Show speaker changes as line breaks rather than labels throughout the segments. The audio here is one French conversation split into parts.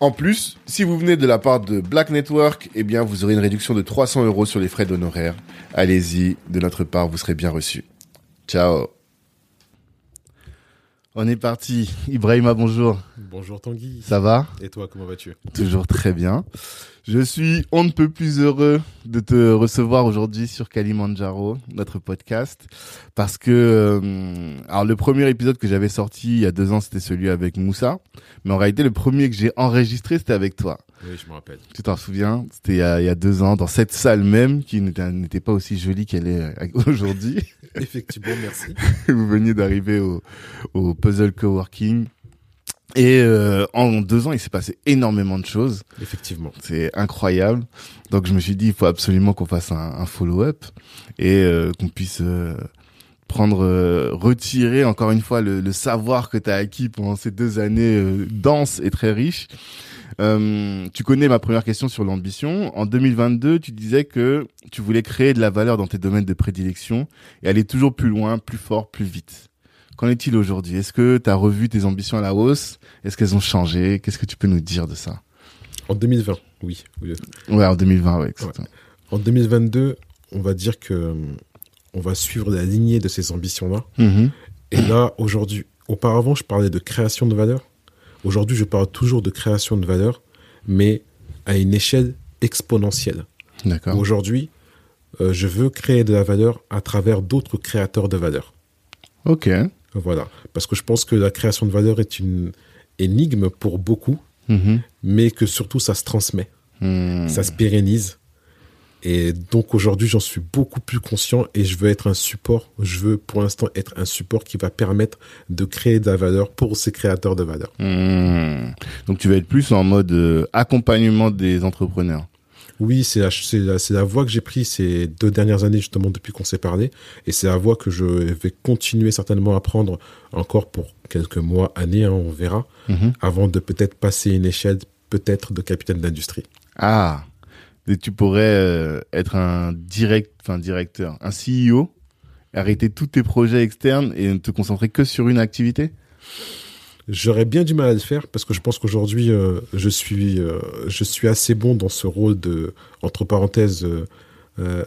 En plus, si vous venez de la part de Black Network, eh bien, vous aurez une réduction de 300 euros sur les frais d'honoraires. Allez-y, de notre part, vous serez bien reçu. Ciao. On est parti. Ibrahima, bonjour.
Bonjour Tanguy.
Ça va?
Et toi, comment vas-tu?
Toujours très bien. Je suis on ne peut plus heureux de te recevoir aujourd'hui sur Kalimandjaro, notre podcast, parce que euh, alors le premier épisode que j'avais sorti il y a deux ans, c'était celui avec Moussa, mais en réalité le premier que j'ai enregistré, c'était avec toi.
Oui, je me rappelle.
Tu t'en souviens? C'était il, y a- il y a deux ans, dans cette salle même, qui n'était n'était pas aussi jolie qu'elle est euh, aujourd'hui.
Effectivement, merci.
Vous veniez d'arriver au, au Puzzle Coworking. Et euh, en deux ans, il s'est passé énormément de choses.
Effectivement.
C'est incroyable. Donc je me suis dit, il faut absolument qu'on fasse un, un follow-up et euh, qu'on puisse euh, prendre, euh, retirer encore une fois le, le savoir que tu as acquis pendant ces deux années denses et très riches. Tu connais ma première question sur l'ambition. En 2022, tu disais que tu voulais créer de la valeur dans tes domaines de prédilection et aller toujours plus loin, plus fort, plus vite. Qu'en est-il aujourd'hui? Est-ce que tu as revu tes ambitions à la hausse? Est-ce qu'elles ont changé? Qu'est-ce que tu peux nous dire de ça?
En 2020, oui. oui.
Ouais, en 2020, ouais, exactement.
En 2022, on va dire que euh, on va suivre la lignée de ces ambitions-là.
Mhm.
Et là, aujourd'hui, auparavant, je parlais de création de valeur. Aujourd'hui, je parle toujours de création de valeur, mais à une échelle exponentielle.
D'accord.
Aujourd'hui, euh, je veux créer de la valeur à travers d'autres créateurs de valeur.
Ok.
Voilà. Parce que je pense que la création de valeur est une énigme pour beaucoup,
Mhm.
mais que surtout ça se transmet,
Hmm.
ça se pérennise. Et donc aujourd'hui, j'en suis beaucoup plus conscient et je veux être un support. Je veux pour l'instant être un support qui va permettre de créer de la valeur pour ces créateurs de valeur.
Hmm. Donc tu vas être plus en mode euh, accompagnement des entrepreneurs.
Oui, c'est la, la, voie que j'ai prise ces deux dernières années, justement, depuis qu'on s'est parlé. Et c'est la voie que je vais continuer certainement à prendre encore pour quelques mois, années, hein, on verra,
Mhm.
avant de peut-être passer une échelle, peut-être, de capitaine d'industrie.
Ah. Et tu pourrais euh, être un direct, enfin directeur, un CEO, arrêter tous tes projets externes et ne te concentrer que sur une activité?
J'aurais bien du mal à le faire parce que je pense qu'aujourd'hui, euh, je, suis, euh, je suis assez bon dans ce rôle de, entre parenthèses, euh,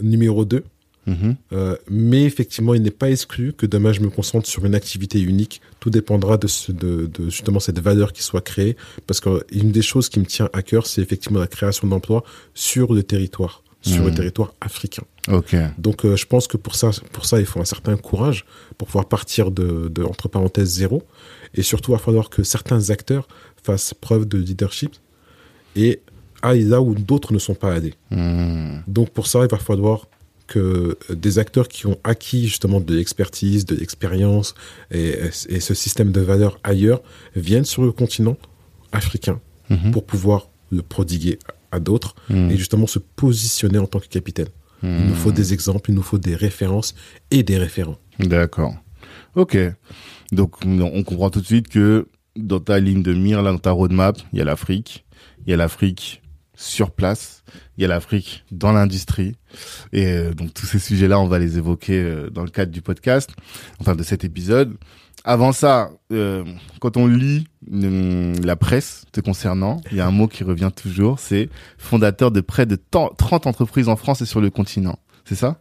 numéro 2.
Mhm.
Euh, mais effectivement, il n'est pas exclu que demain je me concentre sur une activité unique. Tout dépendra de, ce, de, de justement cette valeur qui soit créée. Parce qu'une des choses qui me tient à cœur, c'est effectivement la création d'emplois sur le territoire, sur le
Mhm.
territoire africain. Donc euh, je pense que pour ça, pour ça, il faut un certain courage pour pouvoir partir de, de entre parenthèses zéro. Et surtout, il va falloir que certains acteurs fassent preuve de leadership et aillent là où d'autres ne sont pas allés.
Hmm.
Donc pour ça, il va falloir que des acteurs qui ont acquis justement de l'expertise, de l'expérience et, et ce système de valeurs ailleurs viennent sur le continent africain
Mhm.
pour pouvoir le prodiguer à d'autres
Hmm.
et justement se positionner en tant que capitaine. Il nous faut des exemples, il nous faut des références et des référents.
D'accord. Ok. Donc on comprend tout de suite que dans ta ligne de mire, là, dans ta roadmap, il y a l'Afrique, il y a l'Afrique sur place, il y a l'Afrique dans l'industrie. Et euh, donc tous ces sujets-là, on va les évoquer euh, dans le cadre du podcast, enfin de cet épisode. Avant ça, euh, quand on lit euh, la presse te concernant, il y a un mot qui revient toujours, c'est fondateur de près de tant- 30 entreprises en France et sur le continent. C'est ça?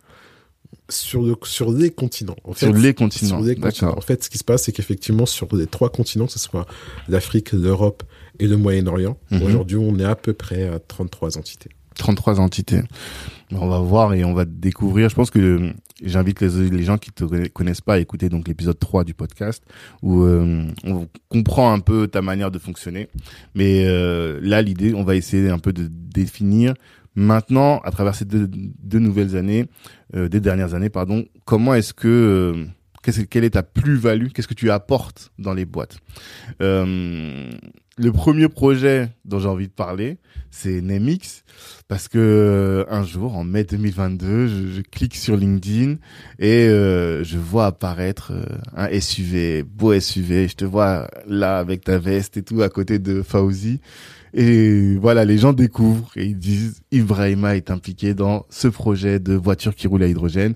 Sur, le, sur les continents.
En sur les continents. Sur les continents.
En fait, ce qui se passe, c'est qu'effectivement, sur les trois continents, que ce soit l'Afrique, l'Europe et le Moyen-Orient, mhm. aujourd'hui, on est à peu près à 33 entités.
33 entités. On va voir et on va découvrir. Je pense que j'invite les, gens qui te connaissent pas à écouter donc l'épisode 3 du podcast où euh, on comprend un peu ta manière de fonctionner. Mais euh, là, l'idée, on va essayer un peu de définir maintenant, à travers ces deux, nouvelles années, euh, des dernières années, pardon, comment est-ce que quelle est ta plus-value? Qu'est-ce que tu apportes dans les boîtes? Euh, Le premier projet dont j'ai envie de parler, c'est Nemix, parce que euh, un jour, en mai 2022, je, clique sur LinkedIn et euh, je vois apparaître un SUV, beau SUV. Je te vois là avec ta veste et tout à côté de Fauzi. Et voilà, les gens découvrent et ils disent Ibrahima est impliqué dans ce projet de voiture qui roule à hydrogène.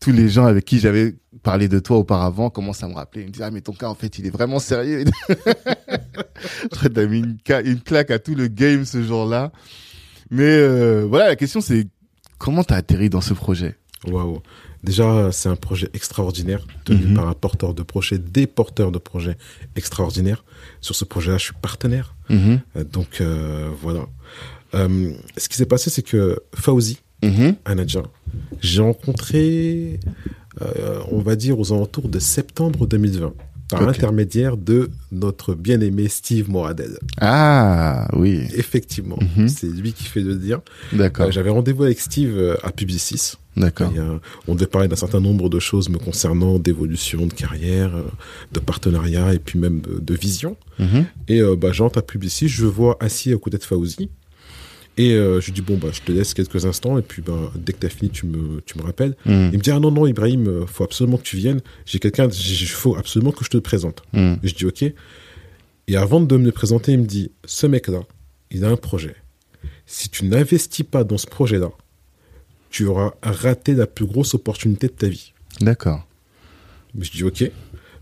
Tous les gens avec qui j'avais parlé de toi auparavant commencent à me rappeler. Ils me disent ah mais ton cas en fait il est vraiment sérieux. T'as mis une, une, claque à tout le game ce jour-là. Mais euh, voilà, la question c'est comment t'as atterri dans ce projet?
Waouh. Déjà, c'est un projet extraordinaire, tenu mhm. par un porteur de projet, des porteurs de projets extraordinaires. Sur ce projet-là, je suis partenaire. Mhm. Euh, donc, euh, voilà. Euh, ce qui s'est passé, c'est que Fauzi, mhm. un j'ai rencontré, on va dire, aux alentours de septembre 2020 par l'intermédiaire de notre bien-aimé Steve Moradel.
Ah, oui.
Effectivement, c'est lui qui fait le dire.
D'accord.
J'avais rendez-vous avec Steve à Publicis.
D'accord.
on devait parler d'un certain nombre de choses me concernant, d'évolution, de carrière, euh, de partenariat et puis même de, vision. Mhm. Et euh, bah, j'entre à Publicis, je vois assis à côté de Fauzi. Et euh, je lui dis, bon, bah, je te laisse quelques instants, et puis bah, dès que tu as fini, tu me, tu me rappelles. Mhm. Il me dit, ah non, non, Ibrahim, faut absolument que tu viennes. J'ai quelqu'un, il faut absolument que je te le présente. Mhm. je dis, ok. Et avant de me le présenter, il me dit, ce mec-là, il a un projet. Si tu n'investis pas dans ce projet-là, tu auras raté la plus grosse opportunité de ta vie.
D'accord.
Je dis ok.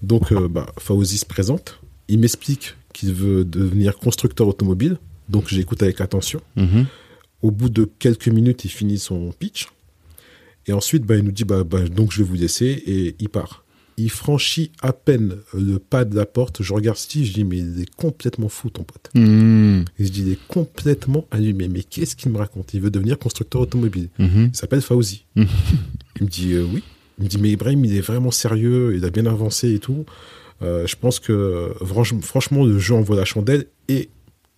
Donc, euh, bah, Fauzi se présente. Il m'explique qu'il veut devenir constructeur automobile. Donc, j'écoute avec attention. Mhm. Au bout de quelques minutes, il finit son pitch. Et ensuite, bah, il nous dit bah, bah, donc je vais vous laisser et il part il franchit à peine le pas de la porte. Je regarde Steve, je dis, mais il est complètement fou, ton pote. Et je dis, il est complètement allumé. Mais qu'est-ce qu'il me raconte? Il veut devenir constructeur automobile. Hmm. Il s'appelle Fauzi. Il me dit, euh, oui. Il me dit, mais Ibrahim, il est vraiment sérieux, il a bien avancé et tout. Euh, je pense que, franchement, le jeu envoie la chandelle. Et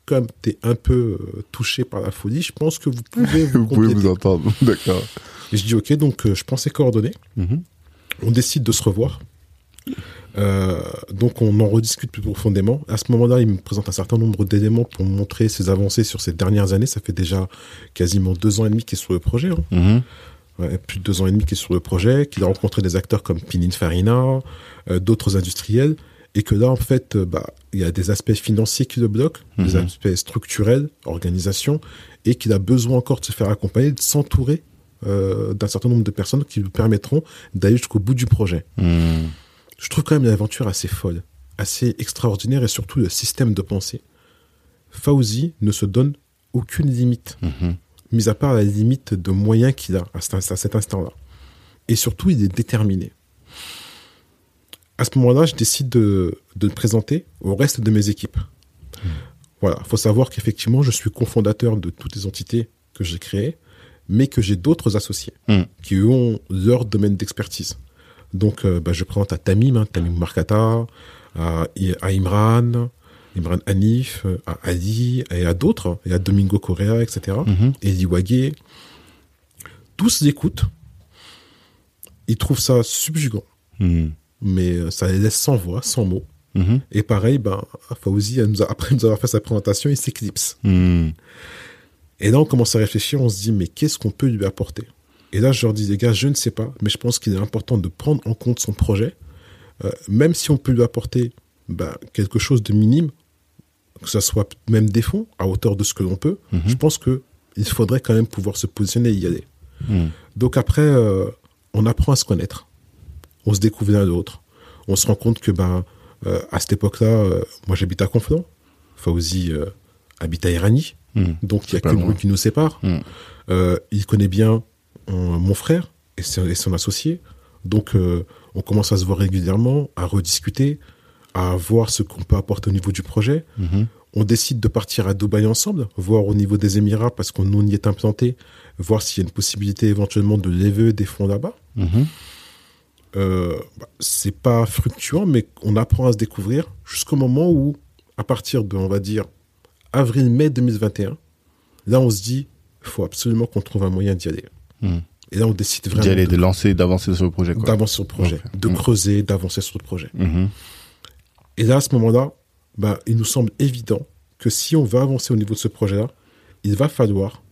comme tu es un peu euh, touché par la folie, je pense que vous pouvez vous,
vous pouvez vous entendre. D'accord.
Et je dis, ok, donc je prends ses coordonnées on décide de se revoir. Euh, donc on en rediscute plus profondément. À ce moment-là, il me présente un certain nombre d'éléments pour montrer ses avancées sur ces dernières années. Ça fait déjà quasiment deux ans et demi qu'il est sur le projet. Hein. Mhm. plus de deux ans et demi qu'il est sur le projet, qu'il a rencontré des acteurs comme Pininfarina, euh, d'autres industriels, et que là, en fait, euh, bah, il y a des aspects financiers qui le bloquent, des mhm. aspects structurels, organisation, et qu'il a besoin encore de se faire accompagner, de s'entourer euh, d'un certain nombre de personnes qui lui permettront d'aller jusqu'au bout du projet.
Hmm.
Je trouve quand même l'aventure assez folle, assez extraordinaire et surtout le système de pensée. Fauzi ne se donne aucune limite,
hmm.
mis à part la limite de moyens qu'il a à cet instant-là. Et surtout, il est déterminé. À ce moment-là, je décide de, de le présenter au reste de mes équipes. Hmm. Voilà, il faut savoir qu'effectivement, je suis cofondateur de toutes les entités que j'ai créées mais que j'ai d'autres associés
hmm.
qui ont leur domaine d'expertise. Donc, euh, bah, je présente à Tamim, hein, Tamim Markata, à, Imran, Imran Hanif, à Ali et à d'autres, et à Domingo Correa, etc.
Mm
Eli Tous écoutent. Ils trouvent ça subjugant.
Hmm.
Mais euh, ça les laisse sans voix, sans mots.
Mhm.
Et pareil, ben, Fauzi, après nous avoir fait sa présentation, il s'éclipse.
Hmm.
Et là, on commence à réfléchir, on se dit, mais qu'est-ce qu'on peut lui apporter? Et là, je leur dis, les gars, je ne sais pas, mais je pense qu'il est important de prendre en compte son projet, euh, même si on peut lui apporter ben, quelque chose de minime, que ce soit même des fonds, à hauteur de ce que l'on peut,
mhm.
je pense qu'il faudrait quand même pouvoir se positionner et y aller.
Mhm.
Donc après, euh, on apprend à se connaître, on se découvre l'un l'autre, on se rend compte que ben, euh, à cette époque-là, moi j'habite à Conflans, Fauzi habite à Irani,
Hmm.
Donc il y a que bruit qui nous sépare. Euh, il connaît bien euh, mon frère, et, son associé. Donc, euh, on commence à se voir régulièrement, à rediscuter, à voir ce qu'on peut apporter au niveau du projet.
Mhm.
On décide de partir à Dubaï ensemble, voir au niveau des Émirats, parce qu'on y est implanté, voir s'il y a une possibilité éventuellement de lever des fonds là-bas. Euh, bah, c'est pas fructueux, mais on apprend à se découvrir jusqu'au moment où, à partir de, on va dire, avril-mai 2021, là, on se dit, il faut absolument qu'on trouve un moyen d'y aller.
Mhm.
Et là, on décide vraiment
D'y aller,
de-
de lancer, d'avancer sur le projet.
d'avancer sur le projet, de
Mhm.
creuser, d'avancer sur le projet.
Mhm.
Et là, à ce moment-là, bah, il nous semble évident que si on veut avancer au niveau de ce projet-là, il va falloir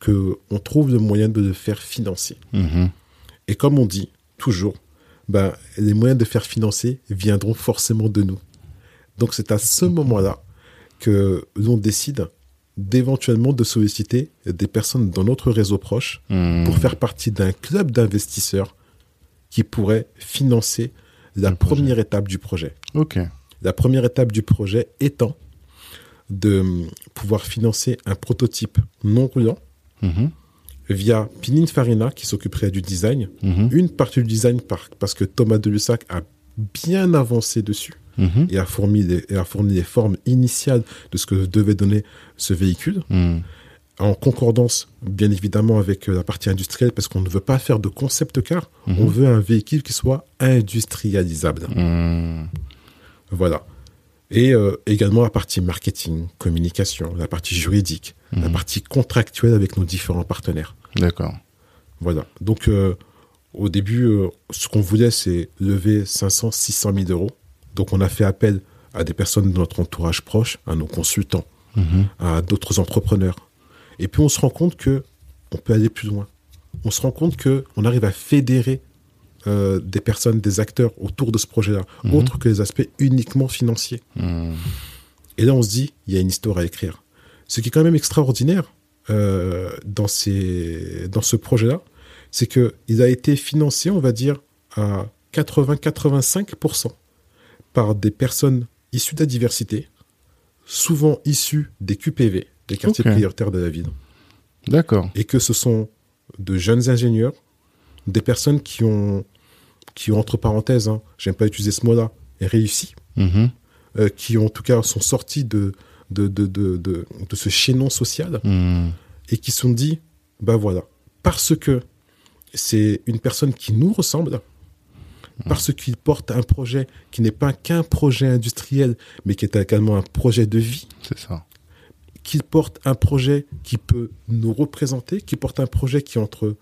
que on trouve le moyen de le faire financer. Et comme on dit toujours, bah, les moyens de faire financer viendront forcément de nous. Donc c'est à ce moment-là que l'on décide d'éventuellement de solliciter des personnes dans notre réseau proche
Mhm.
pour faire partie d'un club d'investisseurs qui pourrait financer la
Le projet.
première étape du projet.
Ok.
La première étape du projet étant de pouvoir financer un prototype non roulant
Mhm.
Via Pininfarina qui s'occuperait du design.
Mhm.
Une partie du design par- parce que Thomas Delussac a bien avancé dessus
Mhm.
et a fourni, les, et a fourni les formes initiales de ce que devait donner ce véhicule,
Mhm.
en concordance bien évidemment avec euh, la partie industrielle parce qu'on ne veut pas faire de concept car, on veut un véhicule qui soit industrialisable. Voilà. Et euh, également la partie marketing, communication, la partie juridique, la
Mhm.
partie contractuelle avec nos différents partenaires.
D'accord.
Voilà. Donc, euh, au début, euh, ce qu'on voulait, c'est lever 500, 600 000 euros. Donc, on a fait appel à des personnes de notre entourage proche, à nos consultants,
Mhm.
à d'autres entrepreneurs. Et puis, on se rend compte que on peut aller plus loin. On se rend compte que on arrive à fédérer euh, des personnes, des acteurs autour de ce projet-là,
Mhm.
autre que les aspects uniquement financiers.
Mhm.
Et là, on se dit, il y a une histoire à écrire. Ce qui est quand même extraordinaire euh, dans, ces, dans ce projet-là, c'est qu'il a été financé, on va dire, à 80-85% par des personnes issues de la diversité, souvent issues des QPV, des quartiers prioritaires de la ville,
D'accord.
et que ce sont de jeunes ingénieurs, des personnes qui ont, qui ont entre parenthèses, hein, j'aime pas utiliser ce mot-là, réussi,
Mhm.
euh, qui en tout cas sont sortis de, de, de, de, de, de ce chaînon social
Mhm.
et qui se sont dit, bah voilà, parce que c'est une personne qui nous ressemble, parce qu'il porte un projet qui n'est pas qu'un projet industriel, mais qui est également un projet de vie,
C'est ça.
qu'il porte un projet qui peut nous représenter, qui porte un projet qui est entre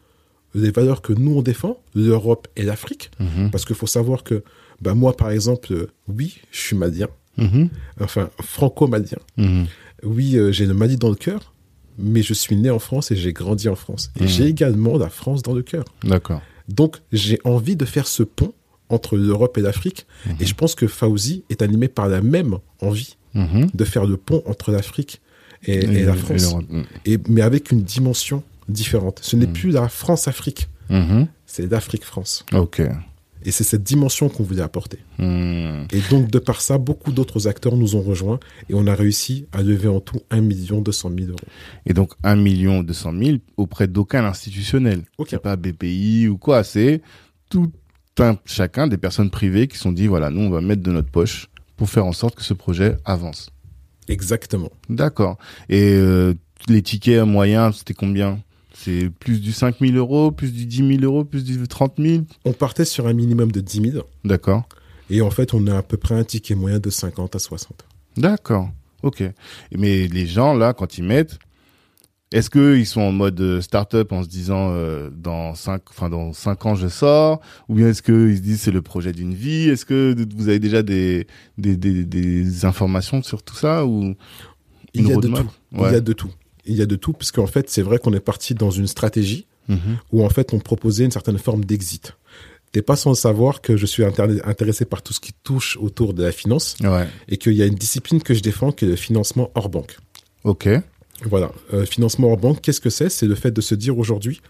les valeurs que nous on défend, l'Europe et l'Afrique,
Mhm.
parce qu'il faut savoir que bah moi par exemple, euh, oui, je suis malien,
Mhm.
enfin franco-malien.
Mhm.
Oui, euh, j'ai le Mali dans le cœur, mais je suis né en France et j'ai grandi en France. Et j'ai également la France dans le cœur.
D'accord.
Donc, j'ai envie de faire ce pont entre l'Europe et l'Afrique. Et je pense que Fauzi est animé par la même envie de faire le pont entre l'Afrique et, et la France. Et, mais avec une dimension différente. Ce n'est
Mhm.
plus la France-Afrique,
Mhm.
c'est l'Afrique-France.
Ok.
Et c'est cette dimension qu'on voulait apporter.
Mhm.
Et donc, de par ça, beaucoup d'autres acteurs nous ont rejoints et on a réussi à lever en tout 1 200 000 euros.
Et donc, 1 million 200 000 auprès d'aucun institutionnel.
Ok.
C'est pas BPI ou quoi. C'est tout un, chacun des personnes privées qui se sont dit, voilà, nous, on va mettre de notre poche pour faire en sorte que ce projet avance.
Exactement.
D'accord. Et euh, les tickets moyens, c'était combien? C'est plus du 5 000 euros, plus du 10 000 euros, plus du 30 000
On partait sur un minimum de 10 000
D'accord.
et en fait, on a à peu près un ticket moyen de 50 à 60.
D'accord. Ok. Mais les gens, là, quand ils mettent, est-ce qu'ils sont en mode euh, start-up en se disant euh, dans cinq, enfin dans cinq ans je sors, ou bien est-ce qu'ils se disent c'est le projet d'une vie? Est-ce que vous avez déjà des des, des, des informations sur tout ça ou
Il y a de tout. Il y a de tout. Il y a de tout, parce qu'en fait, c'est vrai qu'on est parti dans une stratégie où en fait, on proposait une certaine forme d'exit. T'es pas sans savoir que je suis intéressé par tout ce qui touche autour de la finance
Ouais.
et qu'il y a une discipline que je défends qui est le financement hors banque.
Ok.
Voilà, Euh, financement hors banque, qu'est-ce que c'est? C'est le fait de se dire aujourd'hui,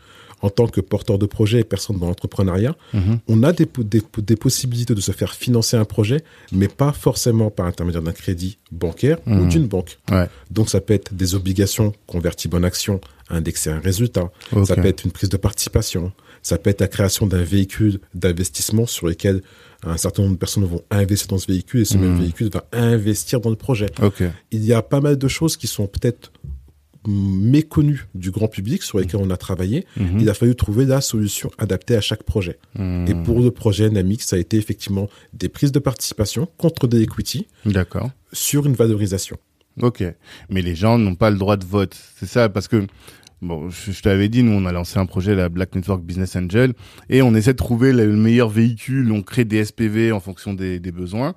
en tant que porteur de projet et personne dans l'entrepreneuriat,
Mhm.
on a des, po- des, po- des possibilités de se faire financer un projet, mais pas forcément par intermédiaire d'un crédit bancaire ou
Mhm.
d'une banque.
Ouais.
Donc ça peut être des obligations convertibles en actions, indexées à un résultat. Ça peut être une prise de participation. Ça peut être la création d'un véhicule d'investissement sur lequel un certain nombre de personnes vont investir dans ce véhicule et ce même
Mhm.
véhicule va investir dans le projet. Il y a pas mal de choses qui sont peut-être mm, méconnues du grand public sur lesquelles on a travaillé.
Mhm.
Il a fallu trouver la solution adaptée à chaque projet.
Mhm.
Et pour le projet Namix, ça a été effectivement des prises de participation contre des equity sur une valorisation.
Ok. Mais les gens n'ont pas le droit de vote. C'est ça, parce que, bon, je, je t'avais dit, nous, on a lancé un projet, la Black Network Business Angel, et on essaie de trouver le meilleur véhicule, on crée des SPV en fonction des, des besoins,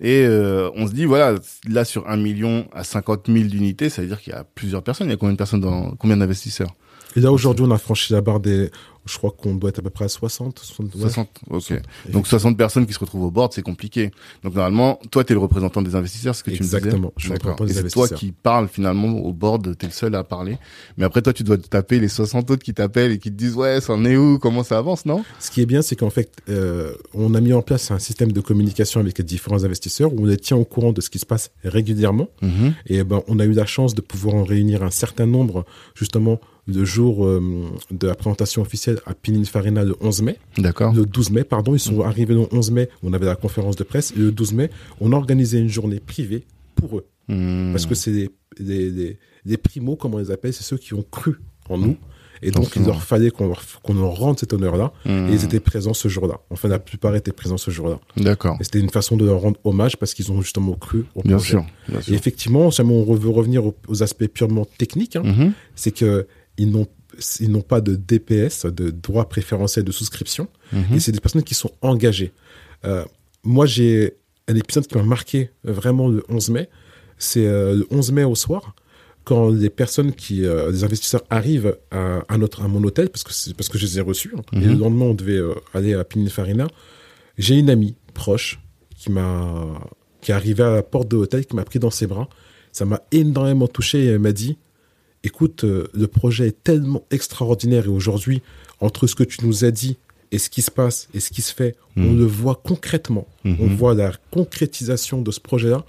et euh, on se dit, voilà, là, sur 1 million à 50 000 d'unités, ça veut dire qu'il y a plusieurs personnes. Il y a combien de personnes dans, combien d'investisseurs?
Et là, aujourd'hui, on a franchi la barre des, je crois qu'on doit être à peu près à 60. 60, ouais.
60. Ok.
60.
Donc 60 personnes qui se retrouvent au board, c'est compliqué. Donc normalement, toi, tu es le représentant des investisseurs, ce que tu me disais.
Exactement, je suis le
D'accord.
représentant des
Et c'est toi qui parles finalement au board, t'es le seul à parler. Mais après, toi, tu dois te taper les 60 autres qui t'appellent et qui te disent ouais, ça en est où, comment ça avance, non?
Ce qui est bien, c'est qu'en fait, euh, on a mis en place un système de communication avec les différents investisseurs où on les tient au courant de ce qui se passe régulièrement. Et ben, on a eu la chance de pouvoir en réunir un certain nombre, justement, le jour euh, de la présentation officielle à Pininfarina le 11 mai.
D'accord.
Le 12 mai, pardon, ils sont arrivés le 11 mai, on avait la conférence de presse, et le 12 mai, on a organisé une journée privée pour eux.
Hmm.
Parce que c'est des, des, des, des primos, comme on les appelle, c'est ceux qui ont cru en nous. Et donc, il leur fallait qu'on leur, leur rende cet honneur-là.
Hmm.
Et ils étaient présents ce jour-là. Enfin, la plupart étaient présents ce jour-là.
D'accord.
Et c'était une façon de leur rendre hommage parce qu'ils ont justement cru au
Bien
projet.
sûr. Bien
Et
sûr.
effectivement, jamais on veut revenir aux, aspects purement techniques, hein,
Mhm.
c'est que ils n'ont ils n'ont pas de DPS, de droit préférentiel de souscription,
Mhm.
et c'est des personnes qui sont engagées. Euh, moi, j'ai un épisode qui m'a marqué vraiment le 11 mai. C'est euh, le 11 mai au soir, quand les personnes qui, euh, les investisseurs arrivent à, à notre, à mon hôtel, parce que parce que je les ai reçus, hein, et
Mhm.
le lendemain on devait euh, aller à Pininfarina. J'ai une amie proche qui m'a, qui est arrivée à la porte de l'hôtel, qui m'a pris dans ses bras. Ça m'a énormément touché et elle m'a dit, écoute, euh, le projet est tellement extraordinaire et aujourd'hui, entre ce que tu nous as dit et ce qui se passe et ce qui se fait, on
Mhm.
le voit concrètement. On voit la concrétisation de ce projet-là.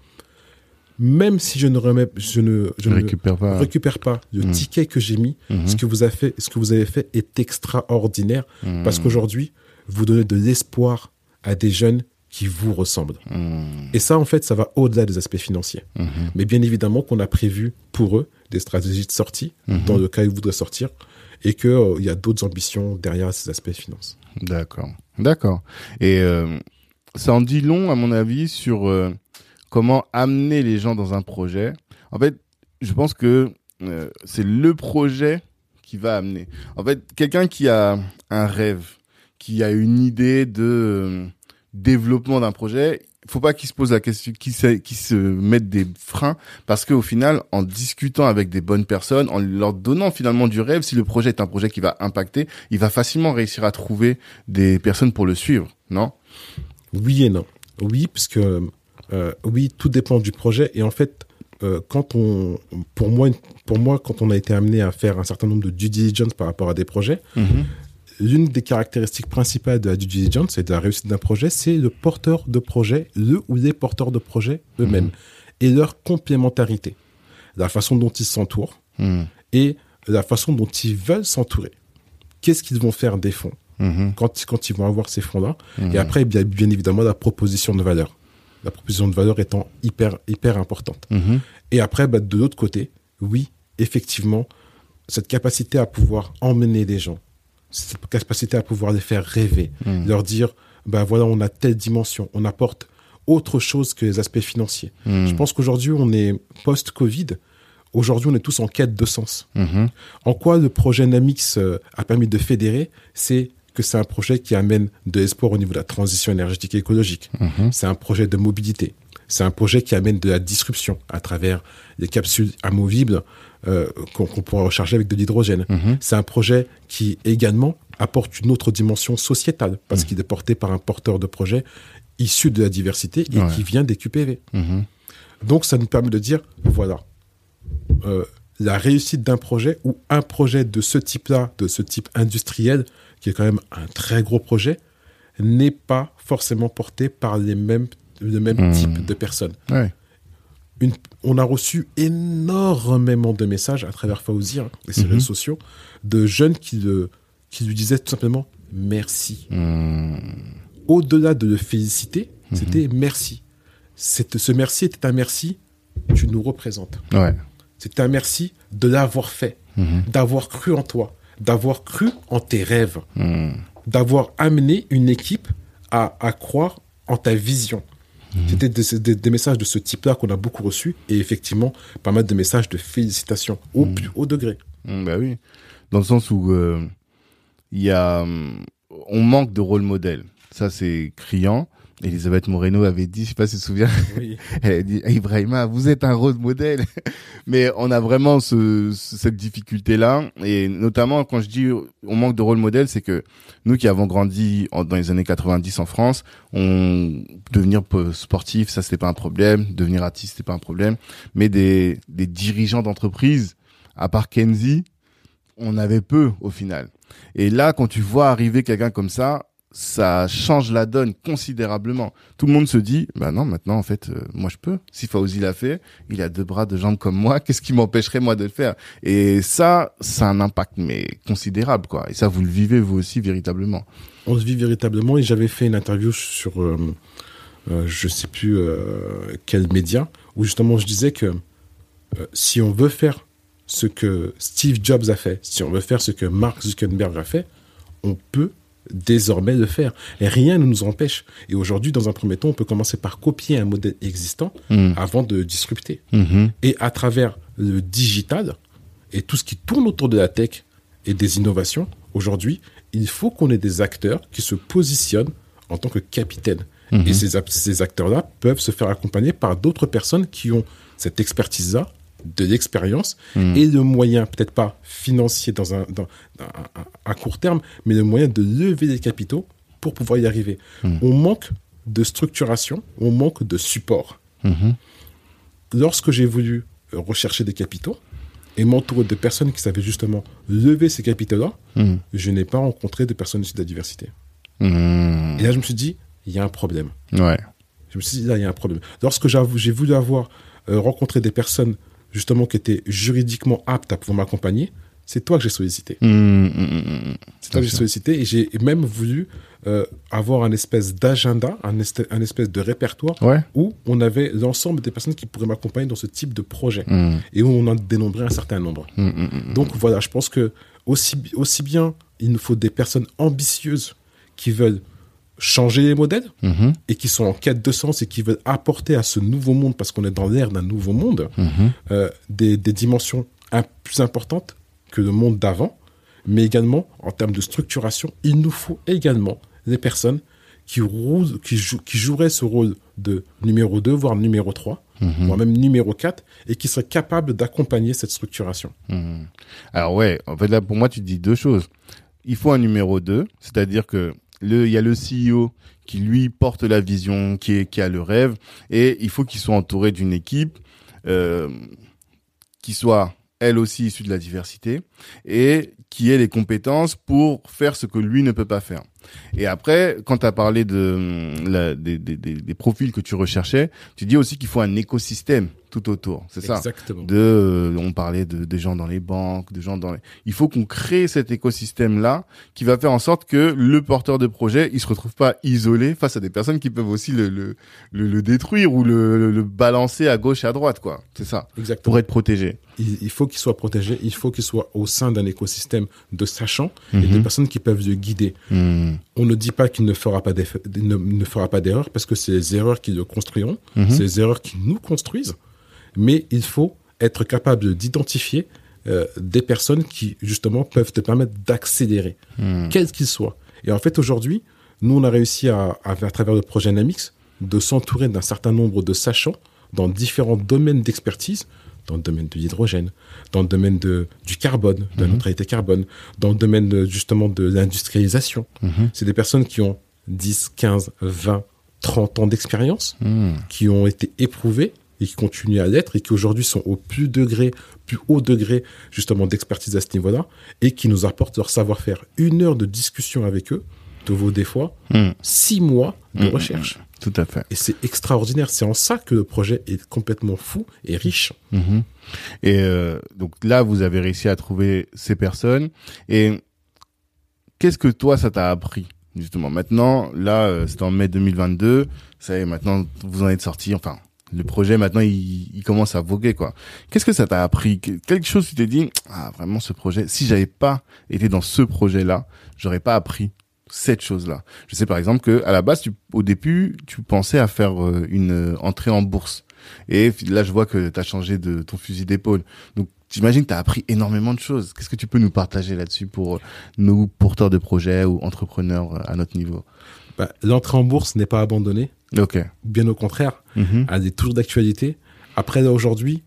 Même si je ne remets, je ne, je
Je
ne
récupère pas.
récupère pas le
Mhm.
ticket que j'ai mis,
Mhm.
ce que vous avez fait, ce que vous avez fait est extraordinaire
Mhm.
parce qu'aujourd'hui, vous donnez de l'espoir à des jeunes qui vous ressemblent.
Mhm.
Et ça, en fait, ça va au-delà des aspects financiers.
Mhm.
Mais bien évidemment qu'on a prévu pour eux des stratégies de sortie
Mhm.
dans le cas où ils voudraient sortir et qu'il il y a d'autres ambitions derrière ces aspects finances.
D'accord. D'accord. Et euh, ça en dit long, à mon avis, sur euh, comment amener les gens dans un projet. En fait, je pense que euh, c'est le projet qui va amener. En fait, quelqu'un qui a un rêve, qui a une idée de euh, développement d'un projet, faut pas qu'il se pose la question, qu'il se, qu'il se mette des freins, parce qu'au final, en discutant avec des bonnes personnes, en leur donnant finalement du rêve, si le projet est un projet qui va impacter, il va facilement réussir à trouver des personnes pour le suivre, non?
Oui et non. Oui, puisque euh, oui, tout dépend du projet. Et en fait, euh, quand on, pour moi, pour moi, quand on a été amené à faire un certain nombre de due diligence par rapport à des projets, l'une des caractéristiques principales de la due diligence et de la réussite d'un projet, c'est le porteur de projet, le ou les porteurs de projet eux-mêmes,
Mhm.
et leur complémentarité, la façon dont ils s'entourent
Mhm.
et la façon dont ils veulent s'entourer. Qu'est-ce qu'ils vont faire des fonds
Mhm.
quand, quand ils vont avoir ces fonds-là. Et après, bien, bien évidemment, la proposition de valeur. La proposition de valeur étant hyper, hyper importante. Et après, bah, de l'autre côté, oui, effectivement, cette capacité à pouvoir emmener les gens, cette capacité à pouvoir les faire rêver,
Mhm.
leur dire, ben voilà, on a telle dimension, on apporte autre chose que les aspects financiers.
Mhm.
Je pense qu'aujourd'hui, on est post-Covid. Aujourd'hui, on est tous en quête de sens.
Mhm.
En quoi le projet Namix euh, a permis de fédérer? C'est que c'est un projet qui amène de l'espoir au niveau de la transition énergétique et écologique. C'est un projet de mobilité. C'est un projet qui amène de la disruption à travers les capsules amovibles qu'on qu'on pourra recharger avec de l'hydrogène.
Mhm.
C'est un projet qui également apporte une autre dimension sociétale parce qu'il est porté par un porteur de projet issu de la diversité et
Ouais.
qui vient des QPV.
Mhm.
Donc ça nous permet de dire, voilà, euh, la réussite d'un projet ou un projet de ce type-là, de ce type industriel, qui est quand même un très gros projet, n'est pas forcément porté par les mêmes, le même type de personnes.
Ouais.
Une- on a reçu énormément de messages à travers Fauzi hein, et ses
Mhm.
réseaux sociaux de jeunes qui, lui disaient tout simplement merci.
Hmm.
Au-delà de le féliciter, c'était merci. Ce merci était un merci, tu nous représentes.
Ouais.
C'était un merci de l'avoir fait,
Mhm.
d'avoir cru en toi, d'avoir cru en tes rêves,
Hmm.
d'avoir amené une équipe à, à croire en ta vision. C'était des, des- des messages de ce type-là qu'on a beaucoup reçus et effectivement pas mal de messages de félicitations au plus haut degré.
Mm, bah oui. Dans le sens où euh, il y a, on manque de rôle modèle. Ça, c'est criant. Elisabeth Moreno avait dit, je sais pas si tu te souviens,
Oui.
elle a dit, Ibrahima, vous êtes un rôle modèle. Mais on a vraiment ce, ce- cette difficulté-là. Et notamment, quand je dis on manque de rôle modèle, c'est que nous qui avons grandi en- dans les années 90 en France, on, devenir po- sportif, ça c'était pas un problème. Devenir artiste, c'était pas un problème. Mais des, des dirigeants d'entreprise, à part Kenzie, on avait peu au final. Et là, quand tu vois arriver quelqu'un comme ça, ça change la donne considérablement. Tout le monde se dit, bah non, maintenant en fait, euh, moi je peux. Si Fauzi l'a fait, il a deux bras, deux jambes comme moi. Qu'est-ce qui m'empêcherait moi de le faire? Et ça, ça un impact mais considérable quoi. Et ça, vous le vivez vous aussi véritablement.
On se vit véritablement et j'avais fait une interview sur euh, euh, je sais plus euh, quel média où justement je disais que euh, si on veut faire ce que Steve Jobs a fait, si on veut faire ce que Mark Zuckerberg a fait, on peut désormais le faire. Et rien ne nous empêche. Et aujourd'hui, dans un premier temps, on peut commencer par copier un modèle existant
Mm.
avant de disrupter.
Mhm.
Et à travers le digital et tout ce qui tourne autour de la tech et des innovations, aujourd'hui, il faut qu'on ait des acteurs qui se positionnent en tant que capitaines.
Mhm.
Et ces, ap- ces acteurs-là peuvent se faire accompagner par d'autres personnes qui ont cette expertise-là, de l'expérience
Mhm.
et le moyen, peut-être pas financier dans un, dans, un- un- à court terme, mais le moyen de lever des capitaux pour pouvoir y arriver.
Mhm.
On manque de structuration, on manque de support
Mhm.
lorsque j'ai voulu rechercher des capitaux et m'entourer de personnes qui savaient justement lever ces capitaux-là,
Mhm.
je n'ai pas rencontré de personnes issues de la diversité. Et là, je me suis dit, il y a un problème.
Ouais.
Je me suis dit, là, il y a un problème. Lorsque j'ai voulu avoir euh, rencontré des personnes justement qui étaient juridiquement aptes à pouvoir m'accompagner, c'est toi que j'ai sollicité.
Mhm. Mhm.
C'est toi que j'ai sollicité et j'ai même voulu euh, avoir un espèce d'agenda, un, espèce de répertoire
Ouais.
où on avait l'ensemble des personnes qui pourraient m'accompagner dans ce type de projet et où on en dénombrait un certain nombre. Donc voilà, je pense que aussi, aussi bien il nous faut des personnes ambitieuses qui veulent changer les modèles
Mhm.
et qui sont en quête de sens et qui veulent apporter à ce nouveau monde, parce qu'on est dans l'ère d'un nouveau monde,
Mhm.
euh, des, des dimensions plus importantes que le monde d'avant, mais également en termes de structuration, il nous faut également des personnes qui, roulent, qui, jou- qui joueraient ce rôle de numéro 2, voire numéro 3,
Mhm.
voire même numéro 4, et qui seraient capables d'accompagner cette structuration.
Alors ouais, en fait là pour moi tu dis deux choses. Il faut un numéro 2, c'est-à-dire que il y a le CEO qui lui porte la vision, qui est qui a le rêve et il faut qu'il soit entouré d'une équipe euh, qui soit elle aussi issue de la diversité et qui ait les compétences pour faire ce que lui ne peut pas faire. Et après, quand tu as parlé de hum, la- des, des, des profils que tu recherchais, tu dis aussi qu'il faut un écosystème tout autour, c'est ça
Exactement.
de euh, on parlait de des gens dans les banques de gens dans les... il faut qu'on crée cet écosystème là qui va faire en sorte que le porteur de projet il se retrouve pas isolé face à des personnes qui peuvent aussi le le, le, le détruire ou le, le, balancer à gauche et à droite quoi c'est ça
Exactement.
pour être protégé
il, il faut qu'il soit protégé, il faut qu'il soit au sein d'un écosystème de sachants et
Mhm.
de personnes qui peuvent le guider.
Mhm.
On ne dit pas qu'il ne fera pas ne, ne fera pas d'erreurs parce que c'est les erreurs qui le construiront,
Mhm.
c'est les erreurs qui nous construisent. Mais il faut être capable d'identifier euh, des personnes qui justement peuvent te permettre d'accélérer,
Mhm.
quels qu'ils soient. Et en fait aujourd'hui, nous on a réussi à, à, à travers le projet Namix de s'entourer d'un certain nombre de sachants dans différents domaines d'expertise, dans le domaine de l'hydrogène, dans le domaine de, du carbone, de la
Mhm.
neutralité carbone, dans le domaine de, justement de l'industrialisation.
Mhm.
C'est des personnes qui ont 10, 15, 20, 30 ans d'expérience, qui ont été éprouvées et qui continuent à l'être et qui aujourd'hui sont au plus degré, plus haut degré justement d'expertise à ce niveau-là et qui nous apportent leur savoir-faire. Une heure de discussion avec eux te vaut des fois
Hmm.
six mois de
Hmm,
recherche.
Tout à fait.
Et c'est extraordinaire. C'est en ça que le projet est complètement fou et riche.
Mhm. Et euh, donc là, vous avez réussi à trouver ces personnes. Et qu'est-ce que toi, ça t'a appris justement? Maintenant, là, euh, c'est en mai 2022. Ça y est, maintenant, vous en êtes sorti. Enfin, le projet maintenant, il, il commence à voguer quoi. Qu'est-ce que ça t'a appris? Que- Quelque chose, tu t'es dit, ah vraiment, ce projet. Si j'avais pas été dans ce projet-là, j'aurais pas appris cette chose-là. Je sais par exemple que à la base, tu, au début, tu pensais à faire euh, une euh, entrée en bourse. Et là, je vois que tu as changé de ton fusil d'épaule. Donc, j'imagine que tu as appris énormément de choses. Qu'est-ce que tu peux nous partager là-dessus pour euh, nous, porteurs de projets ou entrepreneurs à notre niveau?
Bah, L'entrée en bourse n'est pas abandonnée. Bien au contraire.
Mhm.
elle est toujours d'actualité. Après, aujourd'hui,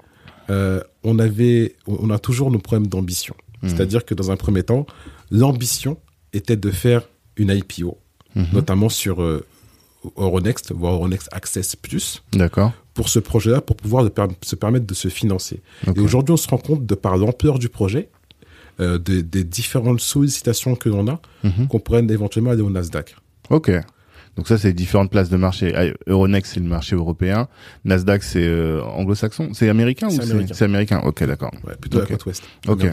euh, on avait, on a toujours nos problèmes d'ambition.
Mhm.
C'est-à-dire que dans un premier temps, l'ambition était de faire une IPO,
Mhm.
notamment sur euh, Euronext, voire Euronext Access Plus,
D'accord.
pour ce projet-là, pour pouvoir per- se permettre de se financer. Et aujourd'hui, on se rend compte, de par l'ampleur du projet, euh, des, des différentes sollicitations que l'on a,
Mhm.
qu'on pourrait éventuellement aller au Nasdaq.
Ok. Donc ça, c'est différentes places de marché. Ah, Euronext, c'est le marché européen. Nasdaq, c'est euh, anglo-saxon. C'est américain ou c'est
américain.
c'est américain? Ok, d'accord.
Ouais, plutôt
Ok.
la côte ouest.
Ok.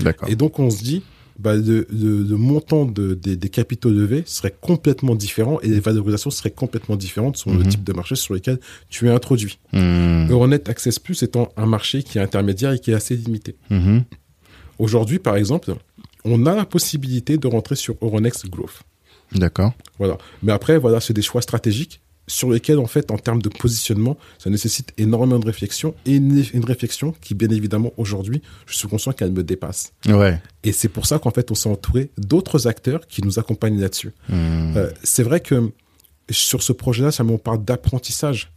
D'accord.
Et donc, on se dit, bah, le, le- le montant de, des, des capitaux levés serait complètement différent et les valorisations seraient complètement différentes selon le
Mhm.
type de marché sur lequel tu es introduit.
Mhm.
Euronet Access Plus étant un marché qui est intermédiaire et qui est assez limité.
Mhm.
Aujourd'hui, par exemple, on a la possibilité de rentrer sur Euronext Growth.
D'accord.
Voilà. Mais après, voilà, c'est des choix stratégiques sur lesquels, en fait, en termes de positionnement, ça nécessite énormément de réflexion et une, une réflexion qui, bien évidemment, aujourd'hui, je suis conscient qu'elle me dépasse.
Ouais.
Et c'est pour ça qu'en fait, on s'est entouré d'autres acteurs qui nous accompagnent là-dessus.
Mhm.
Euh, c'est vrai que sur ce projet-là, ça on parle d'apprentissage.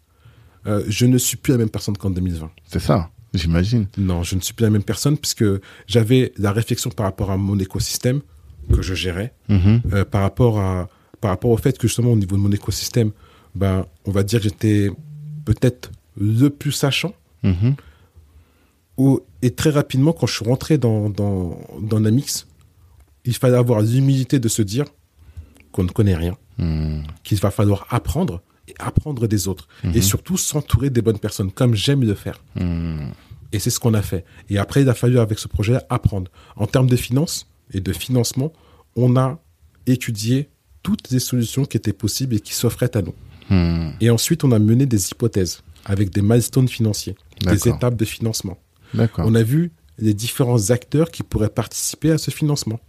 Euh, je ne suis plus la même personne qu'en 2020.
C'est ça, j'imagine.
Non, je ne suis plus la même personne puisque j'avais la réflexion par rapport à mon écosystème que je gérais,
Mhm.
euh, par rapport à par rapport au fait que justement au niveau de mon écosystème, ben on va dire que j'étais peut-être le plus sachant.
Mhm.
Au- et très rapidement, quand je suis rentré dans, dans, dans Namix, il fallait avoir l'humilité de se dire qu'on ne connaît rien,
Mhm.
qu'il va falloir apprendre et apprendre des autres. Et surtout s'entourer des bonnes personnes, comme j'aime le faire.
Mhm.
Et c'est ce qu'on a fait. Et après, il a fallu, avec ce projet, apprendre. En termes de finances et de financement, on a étudié toutes les solutions qui étaient possibles et qui s'offraient à nous.
Mhm.
Et ensuite, on a mené des hypothèses avec des milestones financiers, des étapes de financement. On a vu les différents acteurs qui pourraient participer à ce financement.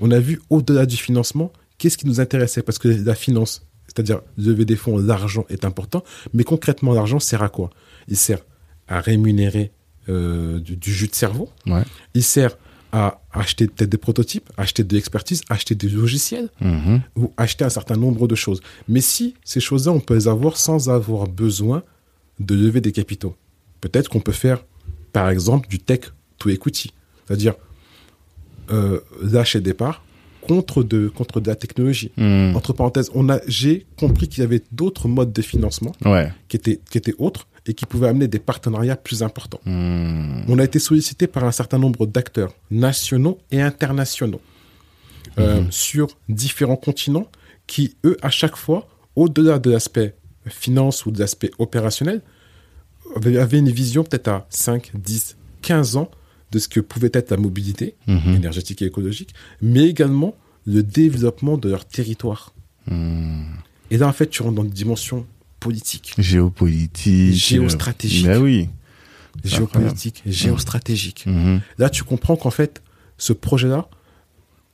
On a vu au-delà du financement, qu'est-ce qui nous intéressait? Parce que la finance, c'est-à-dire lever des fonds, l'argent est important, mais concrètement, l'argent sert à quoi? Il sert à rémunérer euh, du, du jus de cerveau,
Ouais.
il sert à acheter peut-être des prototypes, acheter de l'expertise, acheter des logiciels
Mhm.
ou acheter un certain nombre de choses. Mais si ces choses-là, on peut les avoir sans avoir besoin de lever des capitaux. Peut-être qu'on peut faire, par exemple, du tech to equity, c'est-à-dire euh, l'achat départ contre de, contre de la technologie.
Mhm.
Entre parenthèses, on a, j'ai compris qu'il y avait d'autres modes de financement
Ouais.
qui étaient, qui étaient autres et qui pouvaient amener des partenariats plus importants.
Mhm.
On a été sollicité par un certain nombre d'acteurs nationaux et internationaux euh, sur différents continents qui, eux, à chaque fois, au-delà de l'aspect finance ou de l'aspect opérationnel, avaient une vision peut-être à 5, 10, 15 ans de ce que pouvait être la mobilité
Mhm.
énergétique et écologique, mais également le développement de leur territoire. Et là, en fait, tu rentres dans une dimension politique,
Géopolitique.
Géostratégique.
Ben oui.
géopolitique, géostratégique.
Mhm.
Là, tu comprends qu'en fait, ce projet-là,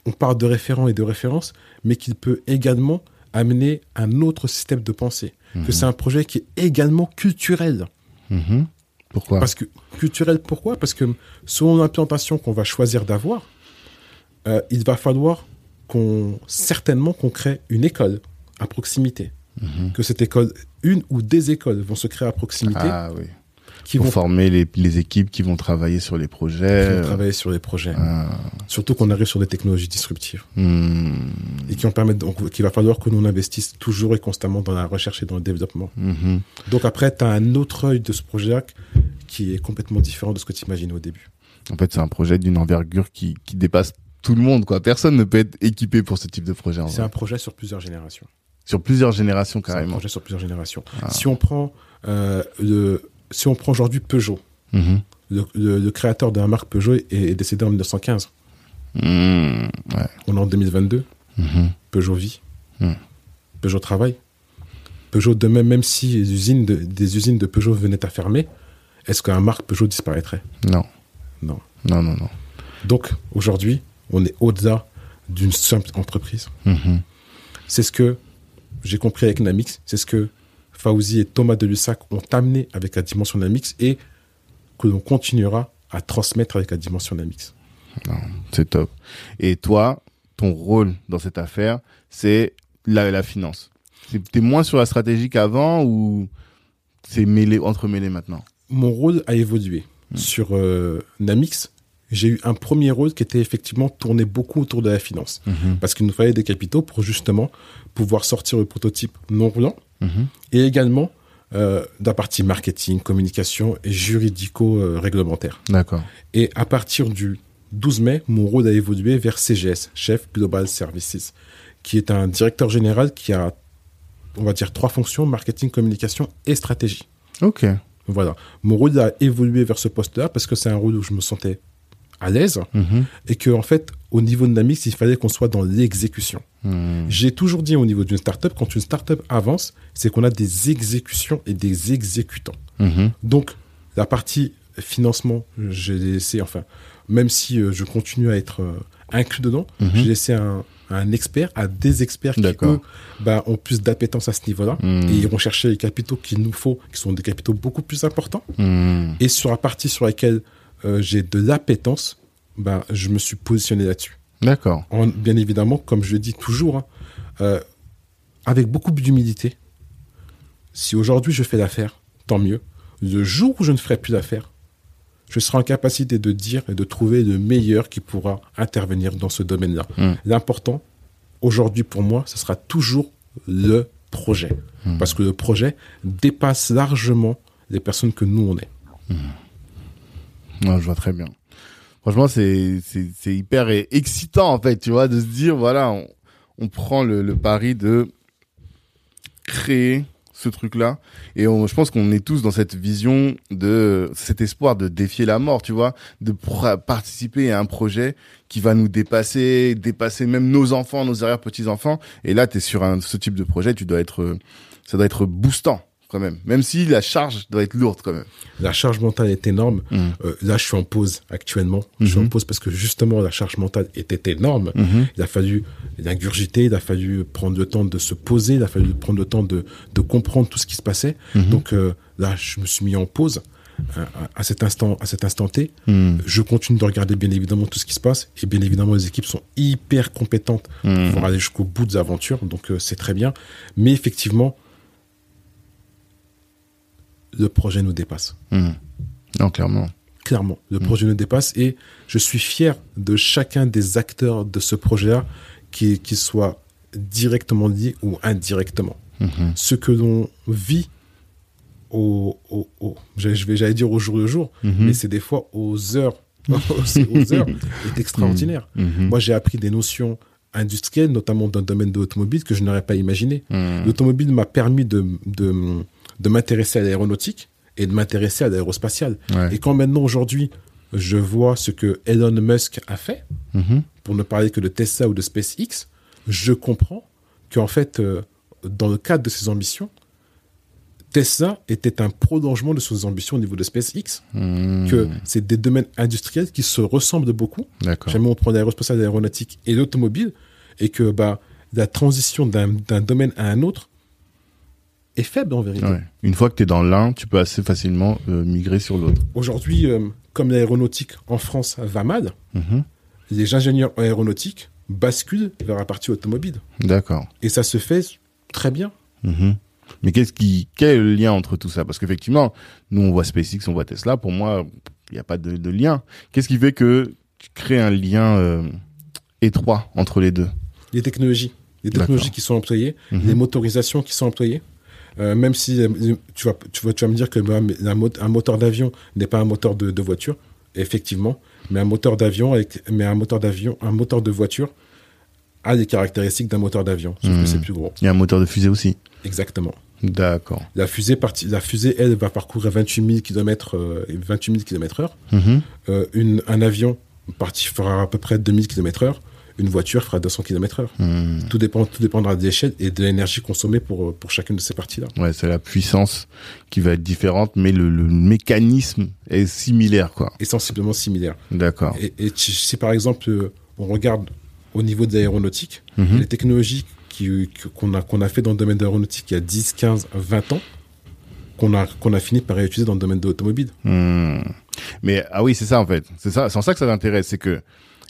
on parle de référent et de référence, mais qu'il peut également amener un autre système de pensée. Que c'est un projet qui est également culturel.
Pourquoi?
Parce que culturel, pourquoi? Parce que selon l'implantation qu'on va choisir d'avoir, euh, il va falloir qu'on certainement qu'on crée une école à proximité.
Mhm.
Que cette école, une ou des écoles vont se créer à proximité
Ah oui.
qui
Pour
vont
former les, les équipes qui vont travailler sur les
qui
projets.
vont travailler sur les projets.
Ah,
Surtout qu'on arrive sur des technologies disruptives
hmm,
et qui en permettent donc qu'il va falloir que nous investisse toujours et constamment dans la recherche et dans le développement.
mhm.
Donc après, tu as un autre œil de ce projet qui est complètement différent de ce que tu imaginais au début.
En fait, c'est un projet d'une envergure qui, qui dépasse tout le monde, quoi. Personne ne peut être équipé pour ce type de projet,
C'est un projet sur plusieurs générations.
Sur plusieurs générations,
C'est un
carrément.
projet sur plusieurs générations.
Ah.
Si on prend euh, le, si on prend aujourd'hui Peugeot,
Mhm.
le, le- le créateur de la marque Peugeot est, est décédé en 1915.
Hmm, ouais.
On est en 2022.
Mhm.
Peugeot vit. Peugeot travaille. Peugeot demain, même si les usines de- des usines de Peugeot venaient à fermer, est-ce qu'un marque Peugeot disparaîtrait?
Non.
Non.
Non, non, non.
Donc aujourd'hui, on est au-delà d'une simple entreprise.
Mhm.
C'est ce que j'ai compris avec Namix, c'est ce que Fauzi et Thomas Delussac ont amené avec la dimension Namix et que l'on continuera à transmettre avec la dimension Namix.
C'est top. Et toi, ton rôle dans cette affaire, c'est la, la finance. T'es moins sur la stratégie qu'avant ou c'est mêlé, entremêlé maintenant?
Mon rôle a évolué. Sur euh, Namix, j'ai eu un premier rôle qui était effectivement tourné beaucoup autour de la finance. Parce qu'il nous fallait des capitaux pour justement pouvoir sortir le prototype non roulant
Mhm.
et également euh, partie marketing, communication et juridico-réglementaire.
D'accord.
Et à partir du 12 mai, mon rôle a évolué vers CGS, Chef Global Services, qui est un directeur général qui a, on va dire, trois fonctions, marketing, communication et stratégie.
Ok.
Voilà. Mon rôle a évolué vers ce poste-là parce que c'est un rôle où je me sentais à l'aise
Mhm.
et que, en fait, au niveau de Namix, il fallait qu'on soit dans l'exécution.
Mhm.
J'ai toujours dit au niveau d'une startup, quand une startup avance, c'est qu'on a des exécutions et des exécutants.
Mhm.
Donc, la partie financement, j'ai laissé, enfin, même si euh, je continue à être euh, inclus dedans,
Mhm.
j'ai laissé un, un expert, à des experts qui, eux, bah, ont plus d'appétence à ce niveau-là.
Mhm.
Et iront chercher les capitaux qu'il nous faut, qui sont des capitaux beaucoup plus importants.
Mhm.
Et sur la partie sur laquelle euh, j'ai de l'appétence, bah, je me suis positionné là-dessus.
D'accord.
En- bien évidemment, comme je le dis toujours, hein, euh, avec beaucoup d'humilité. Si aujourd'hui je fais l'affaire, tant mieux. Le jour où je ne ferai plus l'affaire, je serai en capacité de dire et de trouver le meilleur qui pourra intervenir dans ce domaine-là.
Mm.
L'important, aujourd'hui pour moi, ce sera toujours le projet. Parce que le projet dépasse largement les personnes que nous on est.
Non, je vois très bien. Franchement, c'est c'est hyper excitant en fait, tu vois, de se dire voilà, on, on prend le, le pari de créer ce truc-là et on, je pense qu'on est tous dans cette vision de cet espoir de défier la mort, tu vois, de participer à un projet qui va nous dépasser, dépasser même nos enfants, nos arrière petits enfants. Et là, tu es sur un, ce type de projet, tu dois être, ça doit être boostant quand même, même si la charge doit être lourde quand même.
La charge mentale est énorme.
Mm.
Euh, là, je suis en pause actuellement. Je suis en
Mhm.
pause parce que justement, la charge mentale était énorme.
Mhm.
Il a fallu ingurgiter, il a fallu prendre le temps de se poser, il a fallu prendre le temps de, de comprendre tout ce qui se passait.
Mhm.
Donc euh, là, je me suis mis en pause euh, à, à cet instant, à cet instant T.
Mm.
Je continue de regarder bien évidemment tout ce qui se passe et bien évidemment les équipes sont hyper compétentes
Mm.
pour aller jusqu'au bout des aventures. Donc euh, c'est très bien. Mais effectivement, le projet nous dépasse.
Mm. Non, clairement.
Clairement, le projet nous dépasse et je suis fier de chacun des acteurs de ce projet-là, qui, qui soit directement lié ou indirectement.
Mhm.
Ce que l'on vit au, au, au- j'allais- je vais, j'allais dire au jour le jour, mais c'est des fois aux heures, aux heures, est extraordinaire. Moi, j'ai appris des notions industrielles, notamment dans le domaine de l'automobile, que je n'aurais pas imaginé. L'automobile m'a permis de, de, de m'intéresser à l'aéronautique et de m'intéresser à l'aérospatiale.
Ouais.
Et quand maintenant, aujourd'hui, je vois ce que Elon Musk a fait,
Mhm.
pour ne parler que de Tesla ou de SpaceX, je comprends qu'en fait, euh, dans le cadre de ses ambitions, Tesla était un prolongement de ses ambitions au niveau de SpaceX,
Mhm.
que c'est des domaines industriels qui se ressemblent beaucoup. Jamais on prend l'aérospatiale, l'aéronautique et l'automobile, et que bah, la transition d'un domaine à un autre est faible en vérité.
Ouais. Une fois que tu es dans l'un, tu peux assez facilement euh, migrer sur l'autre.
Aujourd'hui, euh, comme l'aéronautique en France va mal,
Mhm.
les ingénieurs aéronautiques basculent vers la partie automobile.
D'accord.
Et ça se fait très bien.
Mhm. Mais qu'est-ce qui, quel est le lien entre tout ça? Parce qu'effectivement, nous on voit SpaceX, on voit Tesla. Pour moi, il n'y a pas de, de lien. Qu'est-ce qui fait que tu crées un lien euh, étroit entre les deux?
Les technologies, les technologies qui sont employées,
Mhm.
les motorisations qui sont employées. Euh, même si euh, tu vas, tu vas, tu vas me dire que bah, un, mot- un moteur d'avion n'est pas un moteur de, de voiture, effectivement, mais un moteur d'avion mais un moteur d'avion, un moteur de voiture a les caractéristiques d'un moteur d'avion, sauf que c'est plus gros.
Il y a un moteur de fusée aussi.
Exactement.
D'accord.
La fusée, la fusée, elle, va parcourir 28 000 km, euh, 28 000 km heure.
Mhm.
Euh, une, un avion parti fera à peu près 2000 km heure. Une voiture fera 200 km heure.
Mhm.
Tout, dépend, tout dépendra de l'échelle et de l'énergie consommée pour, pour chacune de ces parties-là.
Ouais, c'est la puissance qui va être différente, mais le, le mécanisme est similaire, quoi.
Et sensiblement similaires.
D'accord.
Et, et si- par exemple, euh, on regarde au niveau de l'aéronautique,
Mhm.
les technologies qu'on a, qu'on a fait dans le domaine de l'aéronautique il y a 10, 15, 20 ans, qu'on a, qu'on a fini par réutiliser dans le domaine de l'automobile.
Hmm. Mais ah oui, c'est ça en fait. C'est ça, c'est en ça que ça t'intéresse, c'est que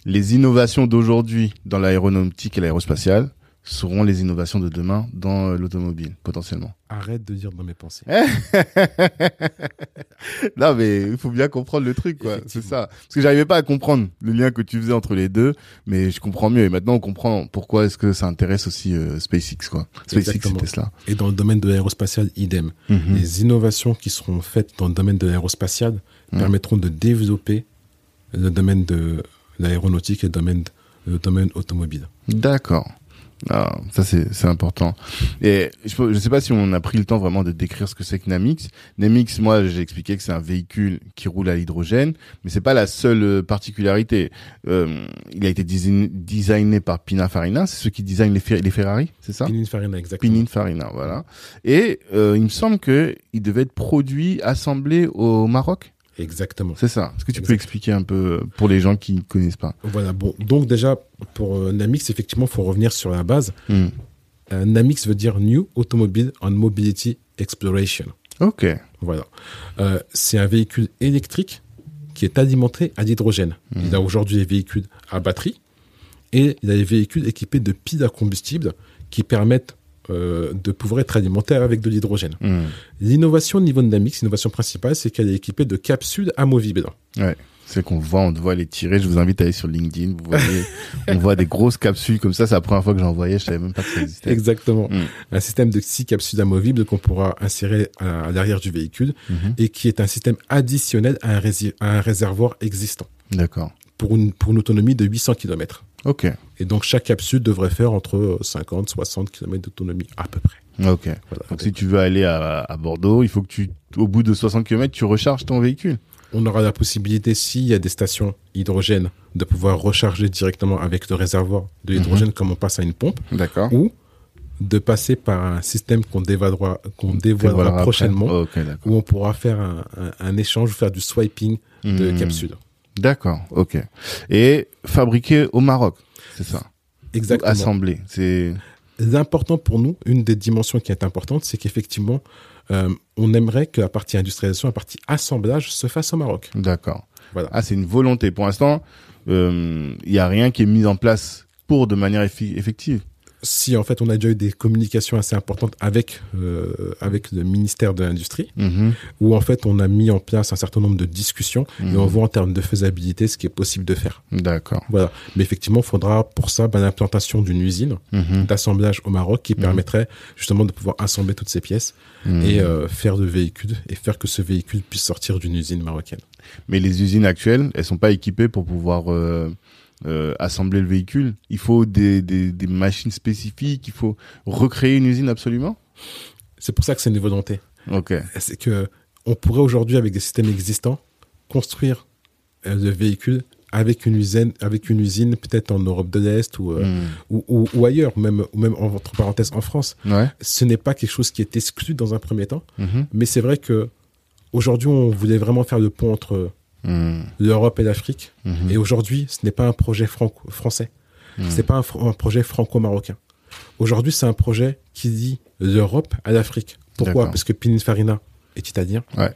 les innovations d'aujourd'hui dans l'aéronautique et l'aérospatiale seront les innovations de demain dans euh, l'automobile potentiellement.
Arrête de dire dans mes pensées.
non mais il faut bien comprendre le truc quoi. C'est ça. Parce que j'arrivais pas à comprendre le lien que tu faisais entre les deux, mais je comprends mieux et maintenant on comprend pourquoi est-ce que ça intéresse aussi euh, SpaceX quoi. SpaceX et. Tesla.
Et dans le domaine de l'aérospatial, idem.
Mhm.
Les innovations qui seront faites dans le domaine de l'aérospatial
Mhm.
permettront de développer le domaine de l'aéronautique et le domaine, le domaine automobile.
D'accord. Ah, ça c'est c'est important. Et je ne sais pas si on a pris le temps vraiment de décrire ce que c'est que Namix. Namix, moi j'ai expliqué que c'est un véhicule qui roule à l'hydrogène, mais c'est pas la seule euh, particularité. Euh, il a été design- designé par Pininfarina, c'est ceux qui designent les, Fer- les Ferrari, c'est ça?
Pininfarina, exactement.
Pininfarina, voilà. Et euh, il me semble que il devait être produit, assemblé au Maroc?
Exactement.
C'est ça. Est-ce que tu peux expliquer un peu euh, pour les gens qui ne connaissent pas
Voilà, bon. Donc, déjà, pour euh, Namix, effectivement, il faut revenir sur la base.
Hmm.
Euh, Namix veut dire New Automobile and Mobility Exploration.
Ok.
Voilà. Euh, c'est un véhicule électrique qui est alimenté à l'hydrogène.
Mhm.
Il a aujourd'hui des véhicules à batterie et il a des véhicules équipés de piles à combustible qui permettent euh, de pouvoir être alimentés avec de l'hydrogène.
Hmm.
L'innovation au niveau de Namix, l'innovation principale, c'est qu'elle est équipée de capsules amovibles.
Ouais. C'est qu'on voit, on doit les tirer. Je vous invite à aller sur LinkedIn. Vous voyez, on voit des grosses capsules comme ça. C'est la première fois que j'en voyais. Je savais même pas que ça existait.
Exactement.
Mm.
Un système de six capsules amovibles qu'on pourra insérer à, à l'arrière du véhicule
Mhm.
et qui est un système additionnel à un, rési- à un réservoir existant
D'accord.
pour une, pour une autonomie de 800 km.
Ok.
Et donc, chaque capsule devrait faire entre euh, 50 60 km d'autonomie à peu près.
Ok.
Voilà.
Donc si tu veux aller à, à Bordeaux, il faut que tu, au bout de 60 km, tu recharges ton véhicule.
On aura la possibilité, s'il y a des stations hydrogène, de pouvoir recharger directement avec le réservoir de l'hydrogène comme on passe à une pompe,
D'accord.
ou de passer par un système qu'on dévoilera, qu'on dévoilera prochainement, où on pourra faire un, un- un échange ou faire du swiping de
Hmm.
capsules.
D'accord. Ok. Et fabriqué au Maroc, c'est ça?
Exactement.
Assemblé. C'est.
L'important pour nous, une des dimensions qui est importante, c'est qu'effectivement, euh, on aimerait que la partie industrialisation, la partie assemblage se fasse au Maroc.
D'accord.
Voilà.
Ah, c'est une volonté. Pour l'instant, il y a rien qui est mis en place pour de manière effi- effective.
Si en fait on a déjà eu des communications assez importantes avec euh, avec le ministère de l'industrie,
Mhm.
où en fait on a mis en place un certain nombre de discussions et
Mhm.
on voit en termes de faisabilité ce qui est possible de faire.
D'accord.
Voilà. Mais effectivement, il faudra pour ça ben, l'implantation d'une usine
Mhm.
d'assemblage au Maroc qui
Mhm.
permettrait justement de pouvoir assembler toutes ces pièces
Mhm.
et euh, faire le véhicule et faire que ce véhicule puisse sortir d'une usine marocaine.
Mais les usines actuelles, elles sont pas équipées pour pouvoir euh, euh, assembler le véhicule. Il faut des, des, des machines spécifiques. Il faut recréer une usine absolument?
C'est pour ça que c'est une volonté.
Ok.
C'est que on pourrait aujourd'hui, avec des systèmes existants, construire euh, le véhicule avec une usine, avec une usine peut-être en Europe de l'Est ou, euh,
Mhm.
ou, ou, ou ailleurs, même, ou même entre parenthèses en France.
Ouais.
Ce n'est pas quelque chose qui est exclu dans un premier temps,
Mhm.
mais c'est vrai que aujourd'hui, on voulait vraiment faire le pont entre
Mhm.
l'Europe et l'Afrique.
Mhm.
Et aujourd'hui, ce n'est pas un projet français.
Mhm.
C'est pas un, projet franco-marocain. Aujourd'hui, c'est un projet qui lie l'Europe à l'Afrique. Pourquoi? Parce que Pininfarina est italien.
Ouais.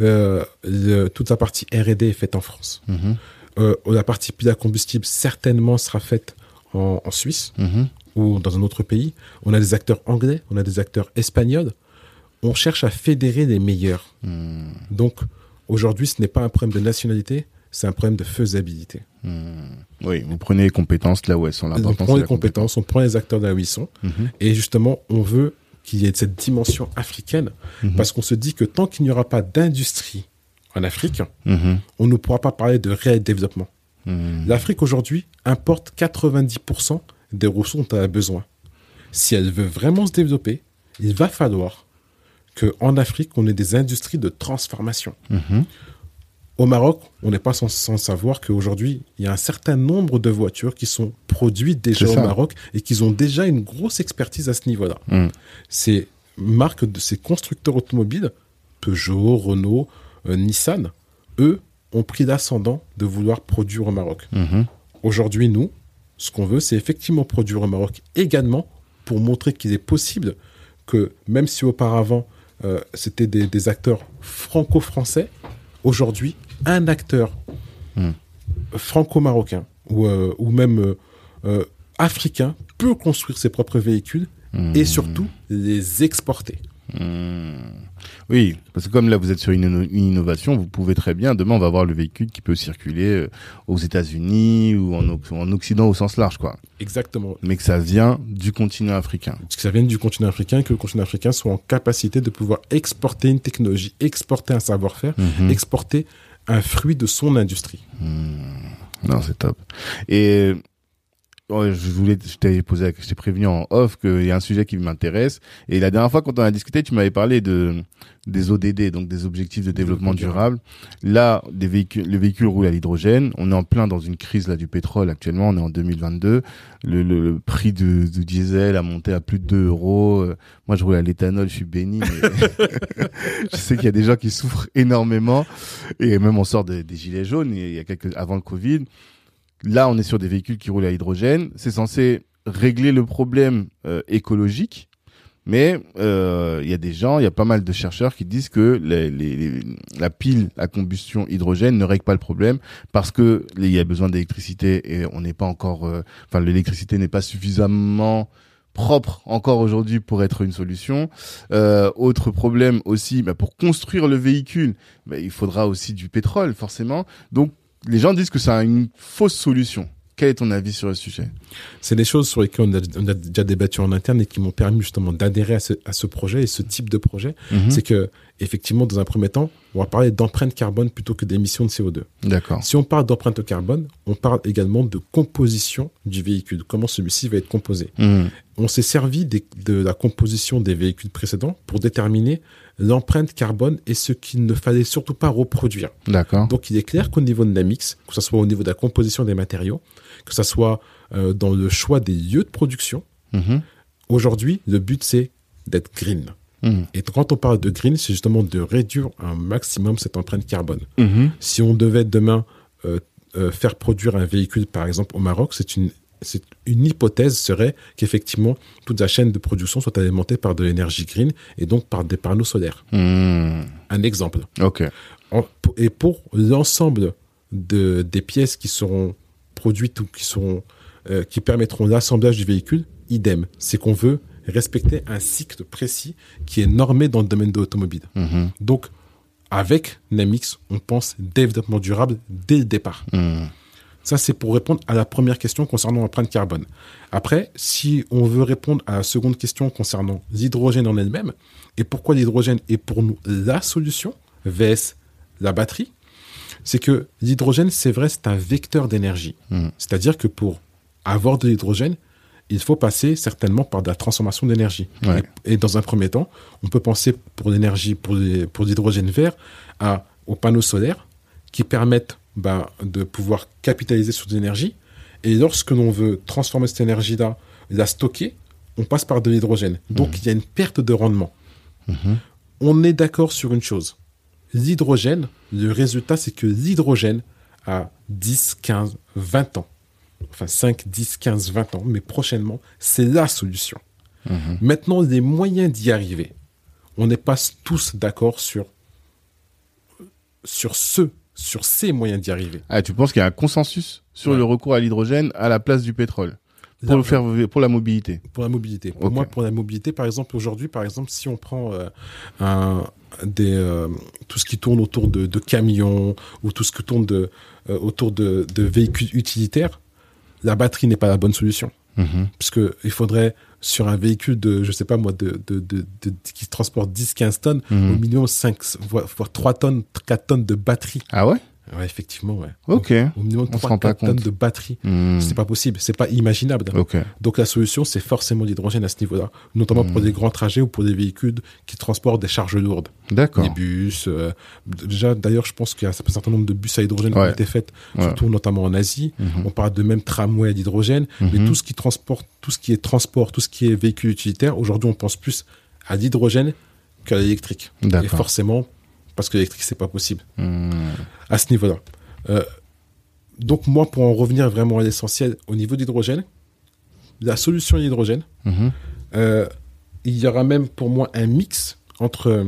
Euh, le- toute la partie R&D est faite en France.
Mhm.
Euh, la partie pile à combustible certainement sera faite en, en Suisse.
Mhm.
ou dans un autre pays, on a des acteurs anglais, on a des acteurs espagnols. On cherche à fédérer les meilleurs.
Hmm.
Donc aujourd'hui, ce n'est pas un problème de nationalité, c'est un problème de faisabilité.
Hmm. Oui, vous prenez les compétences là où elles sont.
On prend les compétences, on prend les acteurs là où ils sont.
Mhm.
Et justement, on veut qu'il y ait cette dimension africaine,
Mhm.
parce qu'on se dit que tant qu'il n'y aura pas d'industrie en Afrique,
Mhm.
on ne pourra pas parler de réel développement.
Mhm.
L'Afrique aujourd'hui importe 90% des ressources dont elle a besoin. Si elle veut vraiment se développer, il va falloir qu'en Afrique, on ait des industries de transformation.
Mhm.
Au Maroc, on n'est pas sans, sans savoir qu'aujourd'hui, il y a un certain nombre de voitures qui sont produites déjà au. Maroc et qui ont déjà une grosse expertise à ce niveau-là.
Mhm.
Ces marques de ces constructeurs automobiles, Peugeot, Renault, euh, Nissan, eux ont pris l'ascendant de vouloir produire au Maroc.
Mhm.
Aujourd'hui, nous, ce qu'on veut, c'est effectivement produire au Maroc également pour montrer qu'il est possible que, même si auparavant euh, c'était des, des acteurs franco-français, aujourd'hui, un acteur
Hmm.
franco-marocain ou, euh, ou même euh, africain peut construire ses propres véhicules
Mhm.
et surtout les exporter.
Hmm. Oui, parce que comme là vous êtes sur une, inno- une innovation, vous pouvez très bien, demain on va avoir le véhicule qui peut circuler euh, aux États-Unis ou en, Oc- en Occident au sens large, quoi.
Exactement.
Mais que ça vient du continent africain.
que ça vienne du continent africain, que le continent africain soit en capacité de pouvoir exporter une technologie, exporter un savoir-faire,
Mhm.
exporter un fruit de son industrie.
Non, c'est top. Et ouais, je voulais, je t'avais posé, je t'ai prévenu en off qu'il y a un sujet qui m'intéresse. Et la dernière fois, quand on a discuté, tu m'avais parlé de des ODD, donc des objectifs de développement durable. Là, des véhicules, le véhicule roule à l'hydrogène. On est en plein dans une crise là du pétrole actuellement. On est en 2022. Le, le, le prix du, du diesel a monté à plus de 2 euros. Euh, Moi, je roule à l'éthanol, je suis béni. Mais je sais qu'il y a des gens qui souffrent énormément. Et même on sort des- des gilets jaunes. Il y a quelques avant le Covid. Là, on est sur des véhicules qui roulent à hydrogène. C'est censé régler le problème euh, écologique. Mais euh, il y a des gens, il y a pas mal de chercheurs qui disent que les, les- les- la pile à combustion hydrogène ne règle pas le problème parce que il y a besoin d'électricité et on n'est pas encore, euh, enfin l'électricité n'est pas suffisamment propre encore aujourd'hui pour être une solution. Euh, autre problème aussi, bah, pour construire le véhicule, bah, il faudra aussi du pétrole forcément. Donc les gens disent que c'est une fausse solution. Quel est ton avis sur le sujet?
C'est des choses sur lesquelles on a, on a déjà débattu en interne et qui m'ont permis justement d'adhérer à ce, à ce projet et ce type de projet.
Mhm.
C'est que, effectivement, dans un premier temps, on va parler d'empreinte carbone plutôt que d'émissions de CO2.
D'accord.
Si on parle d'empreinte carbone, on parle également de composition du véhicule, comment celui-ci va être composé.
Mhm.
On s'est servi des- de la composition des véhicules précédents pour déterminer l'empreinte carbone et ce qu'il ne fallait surtout pas reproduire.
D'accord.
Donc il est clair qu'au niveau de la mix, que ce soit au niveau de la composition des matériaux, que ce soit euh, dans le choix des lieux de production,
Mhm.
aujourd'hui le but c'est d'être green.
Mhm.
Et quand on parle de green, c'est justement de réduire un maximum cette empreinte carbone.
Mhm.
Si on devait demain euh, euh, faire produire un véhicule, par exemple, au Maroc, c'est une, une hypothèse serait qu'effectivement toute la chaîne de production soit alimentée par de l'énergie green et donc par des panneaux solaires.
Mhm.
Un exemple. En- et pour l'ensemble de, des pièces qui seront produites ou qui seront euh, qui permettront l'assemblage du véhicule, idem. C'est qu'on veut respecter un cycle précis qui est normé dans le domaine de l'automobile.
Mhm.
Donc, avec Namix, on pense développement durable dès le départ.
Mhm.
Ça, c'est pour répondre à la première question concernant l'empreinte carbone. Après, si on veut répondre à la seconde question concernant l'hydrogène en elle-même, et pourquoi l'hydrogène est pour nous la solution, VS la batterie, c'est que l'hydrogène, c'est vrai, c'est un vecteur d'énergie.
Mhm.
C'est-à-dire que pour avoir de l'hydrogène, il faut passer certainement par de la transformation d'énergie.
Ouais.
Et, et dans un premier temps, on peut penser pour l'énergie, pour l'hydrogène vert, à, aux panneaux solaires qui permettent bah, de pouvoir capitaliser sur de l'énergie. Et lorsque l'on veut transformer cette énergie-là, la stocker, on passe par de l'hydrogène. Donc il y a une perte de rendement.
Mhm.
On est d'accord sur une chose. L'hydrogène, le résultat, c'est que l'hydrogène a 10, 15, 20 ans. Enfin 5, 10, 15, 20 ans. Mais prochainement, c'est la solution.
Mhm.
Maintenant, les moyens d'y arriver. On n'est pas tous d'accord sur, sur ce, sur ces moyens d'y arriver.
Ah, tu penses qu'il y a un consensus sur
Ouais.
le recours à l'hydrogène à la place du pétrole Pour, le faire, pour la mobilité?
Pour la mobilité. Pour moi, pour la mobilité, par exemple, aujourd'hui, par exemple, si on prend euh, un, des, euh, tout ce qui tourne autour de, de camions ou tout ce qui tourne de, euh, autour de, de véhicules utilitaires, la batterie n'est pas la bonne solution.
Mhm.
Puisque il faudrait, sur un véhicule de, je sais pas moi, de, de, de, de- qui transporte 10-15 tonnes,
Mhm.
au minimum 5, voire, voire 3 tonnes, 4 tonnes de batterie.
Ah ouais?
Ouais, effectivement, ouais.
Ok.
Au minimum
On se rend
3
pas
4 tonnes
compte.
de batterie.
Hmm.
C'est pas possible, c'est pas imaginable. Donc la solution, c'est forcément l'hydrogène à ce niveau-là, notamment pour
Hmm.
des grands trajets ou pour des véhicules qui transportent des charges lourdes,
D'accord.
des bus. euh, déjà, d'ailleurs, je pense qu'il y a un certain nombre de bus à hydrogène qui ont été faits,
Ouais.
surtout notamment en Asie.
Mhm.
On parle de même tramway à l'hydrogène, mais
Mhm.
tout ce qui transporte, tout ce qui est transport, tout ce qui est véhicule utilitaire, aujourd'hui, on pense plus à l'hydrogène qu'à l'électrique. Et forcément, parce que l'électrique, c'est pas possible
Hmm.
à ce niveau-là. Euh, donc moi, pour en revenir vraiment à l'essentiel, au niveau d'hydrogène, la solution à l'hydrogène,
Mhm.
euh, il y aura même pour moi un mix entre euh,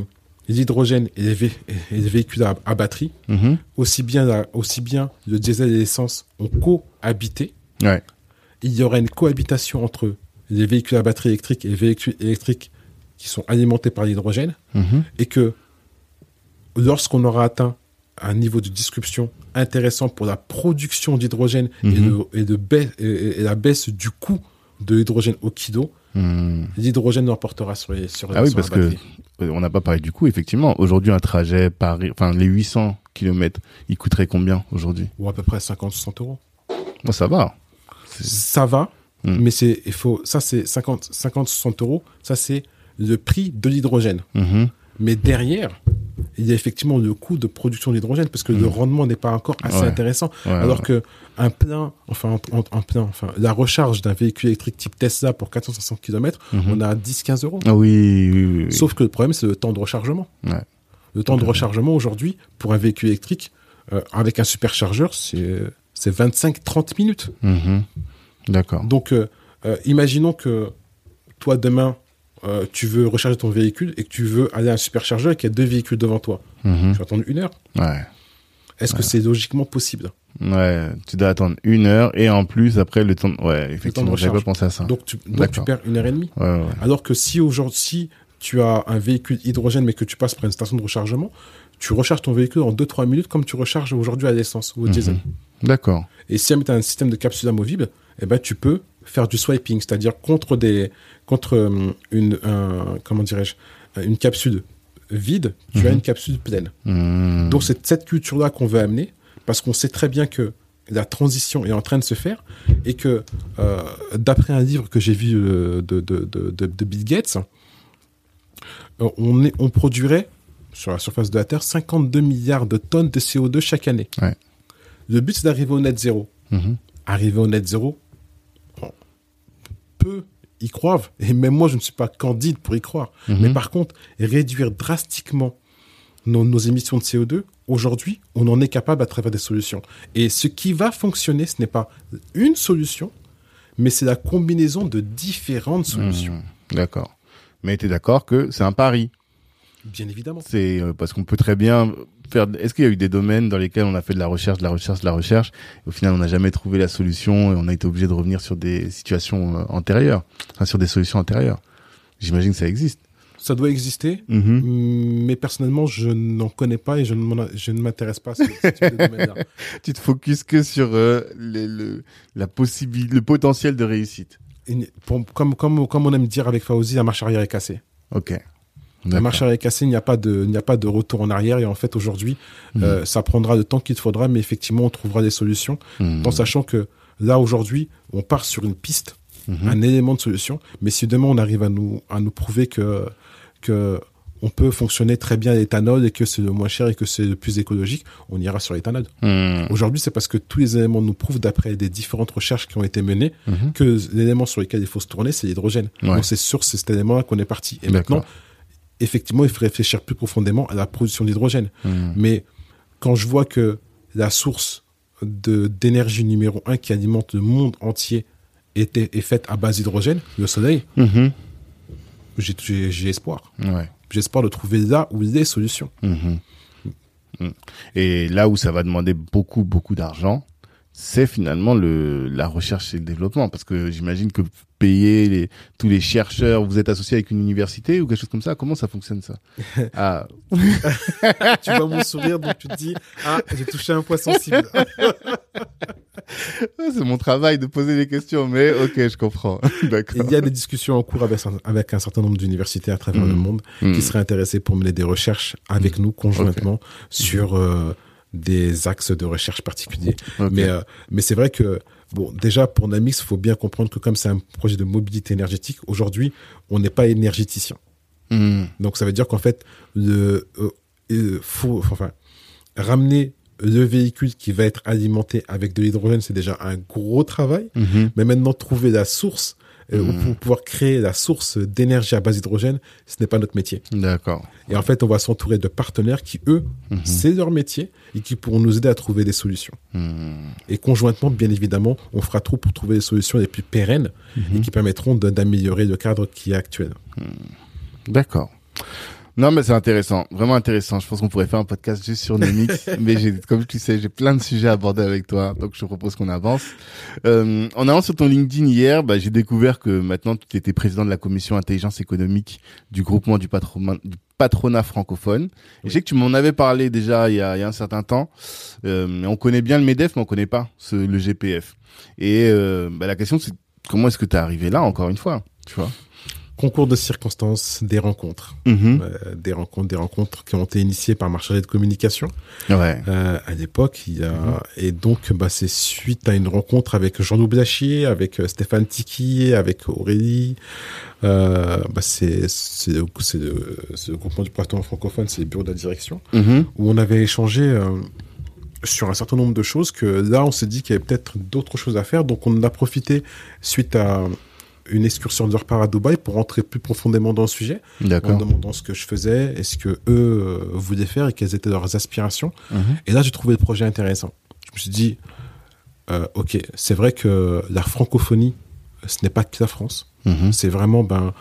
l'hydrogène et les, vé- et les véhicules à, à batterie.
Mhm.
Aussi bien, la- aussi bien le diesel et l'essence ont cohabité.
Ouais.
Il y aura une cohabitation entre les véhicules à batterie électrique et les véhicules électriques qui sont alimentés par l'hydrogène.
Mhm.
Et que lorsqu'on aura atteint un niveau de disruption intéressant pour la production d'hydrogène et,
Mhm.
et, de baisse- et- et la baisse du coût de l'hydrogène au kilo,
Hmm.
l'hydrogène l'emportera sur, les, sur,
Ah oui,
sur
parce
la
que
batterie.
on n'a pas parlé du coût, effectivement. Aujourd'hui, un trajet Paris, enfin, les 800 km, il coûterait combien aujourd'hui?
Ou à peu près 50-60 euros.
Ça va.
Ça va,
Mm.
mais c'est, il faut, ça c'est 50, 50-60 euros, ça c'est le prix de l'hydrogène. Mais derrière, il y a effectivement le coût de production d'hydrogène parce que le rendement n'est pas encore assez.
Ouais.
intéressant.
Ouais,
Alors
ouais.
que un plein, enfin, un, un plein, enfin, la recharge d'un véhicule électrique type Tesla pour 400-500 km,
Mhm.
on a 10-15 euros.
Ah oui, oui, oui, oui.
Sauf que le problème, c'est le temps de rechargement. Le temps de rechargement aujourd'hui, pour un véhicule électrique, euh, avec un superchargeur, c'est, c'est 25-30 minutes.
Mhm. D'accord.
Donc, euh, euh, imaginons que toi, demain, euh, tu veux recharger ton véhicule et que tu veux aller à un superchargeur et qu'il y a deux véhicules devant toi.
Mhm.
Tu vas attendre une heure.
Ouais.
Est-ce que c'est logiquement possible?
Ouais, tu dois attendre une heure et en plus après le temps. Ouais, effectivement, j'avais pas
recharge.
pensé à ça.
Donc, tu, donc tu
D'accord.
perds une heure et demie.
Ouais, ouais.
Alors que si aujourd'hui, si tu as un véhicule hydrogène mais que tu passes par une station de rechargement, tu recharges ton véhicule en 2-3 minutes comme tu recharges aujourd'hui à l'essence ou au diesel.
Mhm. D'accord.
Et si tu as un système de capsule amovible, eh ben, tu peux faire du swiping, c'est-à-dire contre des, contre euh, une, un- comment dirais-je, une capsule vide, tu
Mhm.
as une capsule pleine.
Mhm.
Donc c'est cette culture-là qu'on veut amener, parce qu'on sait très bien que la transition est en train de se faire, et que euh, d'après un livre que j'ai vu euh, de, de, de, de- Bill Gates, euh, on, est, on produirait sur la surface de la Terre 52 milliards de tonnes de CO2 chaque année.
Ouais.
Le but c'est d'arriver au net zéro.
Mhm.
Arriver au net zéro, peu y croient, et même moi je ne suis pas candide pour y croire.
Mhm.
Mais par contre, réduire drastiquement nos, nos émissions de CO2, aujourd'hui, on en est capable à travers des solutions. Et ce qui va fonctionner, ce n'est pas une solution, mais c'est la combinaison de différentes solutions.
Mhm. D'accord. Mais tu es d'accord que c'est un pari?
Bien évidemment.
C'est euh, parce qu'on peut très bien faire. Est-ce qu'il y a eu des domaines dans lesquels on a fait de la recherche, de la recherche, de la recherche, et au final on n'a jamais trouvé la solution et on a été obligé de revenir sur des situations euh, antérieures, enfin, sur des solutions antérieures. J'imagine que ça existe.
Ça doit exister,
Mhm.
mais personnellement, je n'en connais pas et je ne, m'en- je ne m'intéresse pas à ce, ce type de domaine-là.
Tu te focuses que sur euh, les- le, la possibilité, le potentiel de réussite.
Et pour- comme, comme, comme on aime dire avec Fauzi, la marche arrière est cassée.
Ok.
La marche arrière est cassée, il n'y a pas de, il n'y a pas de retour en arrière. Et en fait, aujourd'hui,
Mhm.
euh, ça prendra le temps qu'il faudra, mais effectivement, on trouvera des solutions.
Mhm.
En sachant que là, aujourd'hui, on part sur une piste,
Mhm.
un élément de solution. Mais si demain, on arrive à nous, à nous prouver que, que on peut fonctionner très bien à l'éthanol et que c'est le moins cher et que c'est le plus écologique, on ira sur l'éthanol. Aujourd'hui, c'est parce que tous les éléments nous prouvent, d'après des différentes recherches qui ont été menées, que l'élément sur lequel il faut se tourner, c'est l'hydrogène.
Ouais.
Donc c'est sur cet élément-là qu'on est parti. Et maintenant, effectivement, il faut réfléchir plus profondément à la production d'hydrogène.
Mhm.
Mais quand je vois que la source d'énergie numéro un qui alimente le monde entier était, est faite à base d'hydrogène, le soleil,
Mhm.
j'ai- espoir.
Ouais.
Espoir de trouver là où les solutions.
Mhm. Mhm. Et là où ça va demander beaucoup, beaucoup d'argent, c'est finalement le la recherche et le développement parce que j'imagine que payer les, tous les chercheurs, vous êtes associé avec une université ou quelque chose comme ça Comment ça fonctionne ça
Ah, tu vois mon sourire donc tu te dis ah j'ai touché un point sensible.
c'est mon travail de poser des questions, mais ok, je comprends.
D'accord. Il y a des discussions en cours avec, avec un certain nombre d'universités à travers le mmh. monde qui mmh. seraient intéressés pour mener des recherches avec nous conjointement sur euh, des axes de recherche particuliers. Mais, euh, mais c'est vrai que, bon, déjà, pour Namix, il faut bien comprendre que comme c'est un projet de mobilité énergétique, aujourd'hui, on n'est pas énergéticien. Hmm. Donc, ça veut dire qu'en fait, le, euh, faut, enfin, ramener le véhicule qui va être alimenté avec de l'hydrogène, c'est déjà un gros travail. Mhm. Mais maintenant, trouver la source euh, pour hmm. pouvoir créer la source d'énergie à base d'hydrogène, ce n'est pas notre métier.
D'accord.
Et en fait, on va s'entourer de partenaires qui, eux, hmm. c'est leur métier et qui pourront nous aider à trouver des solutions. Hmm. Et conjointement, bien évidemment, on fera tout pour trouver les solutions les plus pérennes et qui permettront d'améliorer le cadre qui est actuel.
D'accord. Non, mais c'est intéressant, vraiment intéressant. Je pense qu'on pourrait faire un podcast juste sur Nemix, mais j'ai, comme tu sais, j'ai plein de sujets à aborder avec toi, donc je te propose qu'on avance. Euh, en allant sur ton LinkedIn hier, bah, j'ai découvert que maintenant tu étais président de la commission intelligence économique du groupement du patronat, du patronat francophone. je sais que tu m'en avais parlé déjà il y a, il y a un certain temps. Euh, on connaît bien le Medef, mais on connaît pas ce, le GPF. Et euh, bah, la question c'est comment est-ce que tu es arrivé là encore une fois, tu vois?
Concours de circonstances, des rencontres, mhm. euh, des rencontres, des rencontres qui ont été initiées par ma chargée de communication.
Ouais.
Euh, à l'époque, il y a mhm. et donc bah c'est suite à une rencontre avec Jean-Loup Blachier, avec euh, Stéphane Tiki, avec Aurélie. Euh, bah c'est c'est c'est le, le, groupement du printemps francophone, c'est le bureau de la direction mhm. où on avait échangé. Sur un certain nombre de choses que là on s'est dit qu'il y avait peut-être d'autres choses à faire donc on a profité suite à une excursion de leur part à Dubaï pour rentrer plus profondément dans le sujet, en demandant ce que je faisais et ce que eux euh, voulaient faire et quelles étaient leurs aspirations. Mhm. Et là, j'ai trouvé le projet intéressant. Je me suis dit, euh, ok, c'est vrai que la francophonie, ce n'est pas que la France. Mhm. C'est vraiment ben,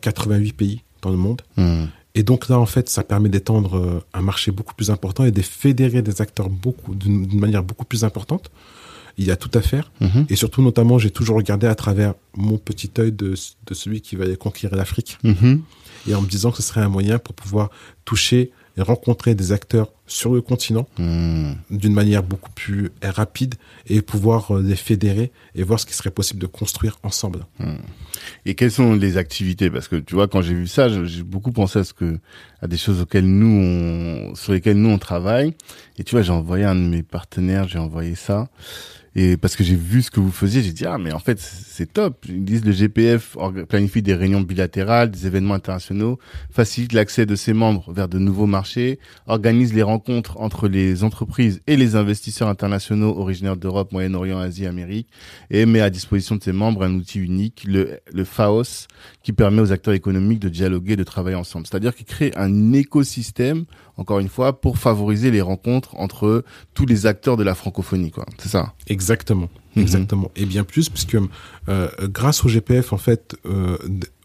88 euh, pays dans le monde. Mhm. Et donc là, en fait, ça permet d'étendre un marché beaucoup plus important et de fédérer des acteurs beaucoup d'une manière beaucoup plus importante il y a tout à faire. Mhm. Et surtout, notamment, j'ai toujours regardé à travers mon petit œil de, celui qui va conquérir l'Afrique. Mhm. Et en me disant que ce serait un moyen pour pouvoir toucher et rencontrer des acteurs sur le continent mhm. d'une manière beaucoup plus rapide et pouvoir euh, les fédérer et voir ce qui serait possible de construire ensemble.
Et quelles sont les activités? Parce que tu vois, quand j'ai vu ça, j'ai beaucoup pensé à ce que à des choses auxquelles nous on, sur lesquelles nous on travaille. Et tu vois, j'ai envoyé un de mes partenaires, j'ai envoyé ça. Et parce que j'ai vu ce que vous faisiez, j'ai dit ah mais en fait c'est top. Ils disent le GPF planifie des réunions bilatérales, des événements internationaux, facilite l'accès de ses membres vers de nouveaux marchés, organise les rencontres entre les entreprises et les investisseurs internationaux originaires d'Europe, Moyen-Orient, Asie, Amérique, et met à disposition de ses membres un outil unique, le, le FAOS, qui permet aux acteurs économiques de dialoguer, de travailler ensemble. C'est-à-dire qu'il crée un écosystème, encore une fois, pour favoriser les rencontres entre tous les acteurs de la francophonie, quoi. C'est ça.
Exactement. Mhm. Exactement. Et bien plus, puisque euh, grâce au GPF, en fait, euh,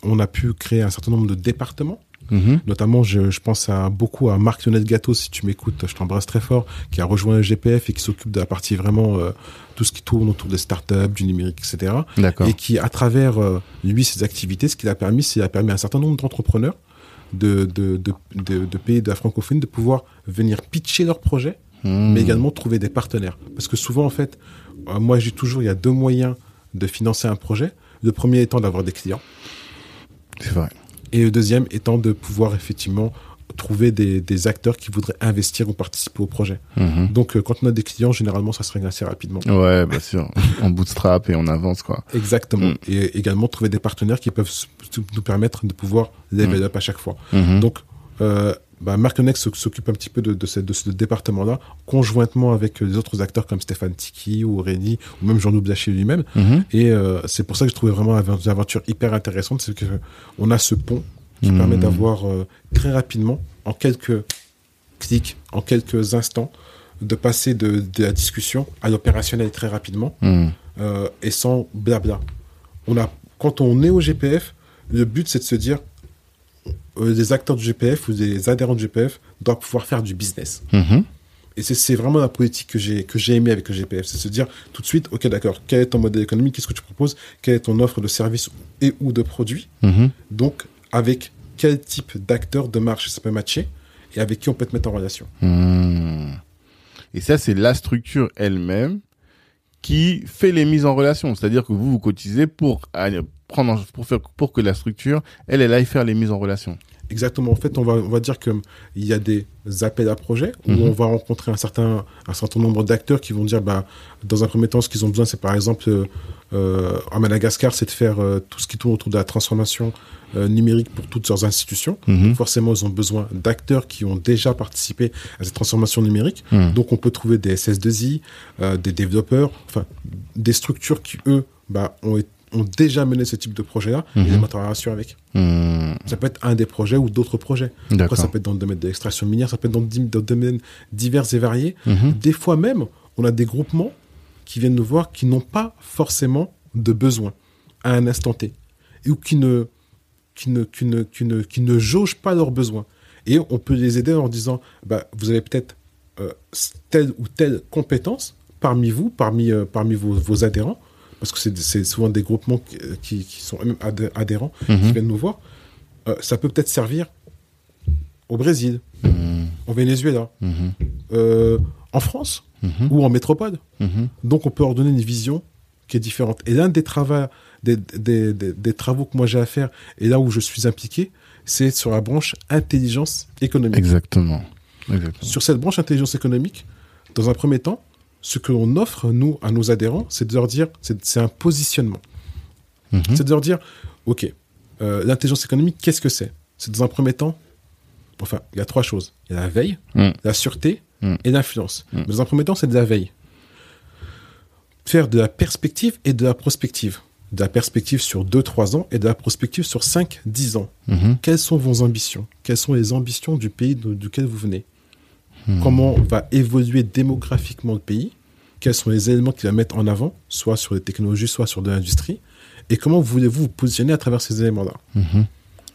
on a pu créer un certain nombre de départements. Mhm. Notamment, je, je, pense à beaucoup à Marc Lionel Gâteau, si tu m'écoutes, je t'embrasse très fort, qui a rejoint le GPF et qui s'occupe de la partie vraiment euh, tout ce qui tourne autour des startups, du numérique, etc. Et qui, à travers euh, lui ses activités, ce qu'il a permis, c'est a permis à un certain nombre d'entrepreneurs de, de, de, de, de pays de la francophonie de pouvoir venir pitcher leurs projets, mhm. mais également trouver des partenaires. Parce que souvent, en fait, euh, moi, j'ai toujours, il y a deux moyens de financer un projet. Le premier étant d'avoir des clients.
C'est vrai.
Et le deuxième étant de pouvoir effectivement trouver des, des, acteurs qui voudraient investir ou participer au projet. Mhm. Donc, euh, quand on a des clients, généralement, ça se règle assez rapidement.
Ouais, bien sûr. on bootstrap et on avance, quoi.
Exactement. Mm. Et également trouver des partenaires qui peuvent nous permettre de pouvoir level mm. up à chaque fois. Mhm. Donc, euh, bah, Marconex s'occupe un petit peu de, de, ce, de ce département-là, conjointement avec les autres acteurs comme Stéphane Tiki ou Aurélie, ou même Jean-Loup lui-même. Mhm. Et euh, c'est pour ça que je trouvais vraiment l'aventure hyper intéressante, c'est que on a ce pont qui mhm. permet d'avoir euh, très rapidement, en quelques clics, en quelques instants, de passer de, de la discussion à l'opérationnel très rapidement mhm. euh, et sans blabla. On a, quand on est au GPF, le but c'est de se dire euh, des acteurs du GPF ou des adhérents du GPF doivent pouvoir faire du business. Mhm. Et c'est- vraiment la politique que j'ai que j'ai aimé avec le GPF, c'est se dire tout de suite, ok d'accord, quel est ton modèle économique, qu'est-ce que tu proposes, quelle est ton offre de service et ou de produit, donc avec quel type d'acteur de marché ça peut matcher et avec qui on peut te mettre en relation.
Hmm. Et ça, c'est la structure elle-même qui fait les mises en relation. C'est-à-dire que vous, vous cotisez pour aller prendre, en- pour faire, pour que la structure, elle, elle aille faire les mises en relation.
Exactement. En fait, on va, on va dire qu'il y a des appels à projets où
Mhm.
on va rencontrer un certain, un certain nombre d'acteurs qui vont dire, bah, dans un premier temps, ce qu'ils ont besoin, c'est par exemple, euh, euh, à Madagascar, c'est de faire euh, tout ce qui tourne autour de la transformation euh, numérique pour toutes leurs institutions.
Mhm.
Forcément, ils ont besoin d'acteurs qui ont déjà participé à cette transformation numérique.
Mhm.
Donc, on peut trouver des SS2I, euh, des développeurs, enfin, des structures qui, eux, bah, ont, ont déjà mené ce type de projet-là et
Mhm.
les relation avec.
Hmm.
Ça peut être un des projets ou d'autres projets. Après,
D'accord.
ça peut être dans le domaine de l'extraction minière, ça peut être dans dans des domaines divers et variés.
Mhm.
Des fois même, on a des groupements qui viennent nous voir qui n'ont pas forcément de besoin à un instant T. Et ou qui ne, qui ne, qui ne, qui ne, qui ne jaugent pas leurs besoins. Et on peut les aider en disant, bah, vous avez peut-être euh, telle ou telle compétence parmi vous, parmi, euh, parmi vos, vos adhérents, parce que c'est souvent des groupements qui, sont adhé- adhérents qui
Mhm.
viennent nous voir. Euh, ça peut peut-être servir au Brésil,
Hmm.
au Venezuela,
Mhm.
euh, en France
Mhm.
ou en métropole.
Mhm.
Donc on peut leur donner une vision qui est différente. Et l'un des, travaux, des, des, des, des travaux que moi j'ai à faire, et là où je suis impliqué, c'est sur la branche intelligence économique.
Exactement. Exactement.
Sur cette branche intelligence économique, dans un premier temps, ce que l'on offre, nous, à nos adhérents, c'est de leur dire, c'est un positionnement.
Mhm.
C'est de leur dire, OK, euh, l'intelligence économique, qu'est-ce que c'est? C'est dans un premier temps, enfin, il y a trois choses. Il y a la veille,
Mm.
la sûreté
Mm.
et l'influence.
Mm.
Dans un premier temps, c'est de la veille. Faire de la perspective et de la prospective. De la perspective sur 2-3 ans et de la prospective sur 5-10 ans.
Mhm.
Quelles sont vos ambitions? Quelles sont les ambitions du pays duquel vous venez?
Hmm.
Comment va évoluer démographiquement le pays Quels sont les éléments qu'il va mettre en avant, soit sur les technologies, soit sur de l'industrie Et comment voulez-vous vous positionner à travers ces éléments-là
Mhm.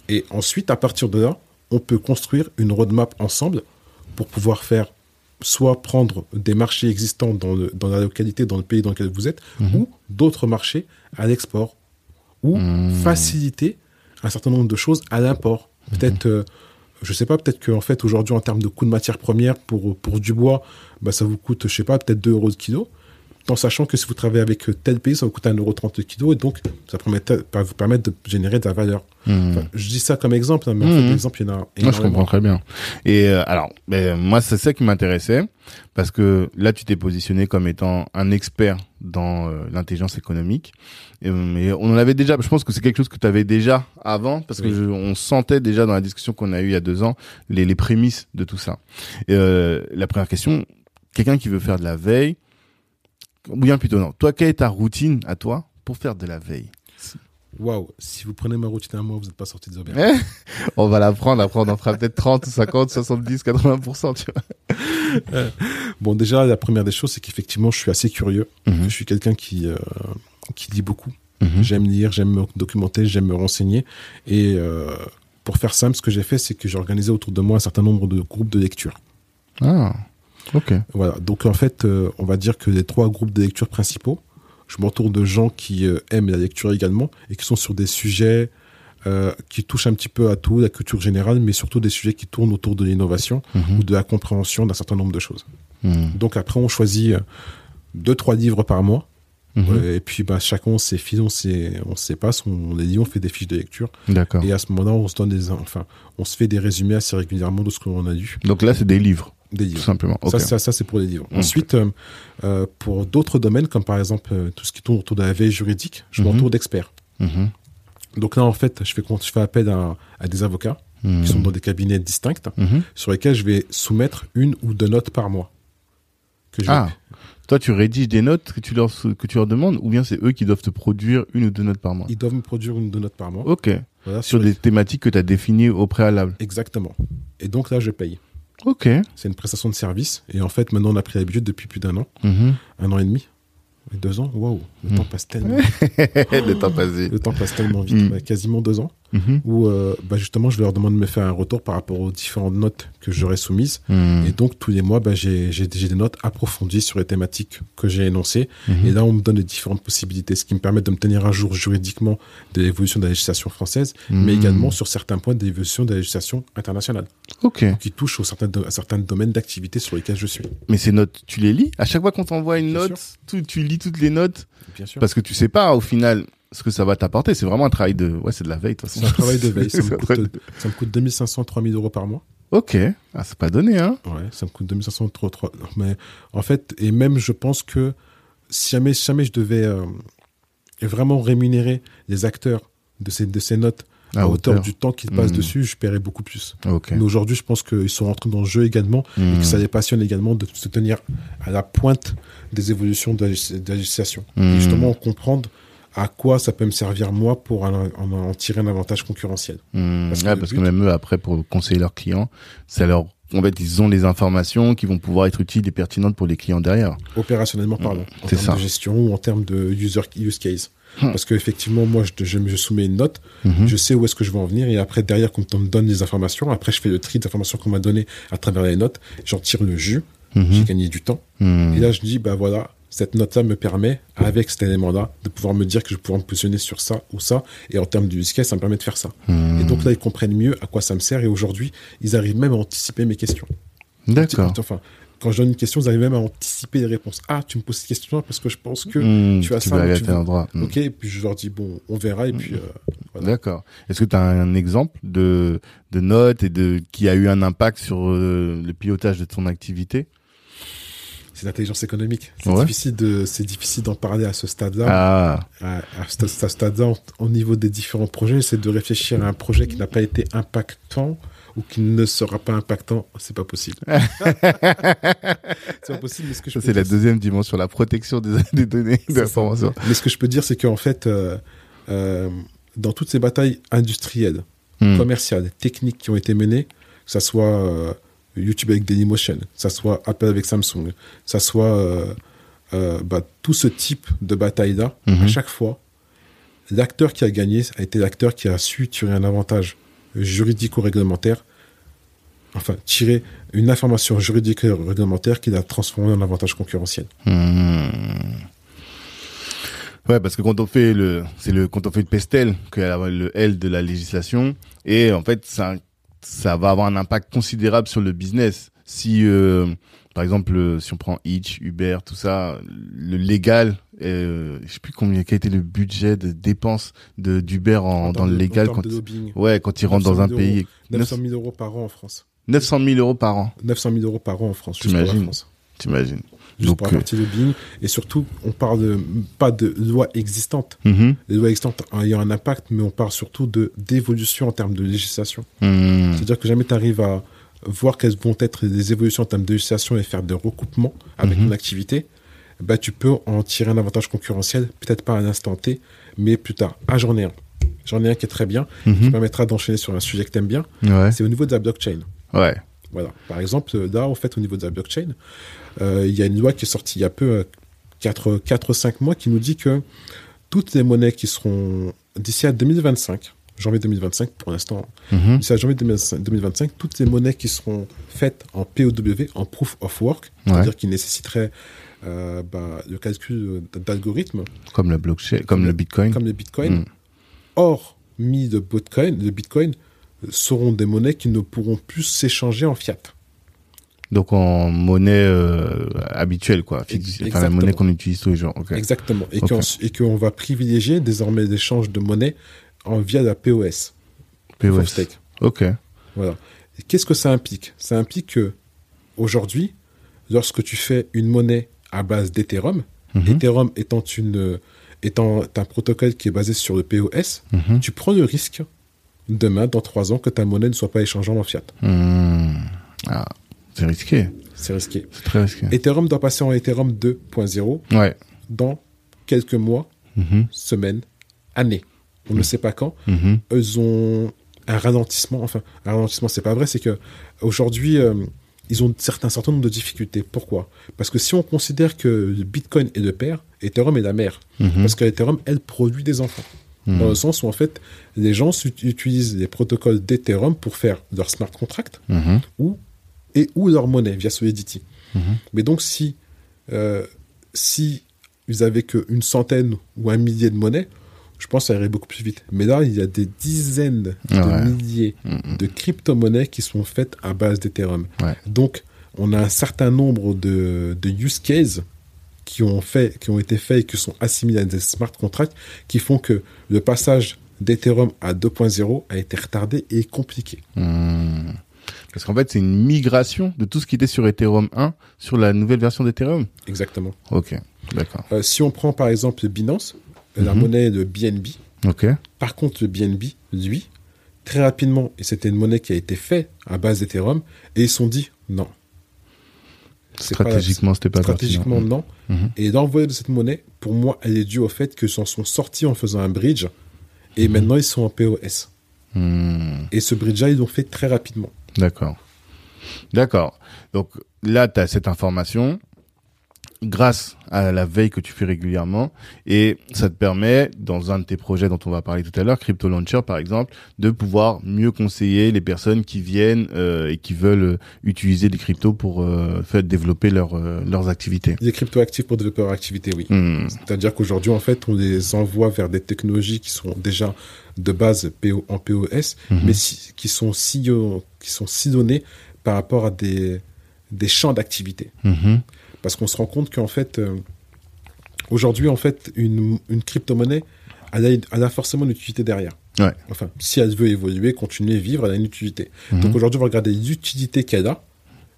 Et ensuite, à partir de là, on peut construire une roadmap ensemble pour pouvoir faire soit prendre des marchés existants dans, le- dans la localité, dans le pays dans lequel vous êtes,
Mhm.
ou d'autres marchés à l'export, ou faciliter un certain nombre de choses à l'import. Peut-être, euh, je sais pas, peut-être qu'en fait, aujourd'hui, en termes de coût de matière première pour, pour du bois, bah, ça vous coûte, je sais pas, peut-être 2 euros le kilo. En sachant que si vous travaillez avec euh, tel pays, ça vous coûte 1,30€ le kilo, et donc ça va vous permettre de générer de la valeur. Enfin, je dis ça comme exemple, hein, mais en fait, l'exemple, il y en a
Moi, je comprends très bien. Et euh, alors, ben, moi, c'est ça qui m'intéressait, parce que là, tu t'es positionné comme étant un expert dans euh, l'intelligence économique. Et, mais on en avait déjà, je pense que c'est quelque chose que tu avais déjà avant, parce que
Oui.
je, on sentait déjà dans la discussion qu'on a eue il y a deux ans les, les prémices de tout ça. Et, euh, la première question, quelqu'un qui veut faire de la veille, ou bien plutôt non, toi, quelle est ta routine à toi pour faire de la veille?
Waouh, si vous prenez ma routine à moi, vous n'êtes pas sorti de auberge.
Eh? On va la prendre, après on en fera peut-être 30, 50, 70, 80%, tu vois.
Bon, déjà, la première des choses, c'est qu'effectivement, je suis assez curieux.
Mhm.
Je suis quelqu'un qui, euh, qui lit beaucoup.
Mhm.
J'aime lire, j'aime me documenter, j'aime me renseigner. Et euh, pour faire simple, ce que j'ai fait, c'est que j'ai organisé autour de moi un certain nombre de groupes de lecture.
Ah, ok.
Voilà. Donc en fait, euh, on va dire que les trois groupes de lecture principaux, je m'entoure de gens qui euh, aiment la lecture également et qui sont sur des sujets qui touchent un petit peu à tout, la culture générale, mais surtout des sujets qui tournent autour de l'innovation
Mhm.
ou de la compréhension d'un certain nombre de choses.
Mhm.
Donc après, on choisit deux, trois livres par mois.
Mhm.
Et puis bah, chacun on ses fiches, on sait, on sait pas, on les lit, on fait des fiches de lecture.
D'accord.
Et à ce moment-là, on se donne des, enfin, on se fait des résumés assez régulièrement de ce qu'on a lu,
Donc là, c'est des livres,
des
tout
livres.
simplement. Ok.
Ça, ça, ça, c'est pour les livres. Ensuite, euh, euh, pour d'autres domaines, comme par exemple euh, tout ce qui tourne autour de la veille juridique, je
Mhm.
m'entoure d'experts.
Mhm.
Donc là, en fait, je fais, je fais appel à, à des avocats qui sont dans des cabinets distincts, sur lesquels je vais soumettre une ou deux notes par mois. Que je vais-
Ah, toi, tu rédiges des notes que tu leur que tu leur demandes, ou bien c'est eux qui doivent te produire une ou deux notes par mois.
Ils doivent me produire une ou deux notes par mois.
Ok.
Voilà,
Sur des thématiques que tu as définies au préalable.
Exactement. Et donc là, je paye.
Ok.
C'est une prestation de service. Et en fait, maintenant, on a pris l'habitude depuis plus d'un an,
Mhm.
un an et demi, deux ans? Waouh, le
Mm.
temps passe tellement,
Le temps passé.
le temps passe tellement vite.
Mm.
Ouais, quasiment deux ans.
Mhm.
où euh, bah, justement je leur demande de me faire un retour par rapport aux différentes notes que j'aurais soumises.
Mhm.
Et donc tous les mois, bah, j'ai des notes approfondies sur les thématiques que j'ai énoncées.
Mhm.
Et là, on me donne les différentes possibilités, ce qui me permet de me tenir à jour juridiquement de l'évolution de la législation française, mais
Mhm.
également sur certains points de l'évolution de la législation internationale,
Ok.
qui touche aux certains, à certains domaines d'activité sur lesquels je suis.
Mais ces notes, tu les lis? À chaque fois qu'on t'envoie une
Bien
note, tu lis toutes les notes?
Bien sûr.
parce que tu sais pas au final ce que ça va t'apporter. C'est vraiment un travail de, ouais, c'est de la veille.
C'est un travail de veille. Ça me, coûte, ça me coûte 2500, 3000 euros par mois.
Ok. Ah, c'est pas donné, hein.
Ouais, ça me coûte 2500, 3, 3. Mais en fait, et même je pense que si jamais, jamais je devais euh, vraiment rémunérer les acteurs de ces, de ces notes à, hauteur. du temps qu'ils passent
Mhm.
dessus, je paierais beaucoup plus. Mais aujourd'hui, je pense qu'ils sont rentrés dans le jeu également et que ça les passionne également de se tenir à la pointe des évolutions de la, légis- de la législation. Et justement, comprendre à quoi ça peut me servir moi pour en, en- en tirer un avantage concurrentiel.
Hmm,
Parce que
ouais, parce
but-
que même eux, après, pour conseiller leurs clients, ça leur, en fait, ils ont les informations qui vont pouvoir être utiles et pertinentes pour les clients derrière.
opérationnellement parlant, en
c'est
termes
ça.
de gestion ou en termes de user use case.
Hmm.
Parce qu'effectivement, moi, je, je, je soumets une note,
Mhm.
je sais où est-ce que je veux en venir, et après, derrière, quand on me donne les informations, après, je fais le tri des informations qu'on m'a données à travers les notes, j'en tire le jus,
Mhm.
j'ai gagné du temps,
Hmm.
et là, je dis, bah voilà, cette note-là me permet, avec cet élément-là, de pouvoir me dire que je vais pouvoir me positionner sur ça ou ça, et en termes de use case, ça me permet de faire ça.
Hmm.
Et donc là, ils comprennent mieux à quoi ça me sert, et aujourd'hui, ils arrivent même à anticiper mes questions.
D'accord.
Enfin, quand je donne une question, ils arrivent même à anticiper les réponses. Ah, tu me poses cette question-là parce que je pense que.
Hmm,
tu as
tu
ça,
vas
tu veux-
endroit. Hmm.
Ok, et puis je leur dis, bon, on verra, et puis. euh, voilà.
D'accord. Est-ce que tu as un exemple de, de notes et de qui a eu un impact sur euh, le pilotage de ton activité?
C'est l'intelligence économique. C'est
Ouais.
difficile de, c'est difficile d'en parler à ce stade-là.
Ah,
À, à ce, stade-là, au- au niveau des différents projets, c'est de réfléchir à un projet qui n'a pas été impactant ou qui ne sera pas impactant. C'est pas possible. c'est pas possible, mais ce que je
ça
peux
c'est la deuxième dimension, la protection des, des données.
Mais ce que je peux dire, c'est qu'en fait, euh, euh, dans toutes ces batailles industrielles,
Hmm.
commerciales, techniques qui ont été menées, que ça soit euh, YouTube avec Dailymotion, que ça soit Apple avec Samsung, que ça soit euh, euh, bah, tout ce type de bataille-là,
Mhm.
à chaque fois, l'acteur qui a gagné a été l'acteur qui a su tirer un avantage juridique ou réglementaire, enfin, tirer une information juridique ou réglementaire qui l'a transformé en avantage concurrentiel.
Hmm. Ouais, parce que quand on fait le, c'est le, quand on fait le pestel, qu'il y a le L de la législation, et en fait, ça, ça va avoir un impact considérable sur le business. Si, euh, par exemple, euh, si on prend Hitch, Uber, tout ça, le légal, euh, je sais plus combien, quel était le budget de dépenses de d'Uber en, dans le légal quand, ouais, quand ils rentrent dans un
900 000
pays.
900 000 euros par an en France.
900 000 euros par an,
900 000 euros par an en France,
T'imagines t'imagines.
Juste
Donc,
pour la
euh,
partie lobbying. Et surtout, on parle de, pas de lois existantes.
mhm,
Les lois existantes ayant un impact, mais on parle surtout de d'évolution en termes de législation.
mhm,
C'est-à-dire que jamais tu arrives à voir quelles vont être les évolutions en termes de législation et faire des recoupements avec
Mhm.
ton activité, bah, tu peux en tirer un avantage concurrentiel, peut-être pas à l'instant T, mais plus tard. Ah, j'en ai un. J'en ai un qui est très bien, qui
mhm.
permettra d'enchaîner sur un sujet que tu aimes bien.
Ouais,
C'est au niveau de la blockchain.
ouais.
Voilà. Par exemple, là, en fait, au niveau de la blockchain, il y a une loi qui est sortie il y a peu, 4-5 mois, qui nous dit que toutes les monnaies qui seront d'ici à 2025, janvier 2025 pour l'instant,
Mhm.
d'ici à janvier 2025, 2025, toutes les monnaies qui seront faites en POW, en Proof of Work,
Ouais.
c'est-à-dire qui nécessiteraient euh, bah, le calcul d'algorithmes,
Comme le blockchain, comme le bitcoin.
comme les bitcoins,
Mm.
hors mis de bitcoin, de bitcoin, euh, seront des monnaies qui ne pourront plus s'échanger en fiat.
Donc en monnaie euh, habituelle, quoi. Fixe, enfin, la monnaie qu'on utilise tous les jours.
Exactement. Et qu'on et qu'on va privilégier désormais l'échange de monnaie en, via la POS.
POS.
Stake.
Ok.
Voilà. Qu'est-ce que ça implique? Ça implique que aujourd'hui, lorsque tu fais une monnaie à base d'Ethereum,
Mhm.
Ethereum étant, une, étant un protocole qui est basé sur le POS,
Mhm.
tu prends le risque demain, dans trois ans, que ta monnaie ne soit pas échangeable en fiat.
Hmm. Ah, c'est risqué.
C'est risqué.
C'est très risqué.
Ethereum doit passer en Ethereum 2.0
Ouais.
dans quelques mois,
Mhm.
semaines, années. On ne sait pas quand.
Mhm.
Ils ont un ralentissement. Enfin, un ralentissement, c'est pas vrai. C'est que aujourd'hui, euh, ils ont certains certain nombre de difficultés. Pourquoi? Parce que si on considère que Bitcoin est le père, Ethereum est la mère.
Mhm.
Parce que Ethereum, elle produit des enfants. dans le sens où en fait les gens utilisent les protocoles d'Ethereum pour faire leur smart contract
Mhm.
ou et ou leur monnaie via Solidity.
Mhm.
Mais donc si euh, si ils avaient qu'une centaine ou un millier de monnaies, je pense que ça irait beaucoup plus vite. Mais là, il y a des dizaines de
Ouais.
milliers
Mhm.
de crypto-monnaies qui sont faites à base d'Ethereum.
Ouais.
Donc, on a un certain nombre de, de use cases qui ont, fait, qui ont été faits et qui sont assimilés à des smart contracts qui font que le passage d'Ethereum à 2.0 a été retardé et compliqué.
Hmm. Parce qu'en fait, c'est une migration de tout ce qui était sur Ethereum 1 sur la nouvelle version d'Ethereum.
Exactement.
Ok, d'accord.
Euh, si on prend par exemple Binance, la
Mhm.
monnaie de BNB,
Ok.
par contre le BNB, lui, très rapidement, et c'était une monnaie qui a été faite à base d'Ethereum, et ils se sont dit non.
Stratégiquement, c'était pas
Stratégiquement,
pertinent.
non.
Mhm.
Et l'envoi de cette monnaie, pour moi, elle est due au fait qu'ils s'en sont sortis en faisant un bridge. Et
Mhm.
maintenant, ils sont en POS.
Hmm.
Et ce bridge-là, ils l'ont fait très rapidement.
D'accord. D'accord. Donc là, tu as cette information grâce à la veille que tu fais régulièrement et ça te permet, dans un de tes projets dont on va parler tout à l'heure, Crypto Launcher par exemple, de pouvoir mieux conseiller les personnes qui viennent euh, et qui veulent euh, utiliser des cryptos pour euh, faire développer leur, euh, leurs activités.
Les crypto-actifs pour développeurs activité, oui.
Hmm.
C'est-à-dire qu'aujourd'hui, en fait, on les envoie vers des technologies qui sont déjà de base PO, en POS,
Mhm.
mais si- qui sont si, qui sont sillonnés par rapport à des, des champs d'activité.
Mhm.
Parce qu'on se rend compte qu'en fait, euh, aujourd'hui, en fait, une, une crypto-monnaie, elle a, elle a forcément une utilité derrière.
Ouais.
Enfin, si elle veut évoluer, continuer à vivre, elle a une utilité.
Mhm.
Donc aujourd'hui, on va regarder les utilités qu'elle a,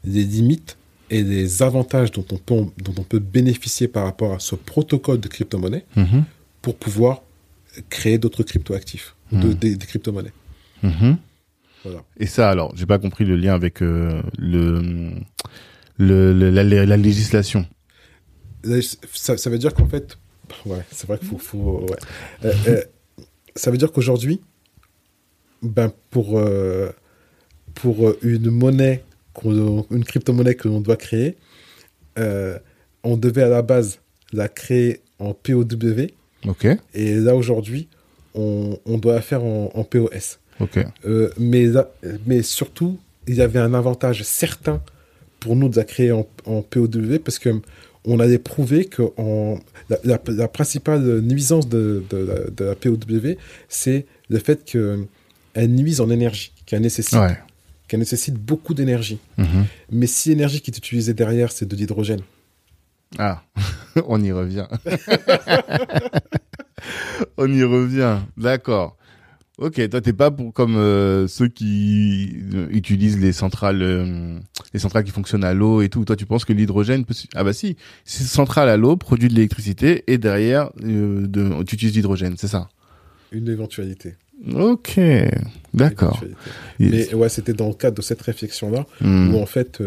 les limites et les avantages dont on peut, dont on peut bénéficier par rapport à ce protocole de crypto-monnaie
Mhm.
pour pouvoir créer d'autres crypto-actifs, de- des, des crypto-monnaies. Voilà.
Et ça, alors, j'ai pas compris le lien avec euh, le, le, le- la, la législation.
Ça, ça veut dire qu'en fait, ouais, c'est vrai qu'il faut, faut- ouais. Euh, euh, ça veut dire qu'aujourd'hui, ben pour pour une monnaie, une crypto-monnaie que l'on doit créer, on devait à la base la créer en POW,
Ok.
et là aujourd'hui, on, on doit la faire en, en POS. Euh, mais, là- mais surtout, il y avait un avantage certain pour nous de la créer en, en POW parce que on allait prouver que la, la- la principale nuisance de, de la, de la POW, c'est le fait qu'elle nuise en énergie, qu'elle nécessite,
Ouais.
qu'elle nécessite beaucoup d'énergie.
Mhm.
Mais si l'énergie qui est utilisée derrière, c'est de l'hydrogène,
Ah, on y revient. on y revient. D'accord. Ok, toi t'es pas pour comme euh, ceux qui euh, utilisent les centrales, euh, les centrales qui fonctionnent à l'eau et tout. Toi tu penses que l'hydrogène peut... Ah bah si, c'est centrale à l'eau, produit de l'électricité et derrière euh, de... tu utilises l'hydrogène, c'est ça?
une éventualité.
Ok, d'accord. Yes.
Mais ouais, c'était dans le cadre de cette réflexion-là
Hmm.
où en fait,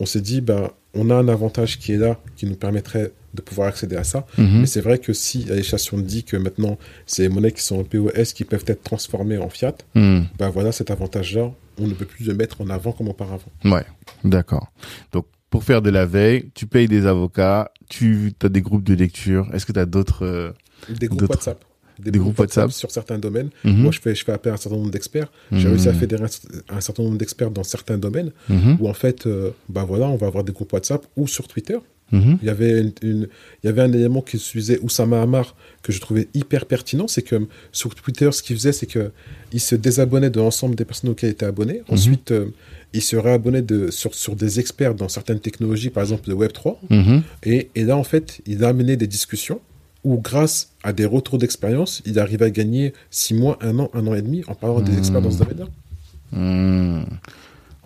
on s'est dit, ben, on a un avantage qui est là, qui nous permettrait de pouvoir accéder à ça.
Mhm.
Mais c'est vrai que si la législation dit que maintenant, c'est les monnaies qui sont en POS qui peuvent être transformées en fiat,
Hmm.
ben voilà, cet avantage-là, on ne peut plus le mettre en avant comme auparavant.
Ouais, d'accord. Donc, pour faire de la veille, tu payes des avocats, tu as des groupes de lecture. Est-ce que tu as d'autres... euh,
Des groupes WhatsApp.
Des groupes WhatsApp.
sur certains domaines.
mhm,
Moi, je fais, je fais appel à un certain nombre d'experts. J'ai
Mhm.
réussi à fédérer un, un certain nombre d'experts dans certains domaines
mhm,
où, en fait, euh, ben voilà, on va avoir des groupes WhatsApp ou sur Twitter.
Mhm,
Il y avait, une, une- il y avait un élément qui utilisait Oussama Hamar que je trouvais hyper pertinent. C'est que sur Twitter, ce qu'il faisait, c'est que il se désabonnait de l'ensemble des personnes auxquelles il était abonné.
Mhm.
Ensuite, euh, il se réabonnait de, sur, sur des experts dans certaines technologies, par exemple le Web3.
mhm.
Et, et là, en fait, il a amené des discussions où, grâce à des retours d'expérience, il arrivait à gagner six mois, un an, un an et demi en parlant des experts dans ce domaine-là.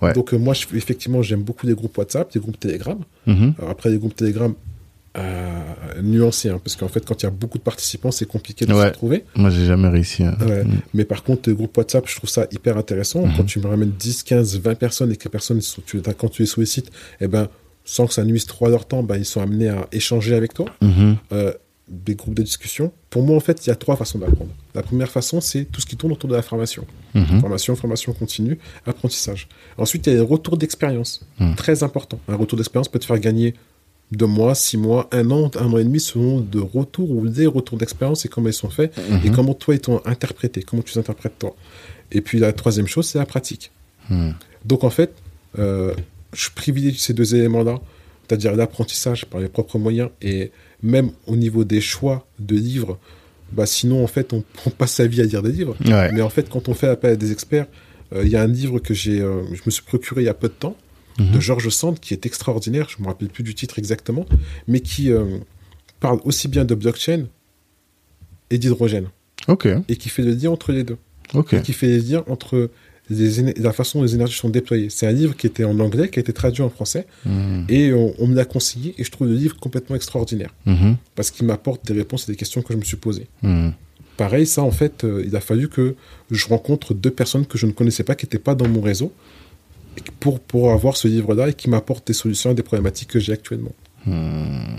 Ouais.
Donc, euh, moi, je, effectivement, j'aime beaucoup les groupes WhatsApp, les groupes Telegram.
Mhm.
Alors après, les groupes Telegram, euh, nuancés, hein, parce qu'en fait, quand il y a beaucoup de participants, c'est compliqué de
Ouais.
se retrouver.
Moi, j'ai jamais réussi. hein.
Ouais.
Mm.
Mais par contre, les groupes WhatsApp, je trouve ça hyper intéressant.
Mhm.
Quand tu me ramènes 10, 15, 20 personnes et que les personnes, sont- tu, quand tu les sollicites, eh ben, sans que ça nuise trop à leur temps, ben, ils sont amenés à échanger avec toi.
Mhm.
Euh, des groupes de discussion. Pour moi, en fait, il y a trois façons d'apprendre. La première façon, c'est tout ce qui tourne autour de la formation.
Mhm.
Formation, formation continue, apprentissage. Ensuite, il y a les retours d'expérience.
Mhm.
Très important. Un retour d'expérience peut te faire gagner deux mois, six mois, un an, un an et demi selon de retours ou des retours d'expérience et comment ils sont faits et
Mhm.
comment toi ils t'ont interprété, comment tu t'interprètes toi. Et puis la troisième chose, c'est la pratique. Donc en fait, euh, je privilégie ces deux éléments-là, c'est-à-dire l'apprentissage par les propres moyens et même au niveau des choix de livres, bah sinon en fait on, on passe sa vie à lire des livres.
Ouais.
Mais en fait, quand on fait appel à des experts, euh, il y a un livre que j'ai, euh, je me suis procuré il y a peu de temps,
Mhm.
de Georges Sand, qui est extraordinaire, je me rappelle plus du titre exactement, mais qui euh, parle aussi bien de blockchain et d'hydrogène,
Ok.
et qui fait le lien entre les deux,
Ok.
et qui fait le lien entre les la façon dont les énergies sont déployées. C'est un livre qui était en anglais, qui a été traduit en français,
Hmm.
et on, on me l'a conseillé, et je trouve le livre complètement extraordinaire,
Mhm.
parce qu'il m'apporte des réponses à des questions que je me suis posées.
Hmm.
Pareil, ça, en fait, euh, il a fallu que je rencontre deux personnes que je ne connaissais pas, qui n'étaient pas dans mon réseau, pour, pour avoir ce livre-là et qui m'apporte des solutions à des problématiques que j'ai actuellement.
Hmm.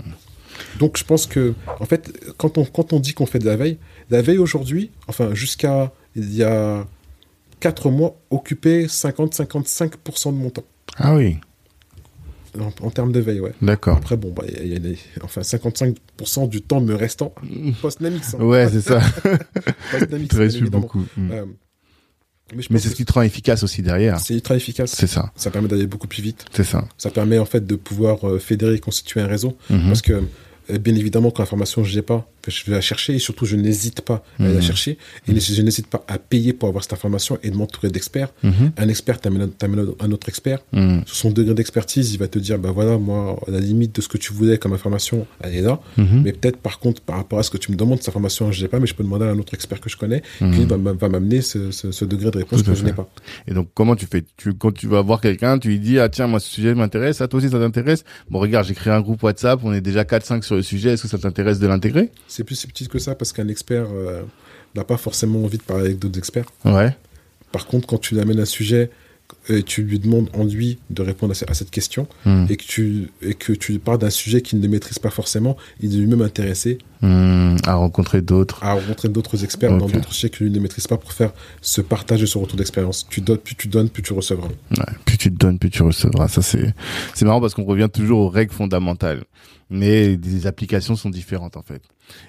Donc, je pense que, en fait, quand on, quand on dit qu'on fait de la veille, la veille aujourd'hui, enfin, jusqu'à il y a quatre mois, occupait 50-55% de mon temps.
Ah oui.
En, en termes de veille, ouais.
D'accord.
Après, bon, bah, il y a- y a des- enfin, 55% du temps me restant post-Namix. hein.
Ouais, c'est ça.
Post-Namix,
Tu beaucoup.
Euh, mais
c'est ce qui te rend efficace aussi derrière.
c'est ultra efficace.
C'est ça.
Ça permet d'aller beaucoup plus vite.
C'est ça.
Ça permet en fait de pouvoir euh, fédérer et constituer un réseau.
Mhm.
Parce que, euh, bien évidemment, quand l'information je l'ai pas, je vais la chercher et surtout je n'hésite pas à
Mhm.
la chercher. Et je n'hésite pas à payer pour avoir cette information et de m'entourer d'experts.
Mhm.
Un expert t'amène un autre expert.
Hmm.
Sur son degré d'expertise, il va te dire, bah voilà, moi, à la limite de ce que tu voulais comme information, elle est là.
Mhm.
Mais peut-être, par contre, par rapport à ce que tu me demandes, cette information, je l'ai pas, mais je peux demander à un autre expert que je connais,
Mhm.
qui va, va m'amener ce, ce- ce degré de réponse
Tout
que je n'ai pas.
Et donc, comment tu fais? Tu, Quand tu vas voir quelqu'un, tu lui dis, ah tiens, moi, ce sujet m'intéresse, ah toi aussi, ça t'intéresse? Bon, regarde, j'ai créé un groupe WhatsApp, on est déjà 4-5 sur le sujet, est-ce que ça t'intéresse de l'intégrer?
C'est plus subtil que ça parce qu'un expert euh, n'a pas forcément envie de parler avec d'autres experts.
Ouais.
Par contre, quand tu amènes un sujet et tu lui demandes en lui de répondre à, ce- à cette question
Hmm.
et que tu et que tu parles d'un sujet qu'il ne maîtrise pas forcément, il est lui-même intéressé
Hmm. À rencontrer d'autres.
à rencontrer d'autres experts dans d'autres sujets que lui ne maîtrise pas pour faire ce partage de ce retour d'expérience. Tu donnes, plus tu donnes, plus tu recevras.
Ouais, plus tu donnes, plus tu recevras. Ça, c'est, c'est marrant parce qu'on revient toujours aux règles fondamentales. Mais des applications sont différentes, en fait.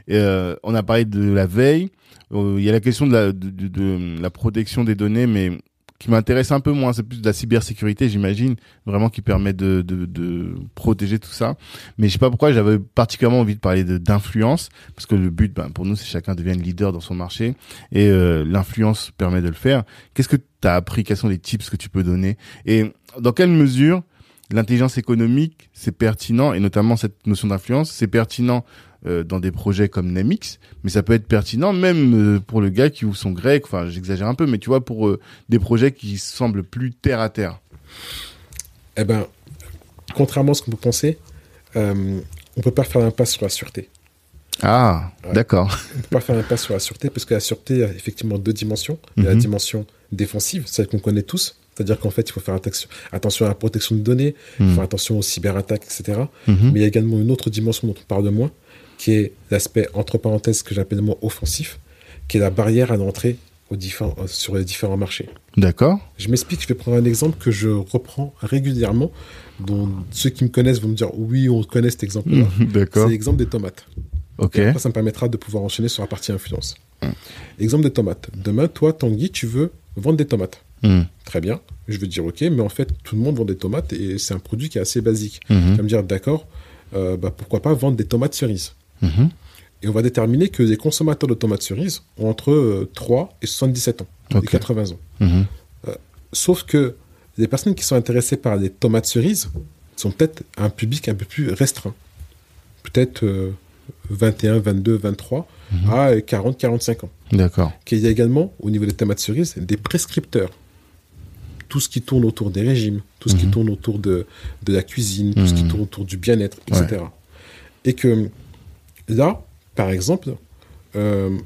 Et, euh, on a parlé de la veille. Euh, Il y a la question de la, de, de- de la protection des données, mais qui m'intéresse un peu moins. C'est plus de la cybersécurité, j'imagine, vraiment qui permet de, de, de protéger tout ça. Mais je sais pas pourquoi j'avais particulièrement envie de parler d'influence, parce que le but, ben, pour nous, c'est chacun devienne leader dans son marché, et euh, l'influence permet de le faire. Qu'est-ce que tu as appris? Quels sont les tips que tu peux donner? Et dans quelle mesure l'intelligence économique, c'est pertinent, et notamment cette notion d'influence, c'est pertinent euh, dans des projets comme Nemix, mais ça peut être pertinent même euh, pour le gars qui ouvre son grec, enfin j'exagère un peu, mais tu vois, pour euh, des projets qui semblent plus terre à terre.
Eh ben, contrairement à ce qu'on peut penser, euh, on peut pas faire l'impasse sur la sûreté.
Ah,
Ouais.
d'accord.
On peut pas faire l'impasse sur la sûreté parce que la sûreté a effectivement deux dimensions. Il y a la
Mhm.
dimension défensive, celle qu'on connaît tous. C'est-à-dire qu'en fait, il faut faire attention, à la protection de données, il faut
Mhm.
faire attention aux cyberattaques, etc.
Mhm.
Mais il y a également une autre dimension dont on parle de moins, qui est l'aspect, entre parenthèses, que j'appelle moi offensif, qui est la barrière à l'entrée euh, sur les différents marchés.
D'accord.
Je m'explique, je vais prendre un exemple que je reprends régulièrement, dont ceux qui me connaissent vont me dire oui, on connaît cet exemple-là. C'est
D'accord.
l'exemple des tomates.
Ok.
Après, ça me permettra de pouvoir enchaîner sur la partie influence.
Mm.
Exemple des tomates. Demain, toi, Tanguy, tu veux vendre des tomates.
Mhm.
Très bien. Je veux dire ok, mais en fait, tout le monde vend des tomates et c'est un produit qui est assez basique.
Mhm.
Tu vas me dire d'accord, euh, bah, pourquoi pas vendre des tomates cerises
Mhm.
Et on va déterminer que les consommateurs de tomates cerises ont entre euh, 3 et 77 ans,
Ok.
et 80 ans.
Mhm.
Sauf que les personnes qui sont intéressées par les tomates cerises sont peut-être un public un peu plus restreint. Peut-être euh, 21, 22, 23
Mhm.
à 40, 45 ans.
D'accord.
Qu'il y a également, au niveau des tomates cerises, des prescripteurs. Tout ce qui tourne autour des régimes, tout ce qui
Mhm.
tourne autour de, de la cuisine, tout ce qui tourne autour du bien-être, etc. Et que là, par exemple, euh,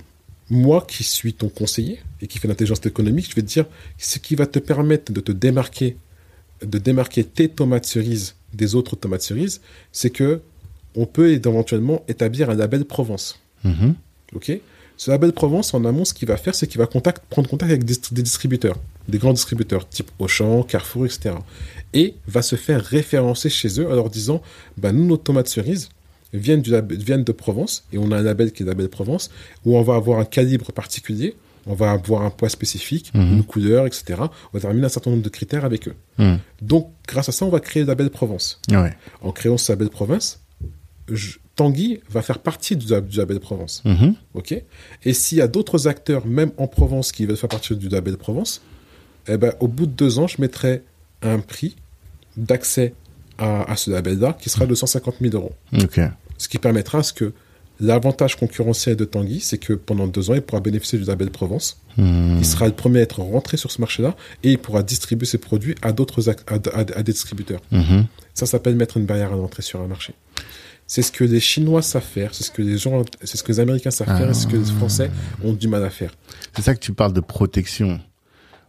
moi qui suis ton conseiller et qui fais l'intelligence économique, je vais te dire ce qui va te permettre de te démarquer, de démarquer tes tomates cerises des autres tomates cerises, c'est que on peut éventuellement établir un label Provence.
Mhm.
Ok? Ce label Provence, en amont, ce qu'il va faire, c'est qu'il va contact, prendre contact avec des, des distributeurs, des grands distributeurs, type Auchan, Carrefour, etc. et va se faire référencer chez eux en leur disant bah, Nous, nos tomates cerises viennent, du viennent de Provence, et on a un label qui est label Provence, où on va avoir un calibre particulier, on va avoir un poids spécifique,
Mhm.
une couleur, etc. On va terminer un certain nombre de critères avec eux.
Hmm.
Donc, grâce à ça, on va créer le label Provence.
Ouais.
En créant ce label Provence, je- Tanguy va faire partie du, du label Provence.
Mhm.
Ok? Et s'il y a d'autres acteurs, même en Provence, qui veulent faire partie du label Provence, eh ben, au bout de deux ans, je mettrai un prix d'accès à, à ce label-là qui sera de 150 000 euros. Ce qui permettra à ce que l'avantage concurrentiel de Tanguy, c'est que pendant deux ans, il pourra bénéficier du label Provence.
Hmm.
Il sera le premier à être rentré sur ce marché-là et il pourra distribuer ses produits à d'autres à, à- à des distributeurs.
Mhm.
Ça s'appelle mettre une barrière à l'entrée sur un marché. C'est ce que les Chinois savent faire, c'est ce que les gens, c'est ce que les Américains savent faire, et ce que les Français ont du mal à faire.
C'est ça que tu parles de protection.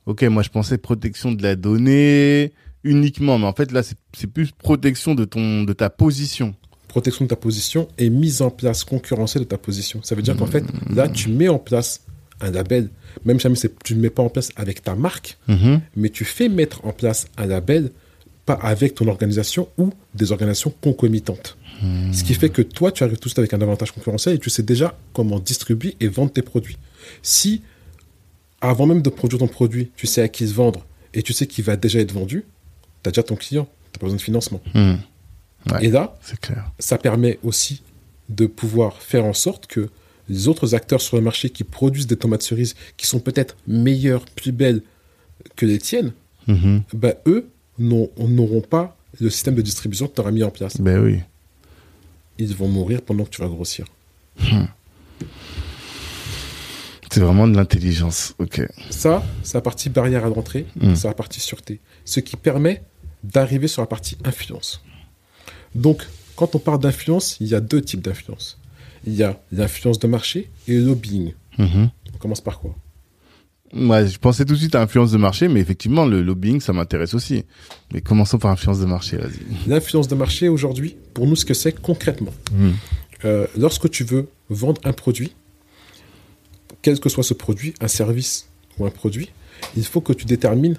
Ok, moi je pensais protection de la donnée uniquement, mais en fait là c'est c'est plus protection de ton de ta position.
Protection de ta position et mise en place concurrentielle de ta position. Ça veut dire qu'en fait, là, tu mets en place un label, même jamais tu ne mets pas en place avec ta marque,
Mhm.
mais tu fais mettre en place un label pas avec ton organisation ou des organisations concomitantes. Ce qui fait que toi, tu arrives tout de suite avec un avantage concurrentiel et tu sais déjà comment distribuer et vendre tes produits. Si, avant même de produire ton produit, tu sais à qui se vendre et tu sais qu'il va déjà être vendu, tu as déjà ton client, tu pas besoin de financement.
Hmm. Ouais.
Et là,
clair.
ça permet aussi de pouvoir faire en sorte que les autres acteurs sur le marché qui produisent des tomates cerises qui sont peut-être meilleures, plus belles que les tiennes,
Mhm.
ben, eux n'auront pas le système de distribution que tu auras mis en place.
Ben oui.
Ils vont mourir pendant que tu vas grossir.
C'est vraiment de l'intelligence. Ok.
Ça, c'est la partie barrière à l'entrée,
Mm.
c'est la partie sûreté. Ce qui permet d'arriver sur la partie influence. Donc, quand on parle d'influence, il y a deux types d'influence. Il y a l'influence de marché et le lobbying.
Mhm.
On commence par quoi?
Ouais, je pensais tout de suite à influence de marché, mais effectivement le lobbying ça m'intéresse aussi. Mais commençons par influence de marché, vas-y.
L'influence de marché aujourd'hui, pour nous, ce que c'est concrètement?
Hmm.
Euh, lorsque tu veux vendre un produit, quel que soit ce produit, un service ou un produit, il faut que tu détermines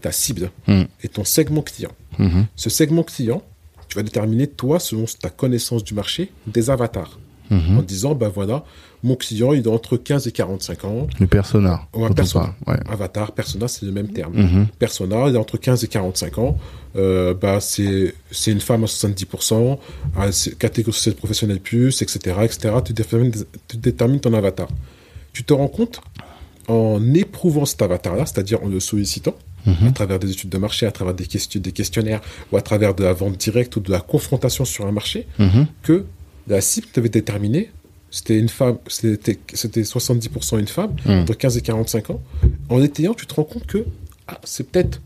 ta cible
Hmm.
et ton segment client.
Mhm.
Ce segment client, tu vas déterminer, toi, selon ta connaissance du marché, des avatars.
Mhm.
En disant, ben voilà, mon client, il est entre 15 et 45 ans.
Le persona. Parle, Ouais.
Avatar, persona, c'est le même terme.
Mhm.
Persona, il est entre 15 et 45 ans. Euh, bah, c'est c'est une femme à 70%, à catégorie sociale professionnelle plus, etc. etc. Tu, détermines, tu détermines ton avatar. Tu te rends compte, en éprouvant cet avatar-là, c'est-à-dire en le sollicitant, à travers des études de marché, à travers des, question- des questionnaires, ou à travers de la vente directe ou de la confrontation sur un marché,
Mhm.
que la cible que tu avais déterminée, c'était une femme, c'était c'était 70% une femme,
Mm.
entre 15 et 45 ans. En l'étayant, tu te rends compte que ah, c'est peut-être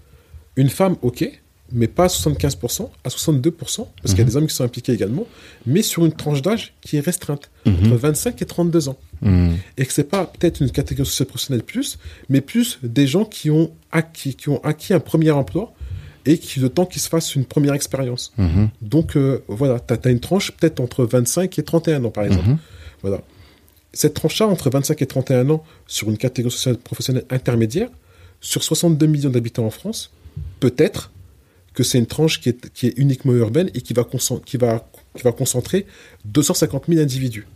une femme, ok, mais pas à 75%, à 62%, parce qu'il y a des hommes qui sont impliqués également, mais sur une tranche d'âge qui est restreinte, entre 25 et 32 ans.
Mhm.
Et que c'est pas peut-être une catégorie sociale professionnelle plus, mais plus des gens qui ont acquis, qui ont acquis un premier emploi et qui, le temps qu'ils se fassent une première expérience.
Mhm.
Donc euh, voilà, tu as, une tranche peut-être entre 25 et 31 ans, par exemple.
Mhm.
Voilà. Cette tranche-là, entre 25 et 31 ans, sur une catégorie sociale professionnelle intermédiaire, sur 62 millions d'habitants en France, peut-être que c'est une tranche qui est, qui est uniquement urbaine et qui va, concent- qui, va, qui va concentrer 250 000 individus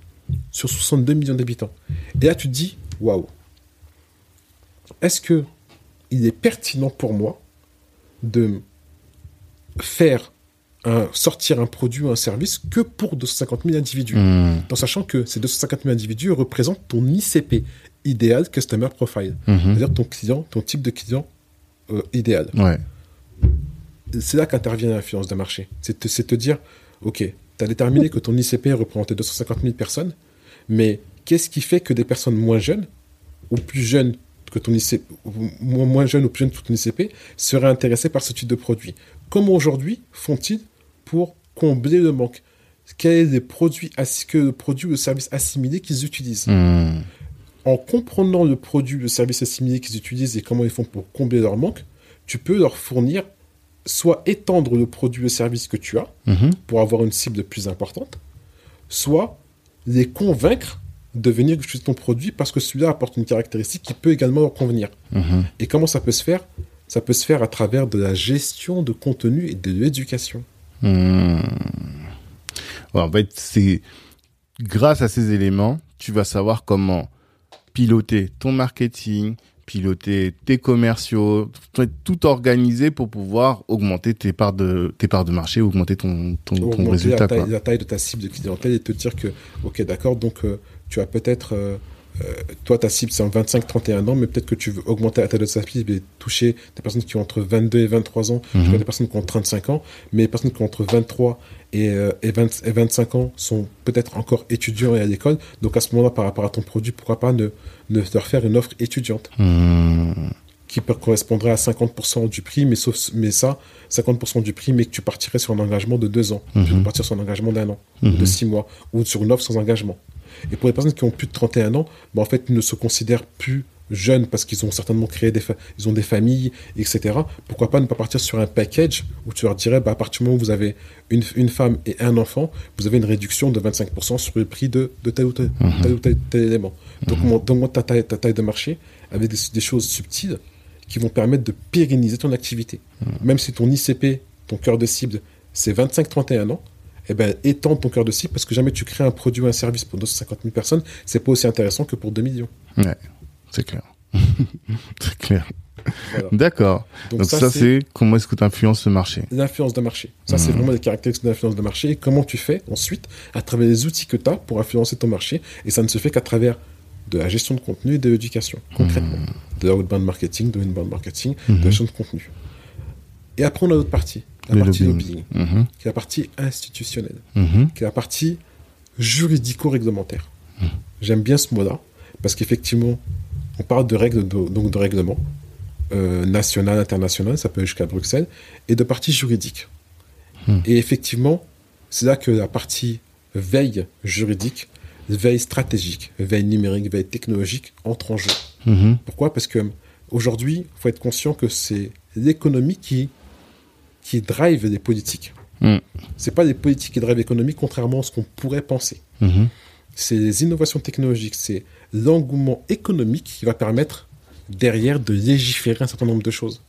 sur 62 millions d'habitants. Et là, tu te dis, waouh, est-ce que il est pertinent pour moi de faire un, sortir un produit ou un service que pour 250 000 individus?
Mhm.
en sachant que ces 250 000 individus représentent ton ICP, Ideal Customer Profile,
Mhm.
c'est-à-dire ton client, ton type de client euh, idéal.
Ouais.
C'est là qu'intervient l'influence de marché. C'est te, dire, ok, tu as déterminé que ton ICP représentait 250 000 personnes, mais qu'est-ce qui fait que des personnes moins jeunes ou plus jeunes que ton ICP, ou moins, jeunes ou plus jeunes que ton ICP seraient intéressés par ce type de produit? Comment aujourd'hui font-ils pour combler le manque? Quels sont les produits, que le produit ou le service assimilé qu'ils utilisent?
Mhm.
en comprenant le produit, le service assimilé qu'ils utilisent et comment ils font pour combler leur manque, tu peux leur fournir soit étendre le produit, le service que tu as
Mhm.
pour avoir une cible plus importante, soit les convaincre de venir utiliser ton produit parce que celui-là apporte une caractéristique qui peut également leur convenir.
Mhm.
Et comment ça peut se faire? Ça peut se faire à travers de la gestion de contenu et de l'éducation.
Hmm. Ouais, en fait, c'est grâce à ces éléments, tu vas savoir comment piloter ton marketing, piloter tes commerciaux, tout organiser pour pouvoir augmenter tes parts de tes parts de marché, augmenter ton ton,
Augmenter
ton résultat.
la taille,
quoi.
la taille de ta cible de clientèle et te dire que, ok, d'accord, donc euh, tu as peut-être, euh, euh, toi, ta cible c'est en 25-31 ans, mais peut-être que tu veux augmenter la taille de ta cible et toucher des personnes qui ont entre 22 et 23 ans,
Mhm.
des personnes qui ont 35 ans, mais les personnes qui ont entre 23 et, euh, et, 20 et 25 ans sont peut-être encore étudiants et à l'école. Donc à ce moment-là, par rapport à ton produit, pourquoi pas ne, ne leur faire une offre étudiante
Hmm.
qui correspondrait à 50% du prix, mais, sauf, mais ça, 50% du prix, mais que tu partirais sur un engagement de deux ans. Tu
Mhm.
peux partir sur un engagement d'un an, ou de
Mhm.
six mois, ou sur une offre sans engagement. Et pour les personnes qui ont plus de 31 ans, bah, en fait, ils ne se considèrent plus jeunes parce qu'ils ont certainement créé des, ils ont des familles, etc. Pourquoi pas ne pas partir sur un package où tu leur dirais, bah, à partir du moment où vous avez une, une femme et un enfant, vous avez une réduction de 25% sur le prix de, de tel ou tel,
Mhm.
tel, ou tel, tel élément. Donc, on augmente ta taille, ta taille de marché avec des, des choses subtiles qui vont permettre de pérenniser ton activité. Même si ton ICP, ton cœur de cible, c'est 25-31 ans, eh ben, étends ton cœur de cible parce que jamais tu crées un produit ou un service pour 250 000 personnes, c'est pas aussi intéressant que pour 2 millions.
Ouais, c'est clair. c'est clair.
Voilà.
D'accord.
Donc,
Donc,
ça,
ça,
c'est
comment est-ce que tu influences le marché?
l'influence de marché. Ça, c'est
Mhm.
vraiment les caractéristiques de l'influence de marché et comment tu fais ensuite à travers les outils que tu as pour influencer ton marché. Et ça ne se fait qu'à travers de la gestion de contenu et de l'éducation, concrètement. De la outbound marketing, de l'inbound marketing, de la gestion de contenu. Et après, on a l'autre partie, la
Le
partie
lobbying.
lobbying,
Mhm.
qui est la partie institutionnelle.
Mhm.
qui est la partie juridico-réglementaire. J'aime bien ce mot-là, parce qu'effectivement, on parle de règles, de- donc de règlements, euh, national, international, ça peut aller jusqu'à Bruxelles, et de partie juridique. Et effectivement, c'est là que la partie veille juridique, veille stratégique, veille numérique, veille technologique entre en jeu.
Mhm.
Pourquoi? Parce que aujourd'hui, il faut être conscient que c'est l'économie qui, qui drive les politiques.
Mm.
C'est pas les politiques qui drivent l'économie, contrairement à ce qu'on pourrait penser.
Mhm.
C'est les innovations technologiques, c'est l'engouement économique qui va permettre derrière de légiférer un certain nombre de choses.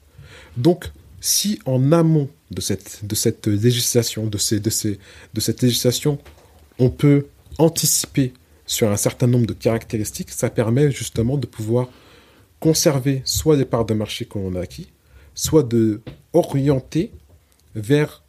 Donc, si en amont de cette, de cette législation, de, ces, de, ces, de cette législation, on peut anticiper sur un certain nombre de caractéristiques, ça permet justement de pouvoir conserver soit les parts de marché qu'on a acquis, soit de orienter vers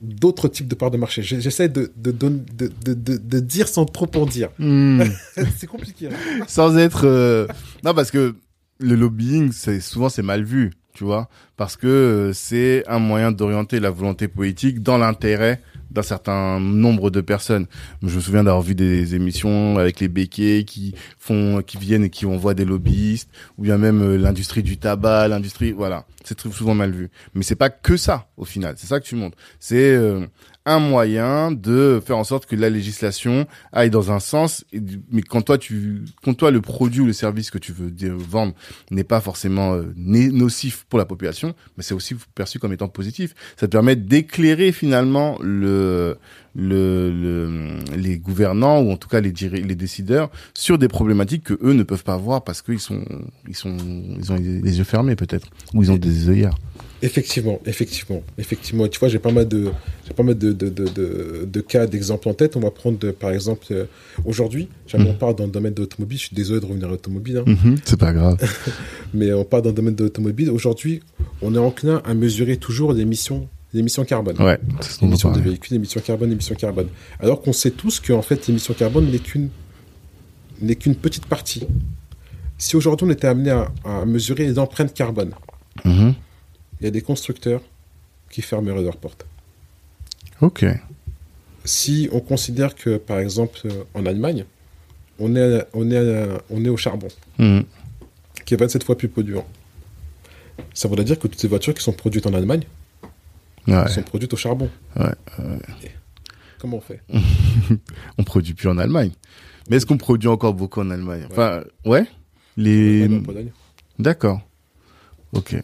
d'autres types de parts de marché. J'essaie de, de, donner- de, de, de- de dire sans trop en dire.
Hmm.
c'est compliqué. hein.
Sans être euh, non parce que le lobbying c'est souvent c'est mal vu, tu vois, parce que euh, c'est un moyen d'orienter la volonté politique dans l'intérêt d'un certain nombre de personnes. Je me souviens d'avoir vu des émissions avec les béquets qui font, qui viennent et qui envoient des lobbyistes, ou bien même euh, l'industrie du tabac, l'industrie, voilà, c'est souvent mal vu. Mais c'est pas que ça au final, c'est ça que tu montres. C'est euh, un moyen de faire en sorte que la législation aille dans un sens, mais quand toi tu, quand toi le produit ou le service que tu veux vendre n'est pas forcément euh, nocif pour la population, mais c'est aussi perçu comme étant positif. Ça te permet d'éclairer finalement le, le, le- les gouvernants ou en tout cas les, décideurs sur des problématiques que eux ne peuvent pas voir parce qu'ils sont, ils sont, ils ont les yeux fermés peut-être ou ils ont des œillères.
Effectivement, effectivement, effectivement. Tu vois, j'ai pas mal de, j'ai pas mal de, de, de, de, cas, d'exemples en tête. On va prendre, de- par exemple, euh, aujourd'hui,
Mhm.
on parle dans le domaine de l'automobile. Je suis désolé de revenir à l'automobile, hein,
Mhm, c'est pas grave.
mais on parle dans le domaine de l'automobile. Aujourd'hui, on est enclin à mesurer toujours l'émission, l'émission carbone.
Ouais,
L'émission des véhicules, émissions carbone, émissions carbone. Alors qu'on sait tous que en fait, l'émission carbone n'est qu'une n'est qu'une petite partie. Si aujourd'hui on était amené à, à mesurer les empreintes carbone,
Mhm.
Il y a des constructeurs qui fermeraient leurs portes.
Ok.
Si on considère que, par exemple, euh, en Allemagne, on est, à- on est, à- on est au charbon,
Mhm.
qui est 27 fois plus polluant, ça voudrait dire que toutes ces voitures qui sont produites en Allemagne
Ouais.
sont produites au charbon.
Ouais,
Comment on fait
On produit plus en Allemagne. Mais est-ce qu'on produit encore beaucoup en Allemagne? Enfin, ouais. Les. D'accord. Ok.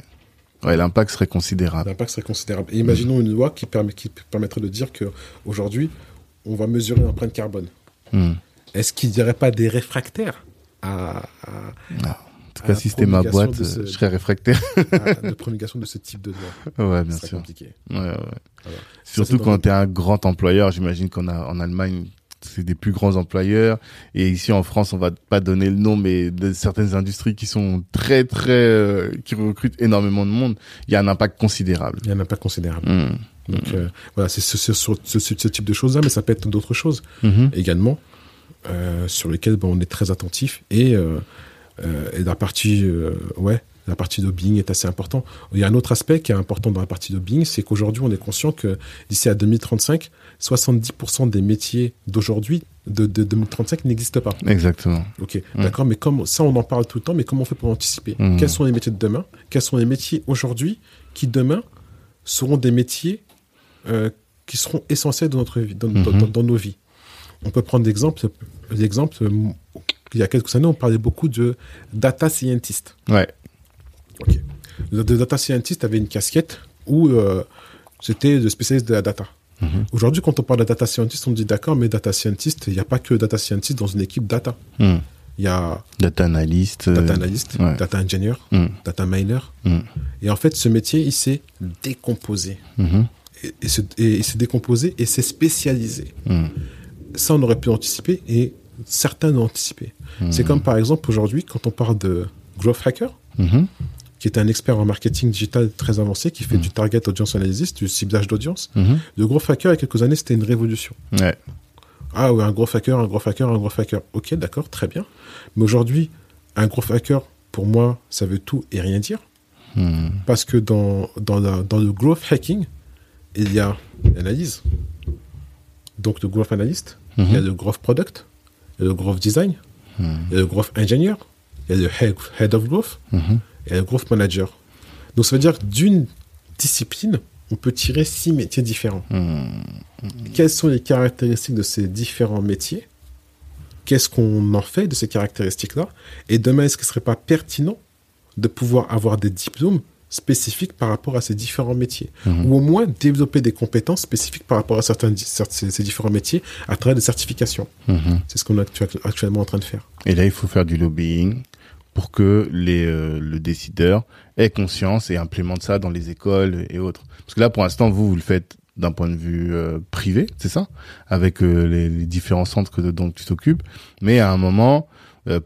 Ouais, l'impact serait considérable.
L'impact serait considérable. Et imaginons une loi qui, permet, qui permettrait de dire que aujourd'hui, on va mesurer l'empreinte carbone.
Hmm.
Est-ce qu'il n'y aurait pas des réfractaires à, à-
En tout cas, si c'était ma boîte, je serais réfractaire.
de promulgation de ce type de loi.
Ouais, bien sûr. compliqué. Ouais, ouais. Surtout quand tu es un grand employeur, j'imagine qu'en en Allemagne, c'est des plus grands employeurs. Et ici en France, on va pas donner le nom, mais de certaines industries qui sont très très euh, qui recrutent énormément de monde, il y a un impact considérable.
Il y a un impact considérable. Mmh. Donc mmh. Euh, voilà, c'est ce, ce, ce, ce, type de choses là, mais ça peut être d'autres choses mmh. également euh, sur lesquelles bon, on est très attentif et euh, euh, et la partie ouais la partie lobbying est assez important. Il y a un autre aspect qui est important dans la partie lobbying, c'est qu'aujourd'hui, on est conscient que d'ici à 2035, 70% des métiers d'aujourd'hui, de, 2035, n'existent pas.
Exactement.
Ok, d'accord, mais comme ça, on en parle tout le temps, mais comment on fait pour anticiper? Mmh. Quels sont les métiers de demain? Quels sont les métiers aujourd'hui qui, demain, seront des métiers euh, qui seront essentiels dans, notre vie, dans, mmh. nos vies? On peut prendre l'exemple, l'exemple, il y a quelques années, on parlait beaucoup de data scientist.
Ouais.
Ok. Le data scientist avait une casquette où euh, c'était le spécialiste de la data. Mhm. Aujourd'hui, quand on parle de data scientist, on dit d'accord, mais data scientist, il n'y a pas que data scientist dans une équipe data.
Mhm.
Il y a
data analyst,
euh, data analyst, data engineer, mhm. data miner. Et en fait, ce métier, il s'est décomposé. Et, il s'est décomposé et s'est spécialisé. Ça, on aurait pu anticiper et certains l'ont anticipé. C'est comme par exemple aujourd'hui, quand on parle de growth hacker, qui est un expert en marketing digital très avancé, qui fait mm. du target audience analysis, du ciblage d'audience. Mm-hmm. Le gros hacker, il y a quelques années, c'était une révolution.
Ouais.
Ah ouais, un gros hacker, un gros hacker, un gros hacker. Ok, d'accord, très bien. Mais aujourd'hui, un gros hacker, pour moi, ça veut tout et rien dire. Mm. Parce que dans, dans, dans le growth hacking, il y a l'analyse. Donc le growth analyst, il y a mm-hmm. le growth product, il y a le growth design, mm. il y a le growth engineer, il y a le head, of growth. Et un growth manager. Donc ça veut dire que d'une discipline, on peut tirer six métiers différents. Hmm. Quelles sont les caractéristiques de ces différents métiers? Qu'est-ce qu'on en fait de ces caractéristiques-là? Et demain, est-ce qu'il ne serait pas pertinent de pouvoir avoir des diplômes spécifiques par rapport à ces différents métiers? Hmm. Ou au moins développer des compétences spécifiques par rapport à certains, ces, différents métiers à travers des certifications. Hmm. C'est ce qu'on est actuellement en train de faire.
Et là, il faut faire du lobbying, pour que les, euh, le décideur ait conscience et implémente ça dans les écoles et autres. Parce que là, pour l'instant, vous, vous le faites d'un point de vue euh, privé, c'est ça, avec euh, les, les, différents centres que, dont tu t'occupes. Mais à un moment,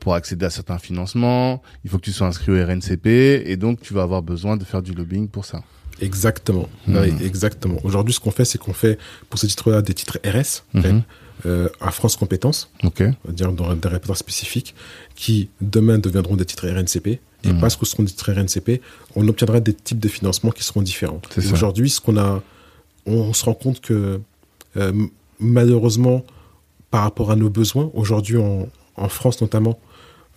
pour accéder à certains financements, il faut que tu sois inscrit au RNCP et donc tu vas avoir besoin de faire du lobbying pour ça.
Exactement, hmm. exactement. Aujourd'hui, ce qu'on fait, c'est qu'on fait pour ces titres-là des titres RS. Mhm. Euh, à France Compétences,
okay.
dire dans des répertoires spécifiques, qui demain deviendront des titres RNCP. Et mmh. parce que ce seront des titres RNCP, on obtiendra des types de financement qui seront différents. Aujourd'hui, ce qu'on a, on, se rend compte que euh, malheureusement, par rapport à nos besoins, aujourd'hui en, en, France notamment,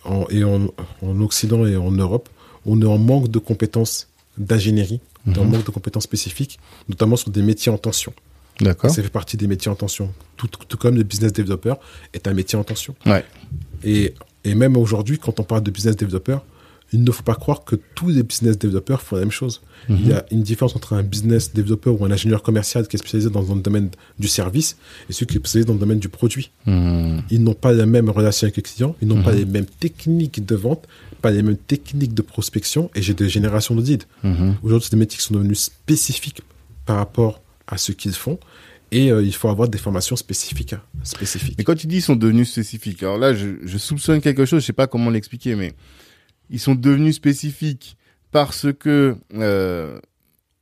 en, et en, en, Occident et en Europe, on est en manque de compétences d'ingénierie, mmh. en manque de compétences spécifiques, notamment sur des métiers en tension.
D'accord.
Ça fait partie des métiers en tension. Tout, tout, comme le business développeur est un métier en tension.
Ouais.
Et, et même aujourd'hui, quand on parle de business développeur, il ne faut pas croire que tous les business développeurs font la même chose. Il y a une différence entre un business développeur ou un ingénieur commercial qui est spécialisé dans le domaine du service et celui qui est spécialisé dans le domaine du produit.
Mhm.
Ils n'ont pas la même relation avec les clients, ils n'ont pas mhm. les mêmes techniques de vente, pas les mêmes techniques de prospection et j'ai des générations d'audits.
Mhm.
Aujourd'hui, c'est des métiers qui sont devenus spécifiques par rapport à ce qu'ils font. Et euh, il faut avoir des formations spécifiques. Spécifiques.
Mais quand tu dis ils sont devenus spécifiques, alors là, je, je soupçonne quelque chose, je sais pas comment l'expliquer, mais ils sont devenus spécifiques parce que euh,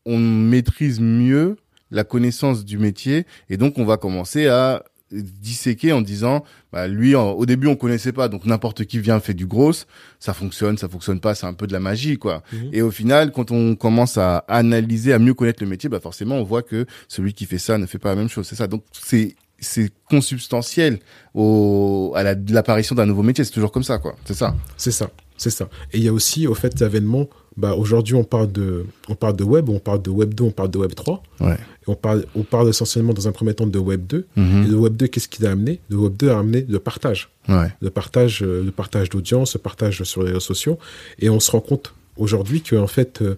on maîtrise mieux la connaissance du métier et donc on va commencer à disséquer en disant bah lui au début on connaissait pas donc n'importe qui vient fait du gros ça fonctionne ça fonctionne pas c'est un peu de la magie quoi. Mhm. et au final quand on commence à analyser à mieux connaître le métier bah forcément on voit que celui qui fait ça ne fait pas la même chose c'est ça. Donc c'est c'est consubstantiel au à l'apparition d'un nouveau métier c'est toujours comme ça quoi. C'est ça.
C'est ça. C'est ça. Et il y a aussi au fait l'avènement bah, aujourd'hui, on parle de, on parle de web, on parle de web 2, on parle de web 3.
Ouais.
Et on parle, on parle essentiellement dans un premier temps de web 2. Mhm. Et le web 2, qu'est-ce qu'il a amené? Le web 2 a amené le partage.
Ouais.
Le partage, euh, le partage d'audience, le partage sur les réseaux sociaux. Et on se rend compte aujourd'hui que, en fait, euh,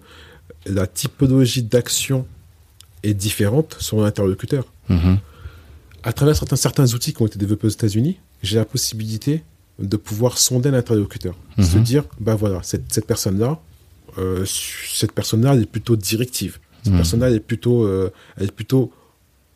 la typologie d'action est différente sur l'interlocuteur.
Mhm.
À travers certains, certains outils qui ont été développés aux États-Unis, j'ai la possibilité de pouvoir sonder l'interlocuteur. Se
Mhm.
dire, bah voilà, cette, cette personne-là, euh, cette personne-là, elle est plutôt directive. Cette
Mhm.
personne-là, elle est plutôt, euh, elle est plutôt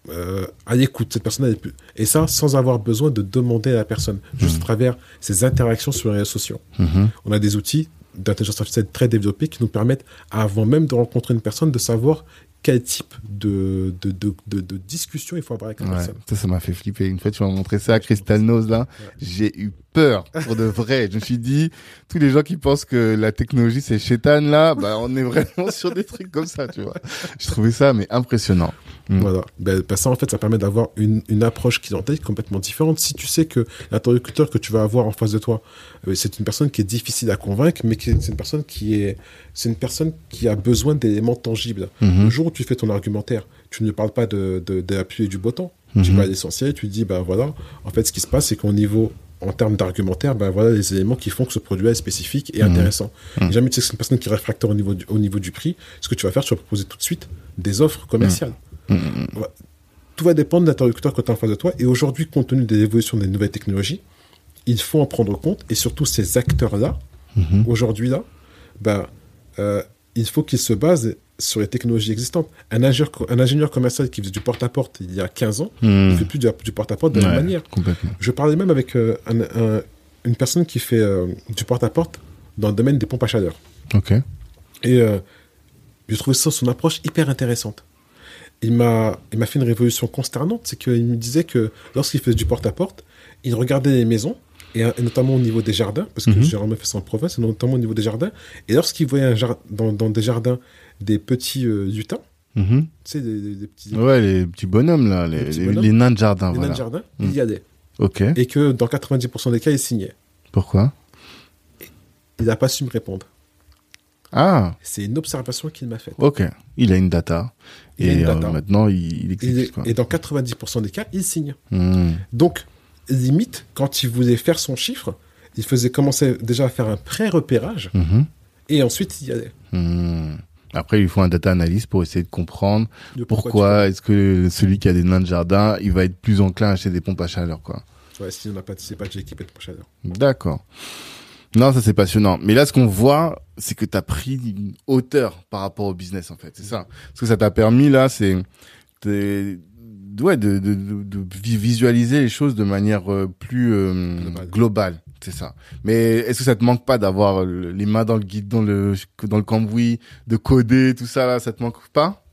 euh, à l'écoute. Cette personne, elle est plus- et ça, sans avoir besoin de demander à la personne, juste à travers ses interactions sur les réseaux sociaux.
Mhm.
On a des outils d'intelligence artificielle très développés qui nous permettent, avant même de rencontrer une personne, de savoir quel type de, de, de, de, de discussion il faut avoir avec la
Ouais,
personne.
ça, ça m'a fait flipper. Une fois, tu m'as montré ça à Crystal Nose, là. J'ai eu peur, pour de vrai. Je me suis dit, tous les gens qui pensent que la technologie, c'est chétan, là, bah, on est vraiment sur des trucs comme ça, tu vois. J'ai trouvé ça, mais impressionnant. Mm.
Voilà. Ben, ben ça, en fait, ça permet d'avoir une, une approche clientèle complètement différente. Si tu sais que l'interlocuteur que tu vas avoir en face de toi, euh, c'est une personne qui est difficile à convaincre, mais qui est- c'est une personne qui est, c'est une personne qui a besoin d'éléments tangibles. Le jour où tu fais ton argumentaire, tu ne parles pas de, de, de l'appuyer du botton. Tu
Mhm.
vas à l'essentiel, tu dis, ben voilà, en fait, ce qui se passe, c'est qu'au niveau, en termes d'argumentaire, ben voilà les éléments qui font que ce produit est spécifique et
Mhm.
intéressant.
Mhm.
Et jamais tu sais que c'est une personne qui est réfractaire au niveau du, au niveau du prix. Ce que tu vas faire, tu vas proposer tout de suite des offres commerciales.
Mhm.
Tout va dépendre de l'interlocuteur que tu as en face de toi. Et aujourd'hui, compte tenu de l'évolution des nouvelles technologies, il faut en prendre compte. Et surtout, ces acteurs-là,
Mhm.
aujourd'hui-là, ben, euh, il faut qu'ils se basent sur les technologies existantes. Un ingénieur, un ingénieur commercial qui faisait du porte-à-porte il y a 15 ans, il ne fait plus du, du porte-à-porte de la même manière. Je parlais même avec euh, un- un- une personne qui fait euh, du porte-à-porte dans le domaine des pompes à chaleur. Et euh, j'ai trouvé ça, son approche hyper intéressante. Il m'a, fait une révolution consternante, c'est qu'il me disait que lorsqu'il faisait du porte-à-porte, il regardait les maisons, et, euh, notamment au niveau des jardins, parce que
Mhm.
j'ai fait ça en province, et notamment au niveau des jardins, et lorsqu'il voyait un jar- dans, dans des jardins des petits euh, lutins,
Mhm.
tu sais, des, des- des petits,
Ouais, les petits bonhommes, là, les,
Les
les-
bonhommes.
les nains de jardin,
des nains
voilà.
de jardin,
Mhm.
il y allait.
Ok.
Et que dans 90% des cas, il signait.
Pourquoi?
Il n'a pas su me répondre.
Ah,
C'est une observation qu'il m'a faite.
ok. Il a une data.
Il a
et
une
euh, maintenant, il, exécute, quoi.
et dans 90% des cas, il signe.
Mhm.
Donc, limite, quand il voulait faire son chiffre, il faisait commencer déjà à faire un pré-repérage
Mhm.
et ensuite il y allait.
Après, il faut un data analyst pour essayer de comprendre
De
pourquoi est-ce que celui qui a des nains de jardin, il va être plus enclin à acheter des pompes à chaleur, quoi.
Ouais, si on n'a pas, c'est pas de l'équipe de chaleur.
D'accord. Non, ça c'est passionnant. Mais là, ce qu'on voit, c'est que tu as pris une hauteur par rapport au business, en fait. C'est ça. Ce que ça t'a permis, là, c'est ouais, de, de, de, de vi- visualiser les choses de manière euh, plus euh,
Globale.
globale. C'est ça. Mais est-ce que ça te manque pas d'avoir les mains dans le guide, dans le, dans le cambouis, de coder, tout ça, là, ça te manque pas?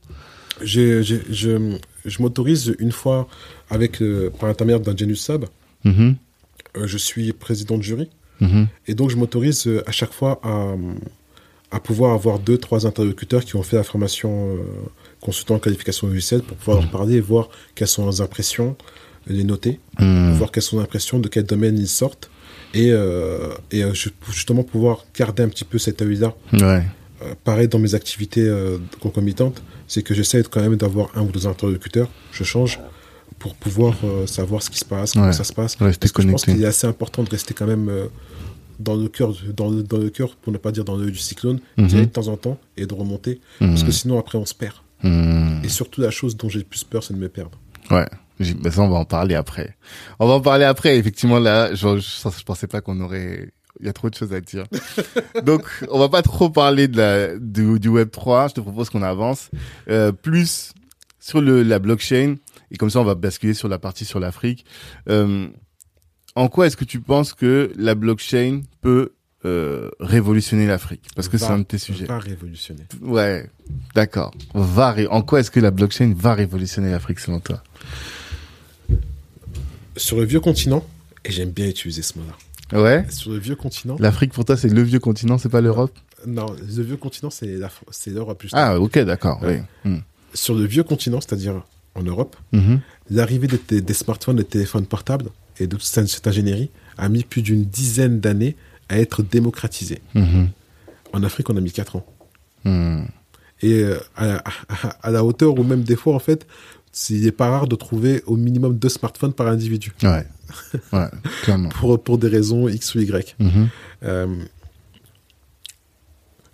J'ai- j'ai- je je m'autorise une fois, avec, euh, par l'intermédiaire d'un Genius Sub,
Mhm.
euh, je suis président de jury,
Mhm.
et donc je m'autorise euh, à chaque fois à, à pouvoir avoir deux, trois interlocuteurs qui ont fait la formation consultant en qualification logicielle pour pouvoir leur parler et voir quelles sont leurs impressions, les noter.
Mhm.
voir quelles sont les impressions, de quel domaine ils sortent, et, euh, et euh, justement pouvoir garder un petit peu cet œil-là.
Ouais.
Euh, pareil dans mes activités concomitantes, c'est que j'essaie quand même d'avoir un ou deux interlocuteurs, je change pour pouvoir savoir ce qui se passe, comment
Ouais.
ça se passe.
Rester
Parce que je pense
connecté.
qu'il est assez important de rester quand même dans le cœur, dans le, dans le cœur, pour ne pas dire dans l'œil du cyclone,
Mhm.
de temps en temps et de remonter, parce que
Mhm.
sinon après on se perd.
Mhm.
Et surtout la chose dont j'ai le plus peur, c'est de me perdre.
Ouais. Bah ça, on va en parler après. On va en parler après. Effectivement, là, je, je, je pensais pas qu'on aurait. Il y a trop de choses à dire. Donc, on va pas trop parler de la, du, du Web 3. Je te propose qu'on avance euh, plus sur le, la blockchain. Et comme ça, on va basculer sur la partie sur l'Afrique. Euh, en quoi est-ce que tu penses que la blockchain peut euh, révolutionner l'Afrique? Parce que c'est un de tes sujets.
Va révolutionner.
Ouais, d'accord. Va en quoi est-ce que la blockchain va révolutionner l'Afrique selon toi?
Sur le vieux continent, et j'aime bien utiliser ce mot-là.
Ouais.
Sur le vieux continent,
L'Afrique pour toi c'est le vieux continent, c'est pas l'Europe?
Non, le vieux continent, c'est l'Europe.
Ah ok d'accord. Oui. Hmm.
Sur le vieux continent, c'est-à-dire en Europe,
Mhm.
l'arrivée des, smartphones, des téléphones portables et de toute cette, ingénierie a mis plus d'une dizaine d'années à être démocratisée.
Mhm.
En Afrique, on a mis 4 ans.
Hmm.
Et euh, à, à- à la hauteur où même des fois, en fait, il n'est pas rare de trouver au minimum deux smartphones par individu.
Ouais. Ouais, clairement.
Pour, pour des raisons X ou Y.
Mhm.
Euh,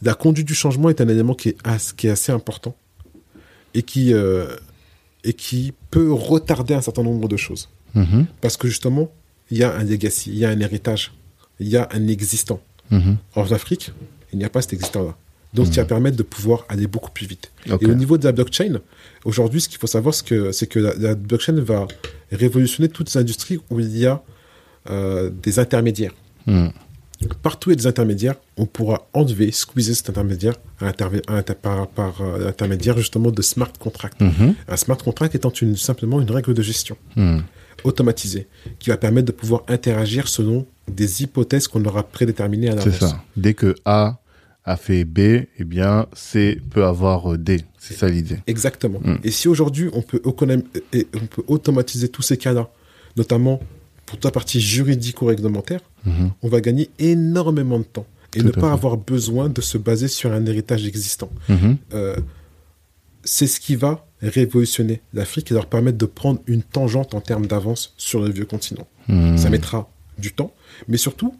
la conduite du changement est un élément qui est, as- qui est assez important et qui, euh, et qui peut retarder un certain nombre de choses.
Mhm.
Parce que justement, il y a un legacy, il y a un héritage il y a un existant.
Mhm.
En Afrique, il n'y a pas cet existant-là. Donc,
Mhm.
qui va permettre de pouvoir aller beaucoup plus vite. Et au niveau de la blockchain, aujourd'hui, ce qu'il faut savoir, c'est que, c'est que la, la blockchain va révolutionner toutes les industries où il y a euh, des intermédiaires.
Mhm.
Partout où il y a des intermédiaires, on pourra enlever, squeezer cet intermédiaire à intervé- à inter- par, par, euh, l'intermédiaire justement de smart contract.
Mhm.
Un smart contract étant une, simplement une règle de gestion
Mhm.
automatisée qui va permettre de pouvoir interagir selon des hypothèses qu'on aura prédéterminées à
C'est
l'avance.
ça. Dès que A a fait B, eh bien, C peut avoir euh, D. C'est ça l'idée.
Exactement.
Mm.
Et si aujourd'hui on peut, et on peut automatiser tous ces cas-là, notamment pour la partie juridico-réglementaire,
Mhm.
on va gagner énormément de temps et
Tout
ne pas
fait.
avoir besoin de se baser sur un héritage existant.
Mhm.
Euh, c'est ce qui va révolutionner l'Afrique et leur permettre de prendre une tangente en termes d'avance sur le vieux continent.
Mhm.
Ça mettra du temps, mais surtout,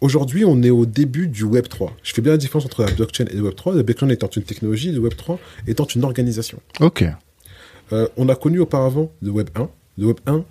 aujourd'hui, on est au début du Web 3. Je fais bien la différence entre la blockchain et le Web 3. La blockchain étant une technologie, le Web 3 étant une organisation.
Ok.
Euh, on a connu auparavant le Web 1. Le Web 1,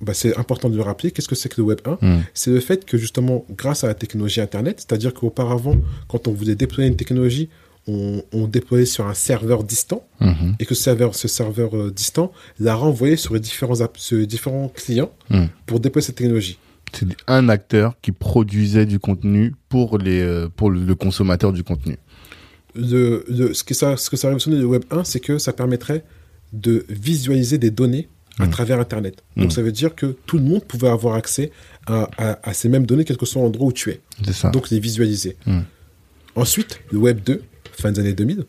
bah, c'est important de le rappeler. Qu'est-ce que c'est que le Web 1
Mhm.
C'est le fait que justement, grâce à la technologie Internet, c'est-à-dire qu'auparavant, quand on voulait déployer une technologie, on, on déployait sur un serveur distant
Mhm.
et que ce serveur, ce serveur euh, distant l'a renvoyé sur les différents, sur les différents clients
Mhm.
pour déployer cette technologie.
C'est un acteur qui produisait du contenu pour les euh, pour le consommateur du contenu.
Le, le- ce, que ça, ce que ça le Web 1, c'est que ça permettrait de visualiser des données à
Mm.
travers Internet. Donc
Mm.
ça veut dire que tout le monde pouvait avoir accès à, à- à ces mêmes données, quel que soit l'endroit où tu es.
Ça.
Donc les visualiser.
Mm.
Ensuite, le Web 2, fin des années 2000,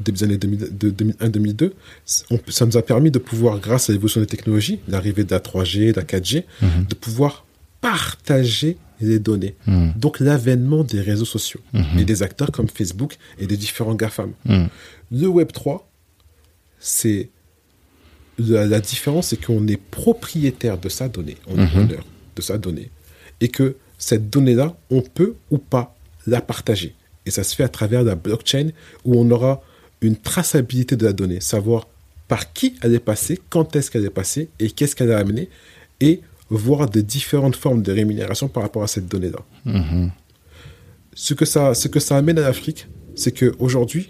début des années 2000 de 2001-2002, on- ça nous a permis de pouvoir, grâce à l'évolution des technologies, l'arrivée de la 3G, de la 4G,
Mhm.
de pouvoir partager les données.
Mhm.
Donc l'avènement des réseaux sociaux
Mhm.
et des acteurs comme Facebook et des différents GAFAM.
Mhm.
Le Web 3, c'est la, la différence, c'est qu'on est propriétaire de sa donnée, on est honneur de sa donnée, et que cette donnée-là, on peut ou pas la partager. Et ça se fait à travers la blockchain où on aura une traçabilité de la donnée, savoir par qui elle est passée, quand est-ce qu'elle est passée et qu'est-ce qu'elle a amené, et voir des différentes formes de rémunération par rapport à cette donnée-là
Mhm.
ce que ça, ce que ça amène à l'Afrique, c'est que aujourd'hui,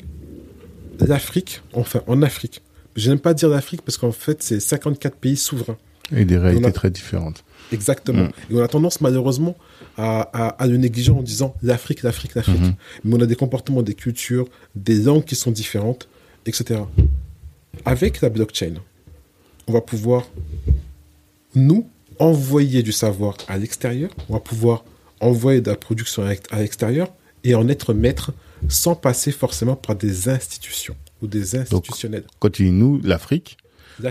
l'Afrique, enfin en Afrique, je n'aime pas dire l'Afrique parce qu'en fait c'est 54 pays souverains,
Et des réalités
a-
très différentes.
exactement.
Mm.
Et on a tendance malheureusement à, à, à le négliger en disant l'Afrique, l'Afrique, l'Afrique.
Mhm.
Mais on a des comportements, des cultures, des langues qui sont différentes, etc. Avec la blockchain, on va pouvoir nous envoyer du savoir à l'extérieur, on va pouvoir envoyer de la production à l'ex- à l'extérieur et en être maître sans passer forcément par des institutions ou des institutionnels.
Quand tu dis nous, l'Afrique,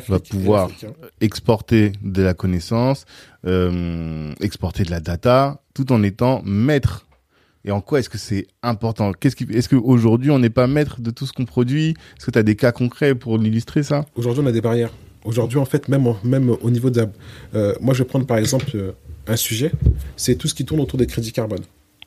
va pouvoir
hein.
exporter de la connaissance, euh, exporter de la data, tout en étant maître. Et en quoi est-ce que c'est important? Qu'est-ce qui, est-ce qu'aujourd'hui on n'est pas maître de tout ce qu'on produit? Est-ce que tu as des cas concrets pour l'illustrer ça?
Aujourd'hui, on a des barrières. Aujourd'hui, en fait, même, même au niveau de la... euh, moi, je vais prendre par exemple euh, un sujet, c'est tout ce qui tourne autour des crédits carbone.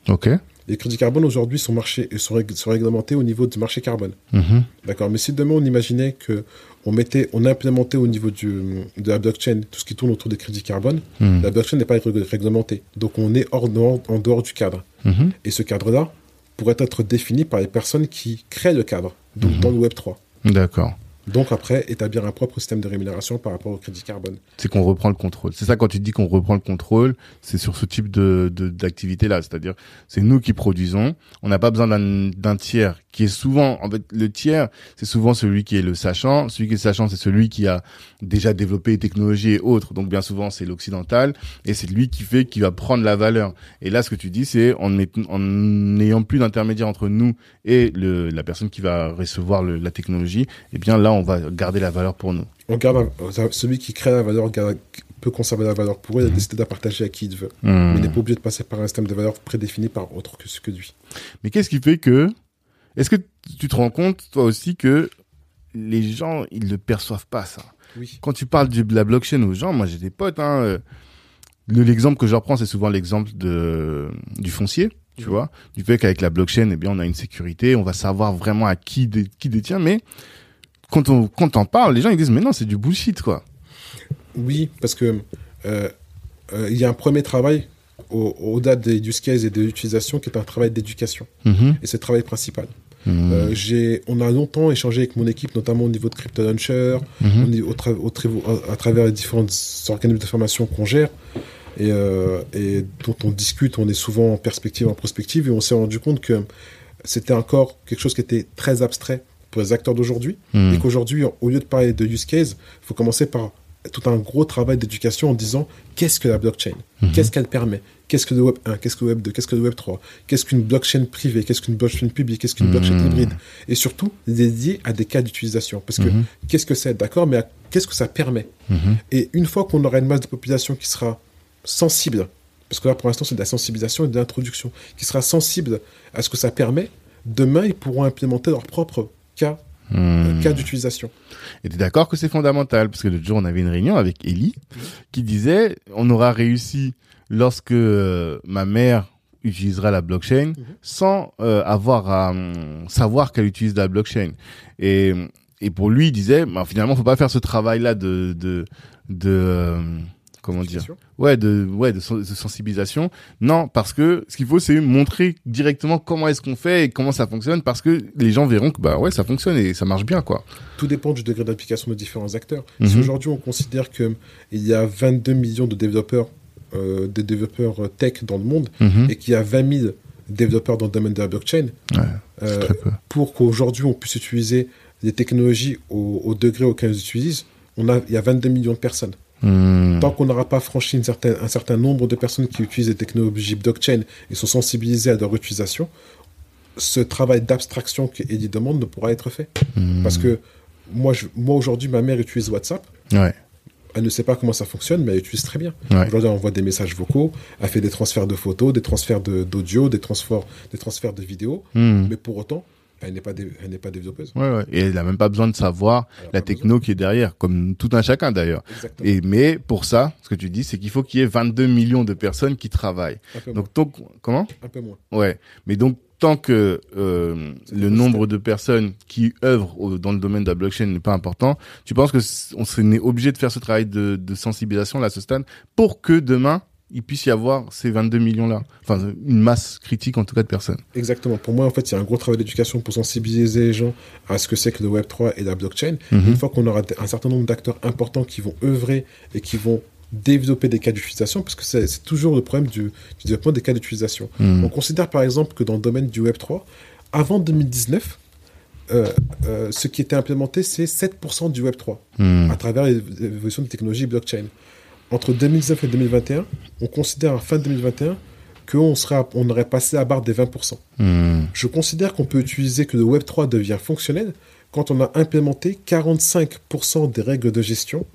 Ok.
Les crédits carbone aujourd'hui sont, marchés, sont, rég- sont réglementés au niveau du marché carbone.
Mhm.
D'accord Mais si demain on imaginait que on mettait, on implémentait au niveau du, de la blockchain tout ce qui tourne autour des crédits carbone,
Mhm.
la blockchain n'est pas rég- réglementée. Donc on est hors, dehors- en dehors du cadre.
Mhm.
Et ce cadre-là pourrait être défini par les personnes qui créent le cadre, donc dans le Web 3.
D'accord.
Donc après, établir un propre système de rémunération par rapport au crédit carbone.
C'est qu'on reprend le contrôle. C'est ça quand tu dis qu'on reprend le contrôle, c'est sur ce type de d'activité-là. C'est-à-dire, c'est nous qui produisons. On n'a pas besoin d'un tiers qui est souvent, en fait, le tiers, c'est souvent celui qui est le sachant. Celui qui est sachant, c'est celui qui a déjà développé les technologies et autres. Donc bien souvent, c'est l'occidental et c'est lui qui fait, qui va prendre la valeur. Et là, ce que tu dis, c'est en est- en n'ayant plus d'intermédiaire entre nous et le la personne qui va recevoir le- la technologie, eh bien là, on va garder la valeur pour nous.
On garde celui qui crée la valeur garde- peut conserver la valeur pour eux et
Mhm.
décider de la partager à qui il veut.
Hmm.
Mais il n'est pas obligé de passer par un système de valeur prédéfini par autre que ce que lui.
Mais qu'est-ce qui fait que est-ce que tu te rends compte toi aussi que les gens ils le perçoivent pas ça?
Oui.
Quand tu parles de la blockchain aux gens, moi j'ai des potes hein, euh, le- l'exemple que je reprends c'est souvent l'exemple de du foncier, tu vois, du fait qu'avec la blockchain eh bien on a une sécurité, on va savoir vraiment à qui dé- qui détient mais quand on quand on parle, les gens ils disent mais non, c'est du bullshit quoi.
Oui, parce que euh, euh, il y a un premier travail au- au-delà des use cases et de l'utilisation, qui est un travail d'éducation.
Mhm.
Et c'est le travail principal.
Mhm.
Euh, j'ai, on a longtemps échangé avec mon équipe, notamment au niveau de Crypto Launcher,
Mhm.
au tra- à, à travers les différents organismes de formation qu'on gère et, euh, et dont on discute. On est souvent en perspective, en prospective, et on s'est rendu compte que c'était encore quelque chose qui était très abstrait pour les acteurs d'aujourd'hui,
Mhm.
et qu'aujourd'hui, au lieu de parler de use case, il faut commencer par tout un gros travail d'éducation en disant qu'est-ce que la blockchain,
Mhm.
qu'est-ce qu'elle permet, qu'est-ce que le Web 1, qu'est-ce que le Web 2, qu'est-ce que le Web 3, qu'est-ce qu'une blockchain privée, qu'est-ce qu'une blockchain publique, qu'est-ce qu'une blockchain
Mhm.
hybride, et surtout dédié à des cas d'utilisation. Parce que
Mhm.
qu'est-ce que c'est, d'accord, mais qu'est-ce que ça permet? Et une fois qu'on aura une masse de population qui sera sensible, parce que là pour l'instant c'est de la sensibilisation et de l'introduction, qui sera sensible à ce que ça permet, demain ils pourront implémenter leur propre cas,
Mhm.
cas d'utilisation.
Et t'es d'accord que c'est fondamental? Parce que l'autre jour, on avait une réunion avec Ellie qui disait on aura réussi lorsque euh, ma mère utilisera la blockchain sans euh, avoir à hum, savoir qu'elle utilise la blockchain. Et, et pour lui, il disait bah, finalement, faut pas faire ce travail-là de de de euh, comment dire ouais de ouais de, sen- de sensibilisation non parce que ce qu'il faut c'est montrer directement comment est-ce qu'on fait et comment ça fonctionne parce que les gens verront que bah ouais ça fonctionne et ça marche bien quoi
Tout dépend du degré d'application de différents acteurs.
Mhm.
Si aujourd'hui on considère qu'il y a 22 millions de développeurs, euh, des développeurs euh, tech dans le monde,
Mhm.
et qu'il y a 20 000 développeurs dans le domaine de la blockchain,
Ouais,
euh, pour qu'aujourd'hui on puisse utiliser les technologies au, au degré auquel ils utilisent, on a, il y a 22 millions de personnes.
Hmm.
Tant qu'on n'aura pas franchi une certaine- un certain nombre de personnes qui utilisent les technologies blockchain et sont sensibilisées à leur utilisation, ce travail d'abstraction qu'Eddie demande ne pourra être fait.
Hmm.
Parce que moi, je- moi aujourd'hui, ma mère utilise WhatsApp.
ouais
Elle ne sait pas comment ça fonctionne, mais elle utilise très bien.
Ouais.
Aujourd'hui, elle envoie des messages vocaux, elle fait des transferts de photos, des transferts de- d'audio, des transferts, des transferts de vidéos.
Hmm.
Mais pour autant, elle n'est pas, dé- elle n'est pas développeuse.
Ouais, ouais. Et elle a même pas besoin de savoir
Elle
la techno qui est derrière, comme tout un chacun d'ailleurs. Et mais pour ça, ce que tu dis, c'est qu'il faut qu'il y ait 22 millions de personnes qui travaillent. Donc, donc comment
un peu moins.
Ouais. Mais donc tant que euh, le nombre de personnes qui œuvrent au- dans le domaine de la blockchain n'est pas important, tu penses que on serait obligé de faire ce travail de, de sensibilisation là à ce stade pour que demain il puisse y avoir ces 22 millions là, enfin une masse critique en tout cas de personnes.
Exactement. Pour moi, en fait, il y a un gros travail d'éducation pour sensibiliser les gens à ce que c'est que le Web3 et la blockchain.
Mhm.
Une fois qu'on aura un certain nombre d'acteurs importants qui vont œuvrer et qui vont développer des cas d'utilisation, parce que c'est toujours le problème du, du développement des cas d'utilisation.
Hmm.
On considère par exemple que dans le domaine du Web3, avant 2019, euh, euh, ce qui était implémenté, c'est 7% du Web3
Hmm.
à travers l'évolution des technologies blockchain. Entre 2019 et 2021, on considère à fin 2021 qu'on on aurait passé la barre des 20%.
Hmm.
Je considère qu'on peut utiliser que le Web3 devient fonctionnel quand on a implémenté 45% des règles de gestion,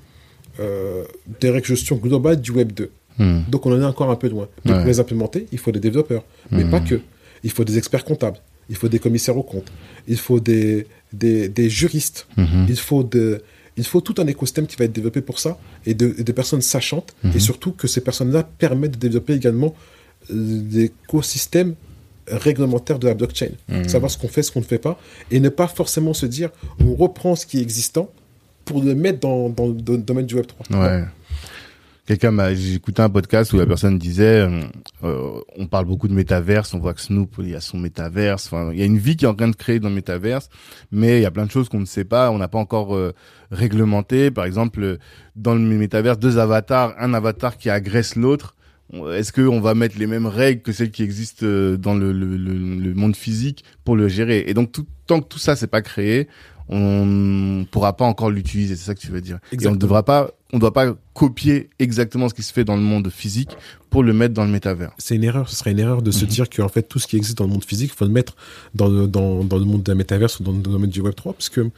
euh, des règles de gestion globales du Web2.
Hmm.
Donc on en est encore un peu loin.
Ouais.
pour les implémenter, il faut des développeurs. Mais pas que. Il faut des experts comptables. Il faut des commissaires aux comptes. Il faut des, des, des juristes. Il, faut de, il faut tout un écosystème qui va être développé pour ça et de, et personnes sachantes.
Mhm.
Et surtout que ces personnes-là permettent de développer également euh, l'écosystème réglementaire de la blockchain.
Mhm.
Savoir ce qu'on fait, ce qu'on ne fait pas. Et ne pas forcément se dire on reprend ce qui est existant pour le mettre dans, dans le do- domaine du Web3.
Ouais. Quelqu'un m'a, écouté un podcast où la personne disait, euh, euh, on parle beaucoup de métaverse, on voit que Snoop, il y a son métaverse, enfin, il y a une vie qui est en train de créer dans le métaverse, mais il y a plein de choses qu'on ne sait pas, on n'a pas encore euh, réglementé. Par exemple, dans le métaverse, deux avatars, un avatar qui agresse l'autre. Est-ce qu'on va mettre les mêmes règles que celles qui existent euh, dans le, le, le, le monde physique pour le gérer? Et donc, tout, tant que tout ça c'est pas créé, on pourra pas encore l'utiliser. C'est ça que tu veux dire. Et on ne devra pas, on doit pas copier exactement ce qui se fait dans le monde physique pour le mettre dans le métavers.
c'est une erreur. Ce serait une erreur de se
Mhm.
dire qu'en fait, tout ce qui existe dans le monde physique, il faut le mettre dans le, dans, dans le monde de la métaverse ou dans le domaine du Web3, parce que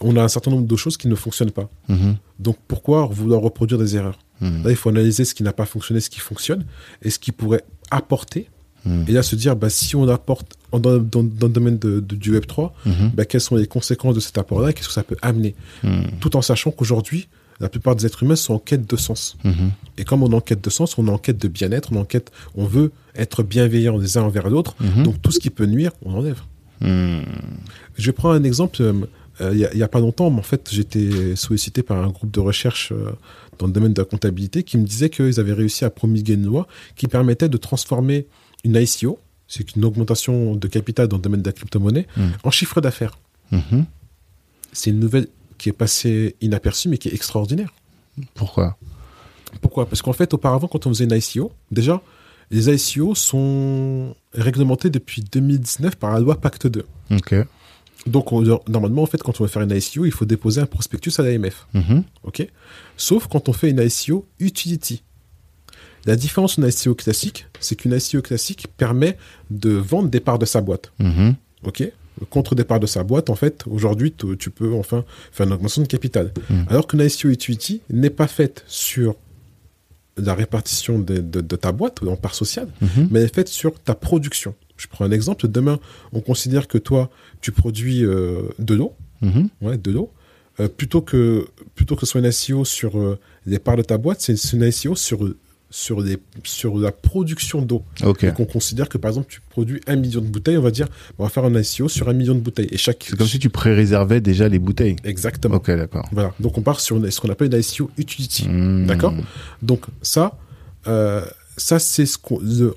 on a un certain nombre de choses qui ne fonctionnent pas.
Mhm.
Donc, pourquoi vouloir reproduire des erreurs?
Mhm.
Là, il faut analyser ce qui n'a pas fonctionné, ce qui fonctionne, et ce qui pourrait apporter.
Mhm.
Et là, se dire, bah, si on apporte dans, dans, dans le domaine de, de- du Web3,
Mhm.
bah, quelles sont les conséquences de cet apport-là qu'est-ce que ça peut amener
Mhm.
Tout en sachant qu'aujourd'hui, la plupart des êtres humains sont en quête de sens.
Mhm.
Et comme on est en quête de sens, on est en quête de bien-être, on est en quête, on veut être bienveillant les uns envers l'autre.
Mhm.
Donc tout ce qui peut nuire, on enlève.
Mhm.
Je prends un exemple. euh, il n'y a, pas longtemps, mais en fait, j'étais sollicité par un groupe de recherche dans le domaine de la comptabilité qui me disait qu'ils avaient réussi à promulguer une loi qui permettait de transformer une ICO, c'est une augmentation de capital dans le domaine de la crypto-monnaie, mmh. en chiffre d'affaires. Mmh. C'est une nouvelle qui est passée inaperçue, mais qui est extraordinaire.
Pourquoi?
Pourquoi? Parce qu'en fait, auparavant, quand on faisait une ICO, déjà, les ICO sont réglementés depuis 2019 par la loi Pacte 2.
Ok.
Donc, normalement, en fait, quand on va faire une ICO, il faut déposer un prospectus à l'AMF. Mhm. OK? Sauf quand on fait une ICO utility. La différence d'une ICO classique, c'est qu'une ICO classique permet de vendre des parts de sa boîte. Mhm. OK? Contre des parts de sa boîte, en fait, aujourd'hui, tu peux enfin faire une augmentation de capital. Mhm. Alors qu'une ICO utility n'est pas faite sur la répartition de, ta boîte en part sociale, mais elle est faite sur ta production. Je prends un exemple. Demain, on considère que toi, tu produis euh, de l'eau, mhm. ouais, de l'eau. Euh, plutôt que plutôt que ce soit une SEO sur euh, les parts de ta boîte, c'est une SEO sur sur les sur la production d'eau.
Donc
on considère que par exemple tu produis un million de bouteilles, on va dire on va faire un SEO sur un million de bouteilles et chaque.
C'est comme si tu pré-réservais déjà les bouteilles.
Exactement.
Ok d'accord.
Voilà donc on part sur ce qu'on appelle une SEO utility. Hmm. D'accord? Donc ça ça, c'est ce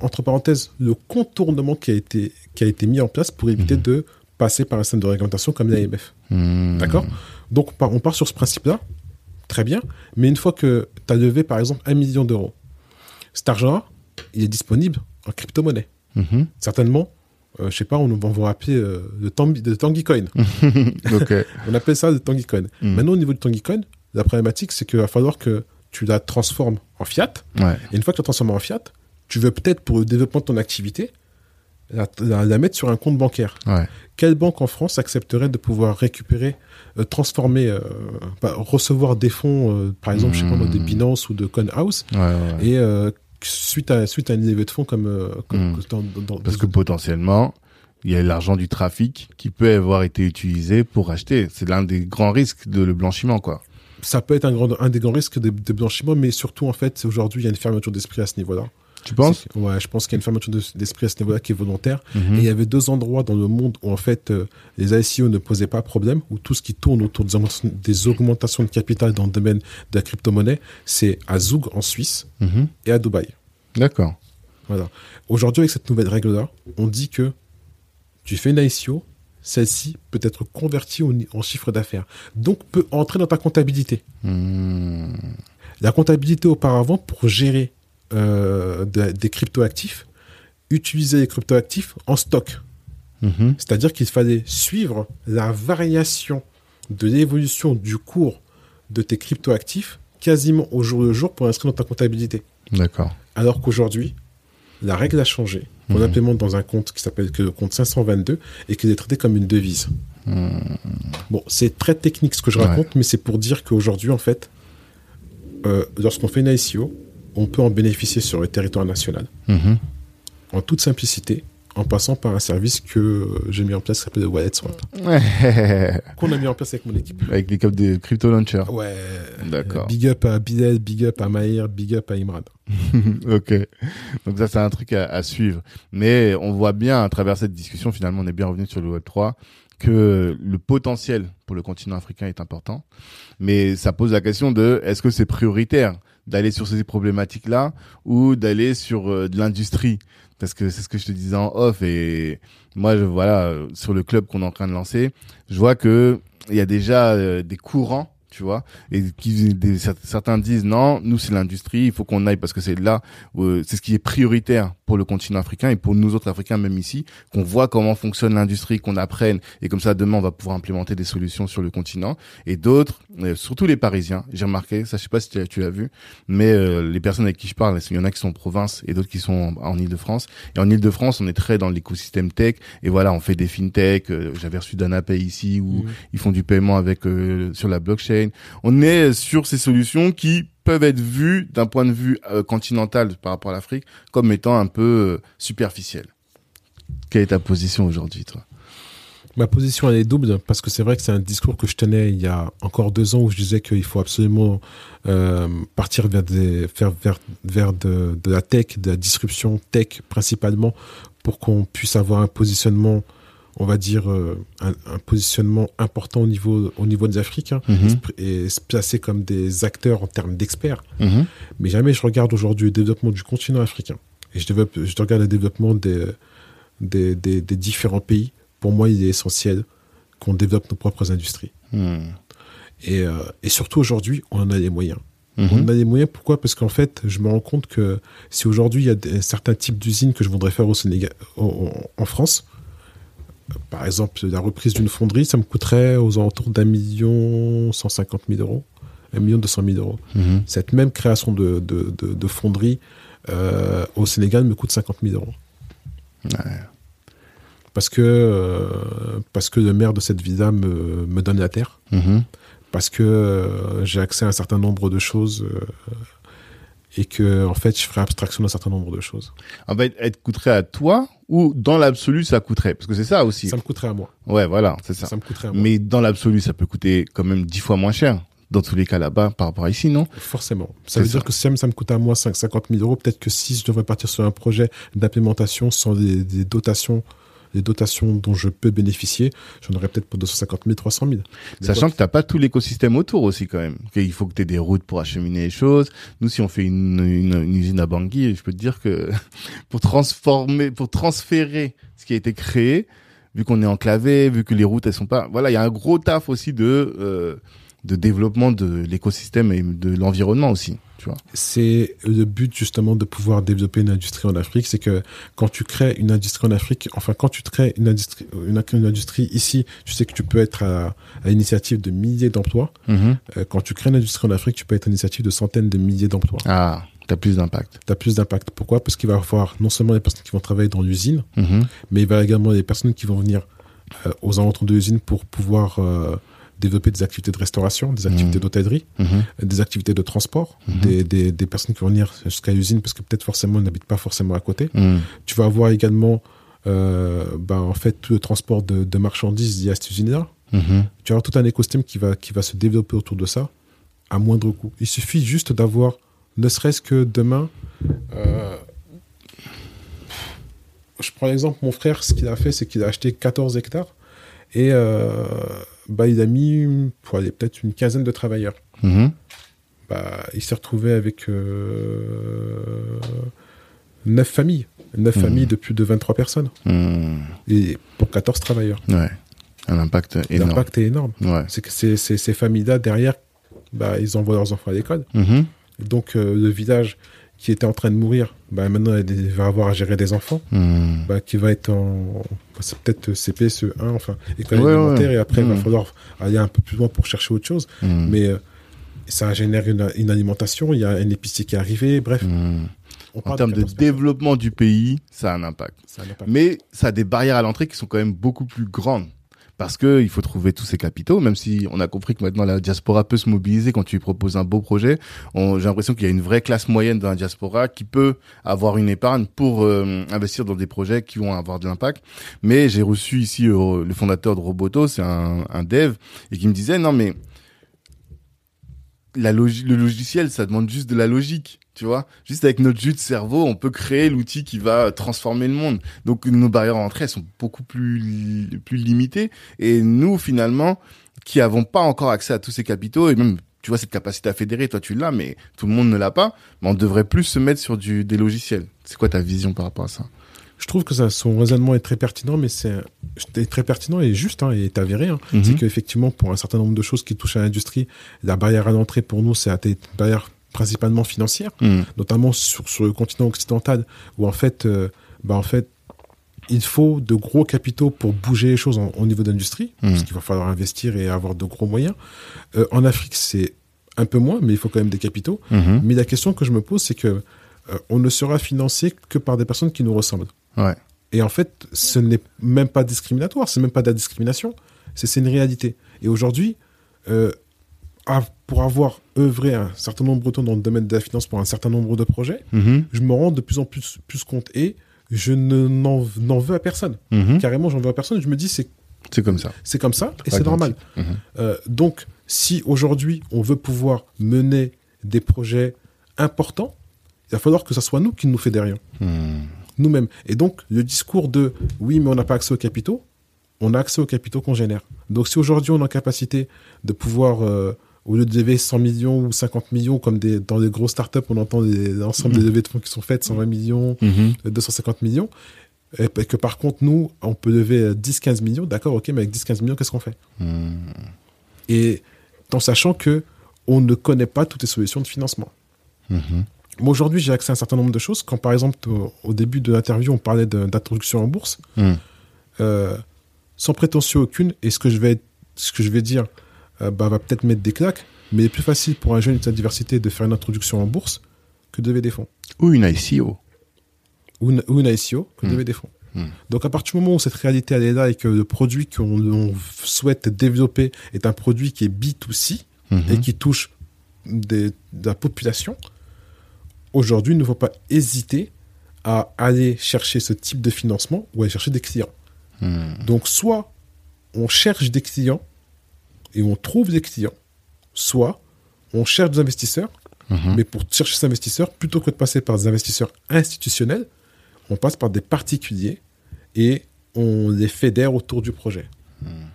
entre parenthèses, le contournement qui a été, qui a été mis en place pour éviter mhm. de passer par un système de réglementation comme l'AMF. Mhm. D'accord? Donc, on part, sur ce principe-là. Très bien. Mais une fois que tu as levé, par exemple, un million d'euros, cet argent-là, il est disponible en crypto-monnaie. Mhm. Certainement, euh, je sais pas, on va vous rappeler euh, le, Tangi, Tangi Coin. on appelle ça le Tangi Coin. Maintenant, au niveau du Tangi Coin, la problématique, c'est qu'il va falloir que tu la transformes en fiat. Et une fois que tu la transformes en fiat, tu veux peut-être pour le développement de ton activité, la, mettre sur un compte bancaire. Quelle banque en France accepterait de pouvoir récupérer, euh, transformer, euh, bah, recevoir des fonds, euh, par exemple, je sais pas des hmm. Binance ou de Conhouse, et suite à suite à une levée de fonds comme,
hmm. parce que potentiellement il y a l'argent du trafic qui peut avoir été utilisé pour acheter. C'est l'un des grands risques de le blanchiment, quoi
ça peut être un, grand, un des grands risques de, blanchiment, mais surtout, en fait, aujourd'hui, il y a une fermeture d'esprit à ce niveau-là.
Tu penses
Ouais, je pense qu'il y a une fermeture d'esprit à ce niveau-là qui est volontaire. Mhm. Et il y avait deux endroits dans le monde où, en fait, euh, les ICO ne posaient pas problème, où tout ce qui tourne autour des augmentations, de capital dans le domaine de la crypto-monnaie, c'est à Zug en Suisse mhm. et à Dubaï.
D'accord.
Voilà. Aujourd'hui, avec cette nouvelle règle-là, on dit que tu fais une ICO, celle-ci peut être convertie en chiffre d'affaires. Donc peut entrer dans ta comptabilité. Hmm. La comptabilité auparavant, pour gérer euh, des cryptoactifs, utiliser les cryptoactifs en stock. Mhm. C'est-à-dire qu'il fallait suivre la variation de l'évolution du cours de tes cryptoactifs quasiment au jour le jour pour inscrire dans ta comptabilité.
D'accord.
Alors qu'aujourd'hui, la règle a changé. On mmh. implémente dans un compte qui s'appelle le compte 522 et qui est traité comme une devise. Hmm. Bon, c'est très technique ce que je raconte, mais c'est pour dire qu'aujourd'hui, en fait, euh, lorsqu'on fait une ICO, on peut en bénéficier sur le territoire national. Mhm. En toute simplicité, en passant par un service que j'ai mis en place qui s'appelle le Wallet Swap. Qu'on a mis en place avec mon équipe.
Avec l'équipe de Crypto Launcher.
Ouais. D'accord. Big up à Bilal, big up à Maïr, big up à Imran.
ok. Donc ça, c'est un truc à, suivre. Mais on voit bien à travers cette discussion, finalement, on est bien revenu sur le Web 3 que le potentiel pour le continent africain est important, mais ça pose la question de est-ce que c'est prioritaire d'aller sur ces problématiques-là ou d'aller sur euh, de l'industrie. Parce que c'est ce que je te disais en off et moi je voilà sur le club qu'on est en train de lancer je vois que il y a déjà euh, des courants tu vois et qui certains disent non nous c'est l'industrie il faut qu'on aille parce que c'est là euh, c'est ce qui est prioritaire pour le continent africain et pour nous autres africains même ici qu'on voit comment fonctionne l'industrie qu'on apprenne. Et comme ça demain on va pouvoir implémenter des solutions sur le continent. Et d'autres euh, surtout les parisiens j'ai remarqué ça je sais pas si tu l'as vu mais euh, les personnes avec qui je parle il y en a qui sont en province et d'autres qui sont en, Ile-de-France et en Ile-de-France on est très dans l'écosystème tech. Et voilà on fait des fintech j'avais reçu DanaPay ici où mmh. ils font du paiement avec sur la blockchain on est sur ces solutions qui peuvent être vues d'un point de vue euh, continental par rapport à l'Afrique comme étant un peu euh, superficielles. Quelle est ta position aujourd'hui, toi?
Ma position elle est double parce que c'est vrai que c'est un discours que je tenais il y a encore deux ans où je disais qu'il faut absolument euh, partir vers vers vers de, de la tech, de la disruption tech principalement pour qu'on puisse avoir un positionnement on va dire, euh, un, un positionnement important au niveau, au niveau des Africains
Mhm.
et se placer comme des acteurs en termes d'experts.
Mhm.
Mais jamais je regarde aujourd'hui le développement du continent africain et je, développe, je regarde le développement des, des, des, des différents pays. Pour moi, il est essentiel qu'on développe nos propres industries. Et, euh, et surtout aujourd'hui, on en a les moyens.
Mhm.
On en a les moyens, pourquoi? Parce qu'en fait, je me rends compte que si aujourd'hui il y a certains types d'usines que je voudrais faire au Sénégal, au- en, France, par exemple, la reprise d'une fonderie, ça me coûterait aux alentours d'un million cent cinquante mille euros, un million deux cent mille euros.
Mhm.
Cette même création de, de, de, de fonderie euh, au Sénégal me coûte 50 000 euros.
Ouais.
Parce que, euh, parce que le maire de cette villa me, me donne la terre,
Mhm.
parce que euh, j'ai accès à un certain nombre de choses et que, en fait, je ferai abstraction d'un certain nombre de choses.
En fait, elle te coûterait à toi ou dans l'absolu, ça coûterait Parce que c'est ça aussi.
Ça me coûterait à moi.
Ouais, voilà, c'est ça.
Ça me coûterait à moi.
Mais dans l'absolu, ça peut coûter quand même dix fois moins cher. Dans tous les cas là-bas, par rapport à ici, non?
Forcément. Ça veut
ça.
dire que si ça me coûte à moi 5, 50 000 euros, peut-être que si je devrais partir sur un projet d'implémentation sans des, des dotations, des dotations dont je peux bénéficier, j'en aurais peut-être pour 250 000, 300 000. Mais
Sachant que t'as pas tout l'écosystème autour aussi quand même. Il faut que tu aies des routes pour acheminer les choses. Nous, si on fait une, une, une usine à Bangui, je peux te dire que pour transformer, pour transférer ce qui a été créé, vu qu'on est enclavé, vu que les routes elles sont pas, voilà, il y a un gros taf aussi de euh, de développement de l'écosystème et de l'environnement aussi. Tu
c'est le but justement de pouvoir développer une industrie en Afrique, c'est que quand tu crées une industrie en Afrique, enfin quand tu crées une industrie, une, une industrie ici, tu sais que tu peux être à, à l'initiative de milliers d'emplois. Euh, quand tu crées une industrie en Afrique, tu peux être à l'initiative de centaines de milliers d'emplois.
Ah, t'as plus d'impact.
Tu as plus d'impact. Pourquoi? Parce qu'il va y avoir non seulement les personnes qui vont travailler dans l'usine,
Mhm.
mais il va y avoir également des personnes qui vont venir euh, aux alentours de l'usine pour pouvoir euh, développer des activités de restauration, des activités
Mhm.
d'hôtellerie, euh, des activités de transport,
Mhm.
des, des, des personnes qui vont venir jusqu'à l'usine parce que peut-être forcément ils n'habitent pas forcément à côté. Tu vas avoir également euh, ben, en fait tout le transport de, de marchandises lié à cette usine-là. Tu vas avoir tout un écosystème qui va, qui va se développer autour de ça à moindre coût. Il suffit juste d'avoir, ne serait-ce que demain, euh, je prends l'exemple, mon frère, ce qu'il a fait, c'est qu'il a acheté 14 hectares et euh, bah, il a mis pour aller peut-être une quinzaine de travailleurs.
Mhm.
Bah, il s'est retrouvé avec euh, 9 familles. 9
Mhm.
familles de plus de 23 personnes.
Mhm.
Et pour 14 travailleurs.
Ouais. Un impact énorme.
L'impact est énorme.
Ouais.
C'est que ces, ces, ces familles-là, derrière, bah, ils envoient leurs enfants à l'école. Donc, euh, le village qui était en train de mourir, bah, maintenant, il va avoir à gérer des enfants, bah, qui va être en. bah, c'est peut-être CP, CE1, enfin, école
Ouais,
élémentaire,
ouais.
et après, il va
Mhm.
falloir aller un peu plus loin pour chercher autre chose.
Mhm.
Mais euh, ça génère une, une alimentation, il y a un épicier qui est arrivé, bref. On
En termes de
14 personnes.
développement du pays, ça a un impact.
Ça a un impact.
Mais ça a des barrières à l'entrée qui sont quand même beaucoup plus grandes. Parce que il faut trouver tous ces capitaux, même si on a compris que maintenant la diaspora peut se mobiliser quand tu lui proposes un beau projet. J'ai l'impression qu'il y a une vraie classe moyenne dans la diaspora qui peut avoir une épargne pour euh, investir dans des projets qui vont avoir de l'impact. Mais j'ai reçu ici euh, le fondateur de Roboto, c'est un, un dev, et qui me disait non mais la le logiciel, ça demande juste de la logique, tu vois. Juste avec notre jus de cerveau, on peut créer l'outil qui va transformer le monde. Donc nos barrières à sont beaucoup plus plus limitées. Et nous, finalement, qui avons pas encore accès à tous ces capitaux et même tu vois cette capacité à fédérer, toi tu l'as, mais tout le monde ne l'a pas. Mais on devrait plus se mettre sur du des logiciels. C'est quoi ta vision par rapport à ça?
Je trouve que ça, son raisonnement est très pertinent, mais c'est est très pertinent et juste, hein, et est avéré. Hein.
Mhm.
C'est qu'effectivement, pour un certain nombre de choses qui touchent à l'industrie, la barrière à l'entrée pour nous, c'est une barrière principalement financière,
Mhm.
notamment sur, sur le continent occidental, où en fait, euh, bah en fait, il faut de gros capitaux pour bouger les choses en- au niveau d'industrie,
Mhm.
parce qu'il va falloir investir et avoir de gros moyens. Euh, en Afrique, c'est un peu moins, mais il faut quand même des capitaux.
Mhm.
Mais la question que je me pose, c'est que euh, on ne sera financé que par des personnes qui nous ressemblent.
Ouais.
Et en fait, ce n'est même pas discriminatoire, c'est même pas de la discrimination, c'est une réalité. Et aujourd'hui, euh, pour avoir œuvré un certain nombre de temps dans le domaine de la finance pour un certain nombre de projets,
Mhm.
je me rends de plus en plus, plus compte et je ne n'en veux à personne.
Mhm.
Carrément, j'en veux à personne. Je me dis, c'est
C'est comme ça.
c'est comme ça et c'est normal.
Mhm.
Euh, donc, si aujourd'hui on veut pouvoir mener des projets importants, il va falloir que ce soit nous qui nous fédérions
Mhm.
Nous-mêmes. Et donc, le discours de oui, mais on n'a pas accès aux capitaux, on a accès aux capitaux qu'on génère. Donc si aujourd'hui on est en capacité de pouvoir, euh, au lieu de lever 100 millions ou 50 millions, comme des, dans les grosses startups, on entend l'ensemble des levées de fonds qui sont faites, 120 millions, 250 millions, et que par contre nous, on peut lever 10-15 millions, d'accord, ok, mais avec 10-15 millions, qu'est-ce qu'on fait? Et en sachant que on ne connaît pas toutes les solutions de financement. Aujourd'hui, j'ai accès à un certain nombre de choses. Quand, par exemple, au, début de l'interview, on parlait d'introduction en bourse, euh, sans prétention aucune, et ce que je vais, ce que je vais dire euh, bah, va peut-être mettre des claques, mais il est plus facile pour un jeune de sa diversité de faire une introduction en bourse que de lever des fonds.
Ou une ICO.
Ou une, ou une ICO que de lever des fonds. Donc à partir du moment où cette réalité elle est là et que le produit qu'on souhaite développer est un produit qui est B2C et qui touche des, de la population, aujourd'hui, il ne faut pas hésiter à aller chercher ce type de financement ou aller chercher des clients. Hmm. Donc, soit on cherche des clients et on trouve des clients, soit on cherche des investisseurs, hmm. mais pour chercher ces investisseurs, plutôt que de passer par des investisseurs institutionnels, on passe par des particuliers et on les fédère autour du projet. Hmm.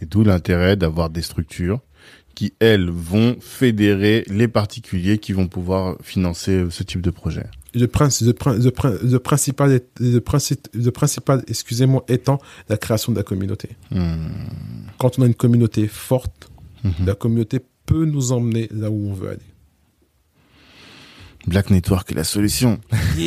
Et d'où l'intérêt d'avoir des structures qui, elles, vont fédérer les particuliers qui vont pouvoir financer ce type de projet.
Le, principe, le, principal, le, principe, le principal excusez-moi, étant la création de la communauté. Hmm. Quand on a une communauté forte, hmm. la communauté peut nous emmener là où on veut aller.
Black Network est la solution.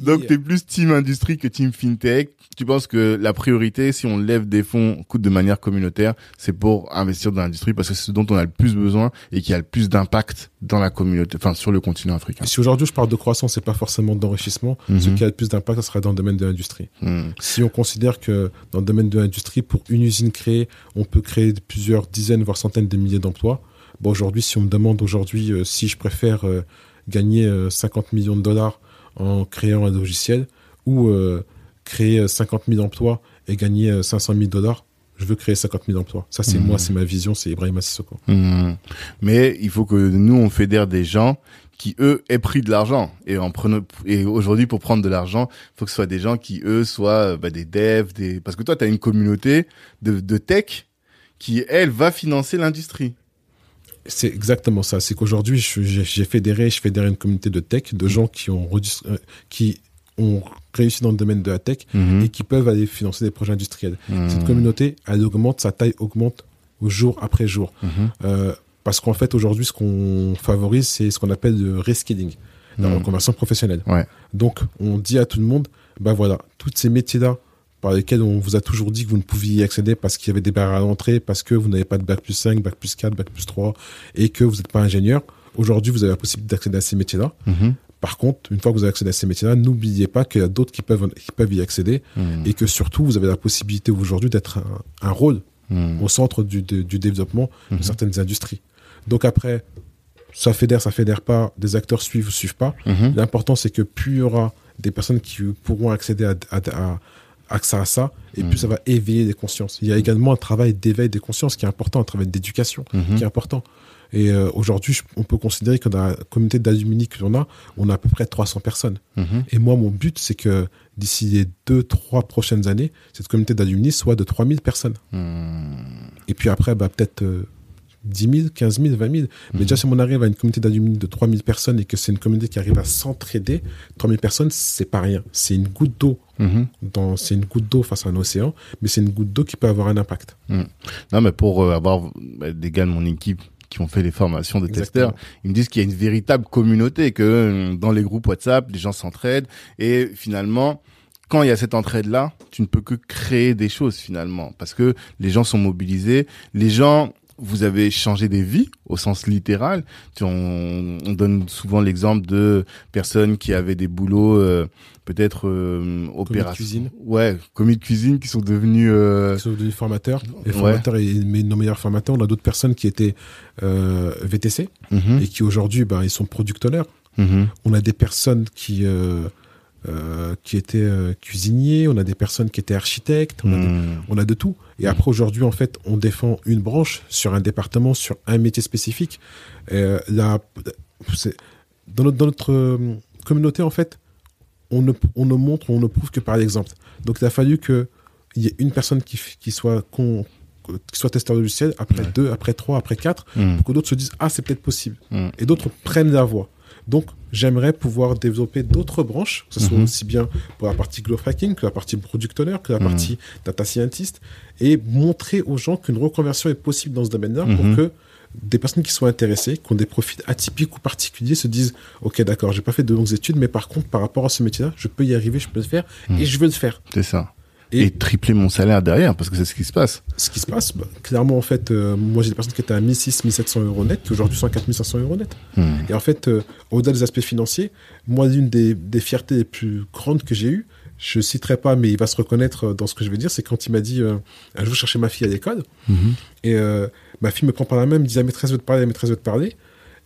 Donc, tu es plus team industrie que team fintech. Tu penses que la priorité, si on lève des fonds coûte de manière communautaire, c'est pour investir dans l'industrie parce que c'est ce dont on a le plus besoin et qui a le plus d'impact dans la communauté, enfin, sur le continent africain.
si aujourd'hui je parle de croissance et pas forcément d'enrichissement, ce mhm. qui a le plus d'impact, ça sera dans le domaine de l'industrie. Mhm. Si on considère que dans le domaine de l'industrie, pour une usine créée, on peut créer plusieurs dizaines, voire centaines de milliers d'emplois, Bon, aujourd'hui, si on me demande aujourd'hui euh, si je préfère euh, gagner 50 euh, millions de dollars en créant un logiciel ou créer 50 000 emplois et gagner 500 000 dollars, je veux créer 50 000 emplois. Ça, c'est moi, mmh. c'est ma vision, c'est Ibrahim Sissoko.
Mmh. Mais il faut que nous, on fédère des gens qui, eux, aient pris de l'argent. Et, en prenant, et aujourd'hui, pour prendre de l'argent, il faut que ce soit des gens qui, eux, soient bah, des devs, des... parce que toi, tu as une communauté de, de tech qui, elle, va financer l'industrie.
C'est exactement ça. C'est qu'aujourd'hui, j'ai fédéré, je fédère une communauté de tech, de gens qui ont, euh, qui ont réussi dans le domaine de la tech mhm. et qui peuvent aller financer des projets industriels. Mhm. Cette communauté, elle augmente, sa taille augmente au jour après jour. Mhm. Euh, parce qu'en fait, aujourd'hui, ce qu'on favorise, c'est ce qu'on appelle le reskilling, la reconversion professionnelle. Ouais. Donc, on dit à tout le monde, ben voilà, tous ces métiers-là, par lesquels on vous a toujours dit que vous ne pouviez y accéder parce qu'il y avait des barrières à l'entrée, parce que vous n'avez pas de bac plus 5, bac plus 4, bac plus 3, et que vous n'êtes pas ingénieur. Aujourd'hui, vous avez la possibilité d'accéder à ces métiers-là. Mm-hmm. Par contre, une fois que vous avez accédé à ces métiers-là, n'oubliez pas qu'il y a d'autres qui peuvent, qui peuvent y accéder mm. et que surtout, vous avez la possibilité aujourd'hui d'être un, rôle mm. au centre du, du développement de certaines industries. Donc après, ça fédère, ça fédère pas, des acteurs suivent ou suivent pas. L'important, c'est que plus il y aura des personnes qui pourront accéder à, à, accès à ça, et puis ça va éveiller des consciences. Il y a également un travail d'éveil des consciences qui est important, un travail d'éducation mhm. qui est important. Et euh, aujourd'hui, on peut considérer que dans la communauté d'alumni que l'on a, on a à peu près 300 personnes. Mhm. Et moi, mon but, c'est que d'ici les deux, trois prochaines années, cette communauté d'alumni soit de 3000 personnes. Mhm. Et puis après, bah, peut-être euh, 10 000, 15 000, 20 000. Mais déjà, si on arrive à une communauté d'alumni de 3 000 personnes et que c'est une communauté qui arrive à s'entraider, 3 000 personnes, c'est pas rien. C'est une goutte d'eau. Mhm. dans C'est une goutte d'eau face à un océan, mais c'est une goutte d'eau qui peut avoir un impact.
Mhm. Non, mais pour euh, avoir bah, des gars de mon équipe qui ont fait les formations de testeurs, ils me disent qu'il y a une véritable communauté, que euh, dans les groupes WhatsApp, les gens s'entraident et finalement, quand il y a cette entraide-là, tu ne peux que créer des choses finalement, parce que les gens sont mobilisés, les gens vous avez changé des vies au sens littéral. On, on donne souvent l'exemple de personnes qui avaient des boulots euh, peut-être euh,
opération. cuisine.
Ouais, commis de cuisine qui sont devenus euh...
qui sont devenus formateurs. Et formateurs et nos meilleurs formateurs. On a d'autres personnes qui étaient euh, VTC mhm. et qui aujourd'hui, ben, ils sont producteurs. Mhm. On a des personnes qui euh, euh, qui étaient euh, cuisiniers, on a des personnes qui étaient architectes, on, a, hmm. on a de tout. Et après, aujourd'hui, en fait, on défend une branche sur un département, sur un métier spécifique. Euh, là, dans notre, dans notre communauté, en fait, on ne, on ne montre, on ne prouve que par l'exemple. Donc il a fallu que il y ait une personne qui, qui soit con, qui soit testeur de logiciel, après
Ouais.
deux, après trois, après quatre,
Mm.
pour que d'autres se disent ah c'est peut-être possible
Mm.
et d'autres prennent la voie. Donc j'aimerais pouvoir développer d'autres branches, que ce soit
Mhm.
aussi bien pour la partie growth hacking que la partie product owner, que la
Mhm.
partie data scientist, et montrer aux gens qu'une reconversion est possible dans ce domaine-là pour
Mhm.
que des personnes qui sont intéressées, qui ont des profils atypiques ou particuliers, se disent Ok, d'accord, j'ai pas fait de longues études, mais par contre, par rapport à ce métier-là, je peux y arriver, je peux le faire, et je veux le faire.
C'est ça.
Et-
Et, tripler mon salaire derrière, parce que c'est ce qui se passe.
Ce qui se passe, bah, clairement, en fait, euh, moi j'ai des personnes qui étaient à 1600, 1700 euros net, qui aujourd'hui sont à 4500 euros net.
Mm.
Et en fait, euh, au-delà des aspects financiers, moi, l'une des, des fiertés les plus grandes que j'ai eues, je citerai pas, mais il va se reconnaître euh, dans ce que je vais dire, c'est quand il m'a dit euh, un jour chercher ma fille à l'école,
Mhm.
et ma fille me prend par la main, me dit la maîtresse veut te parler, la maîtresse veut te parler.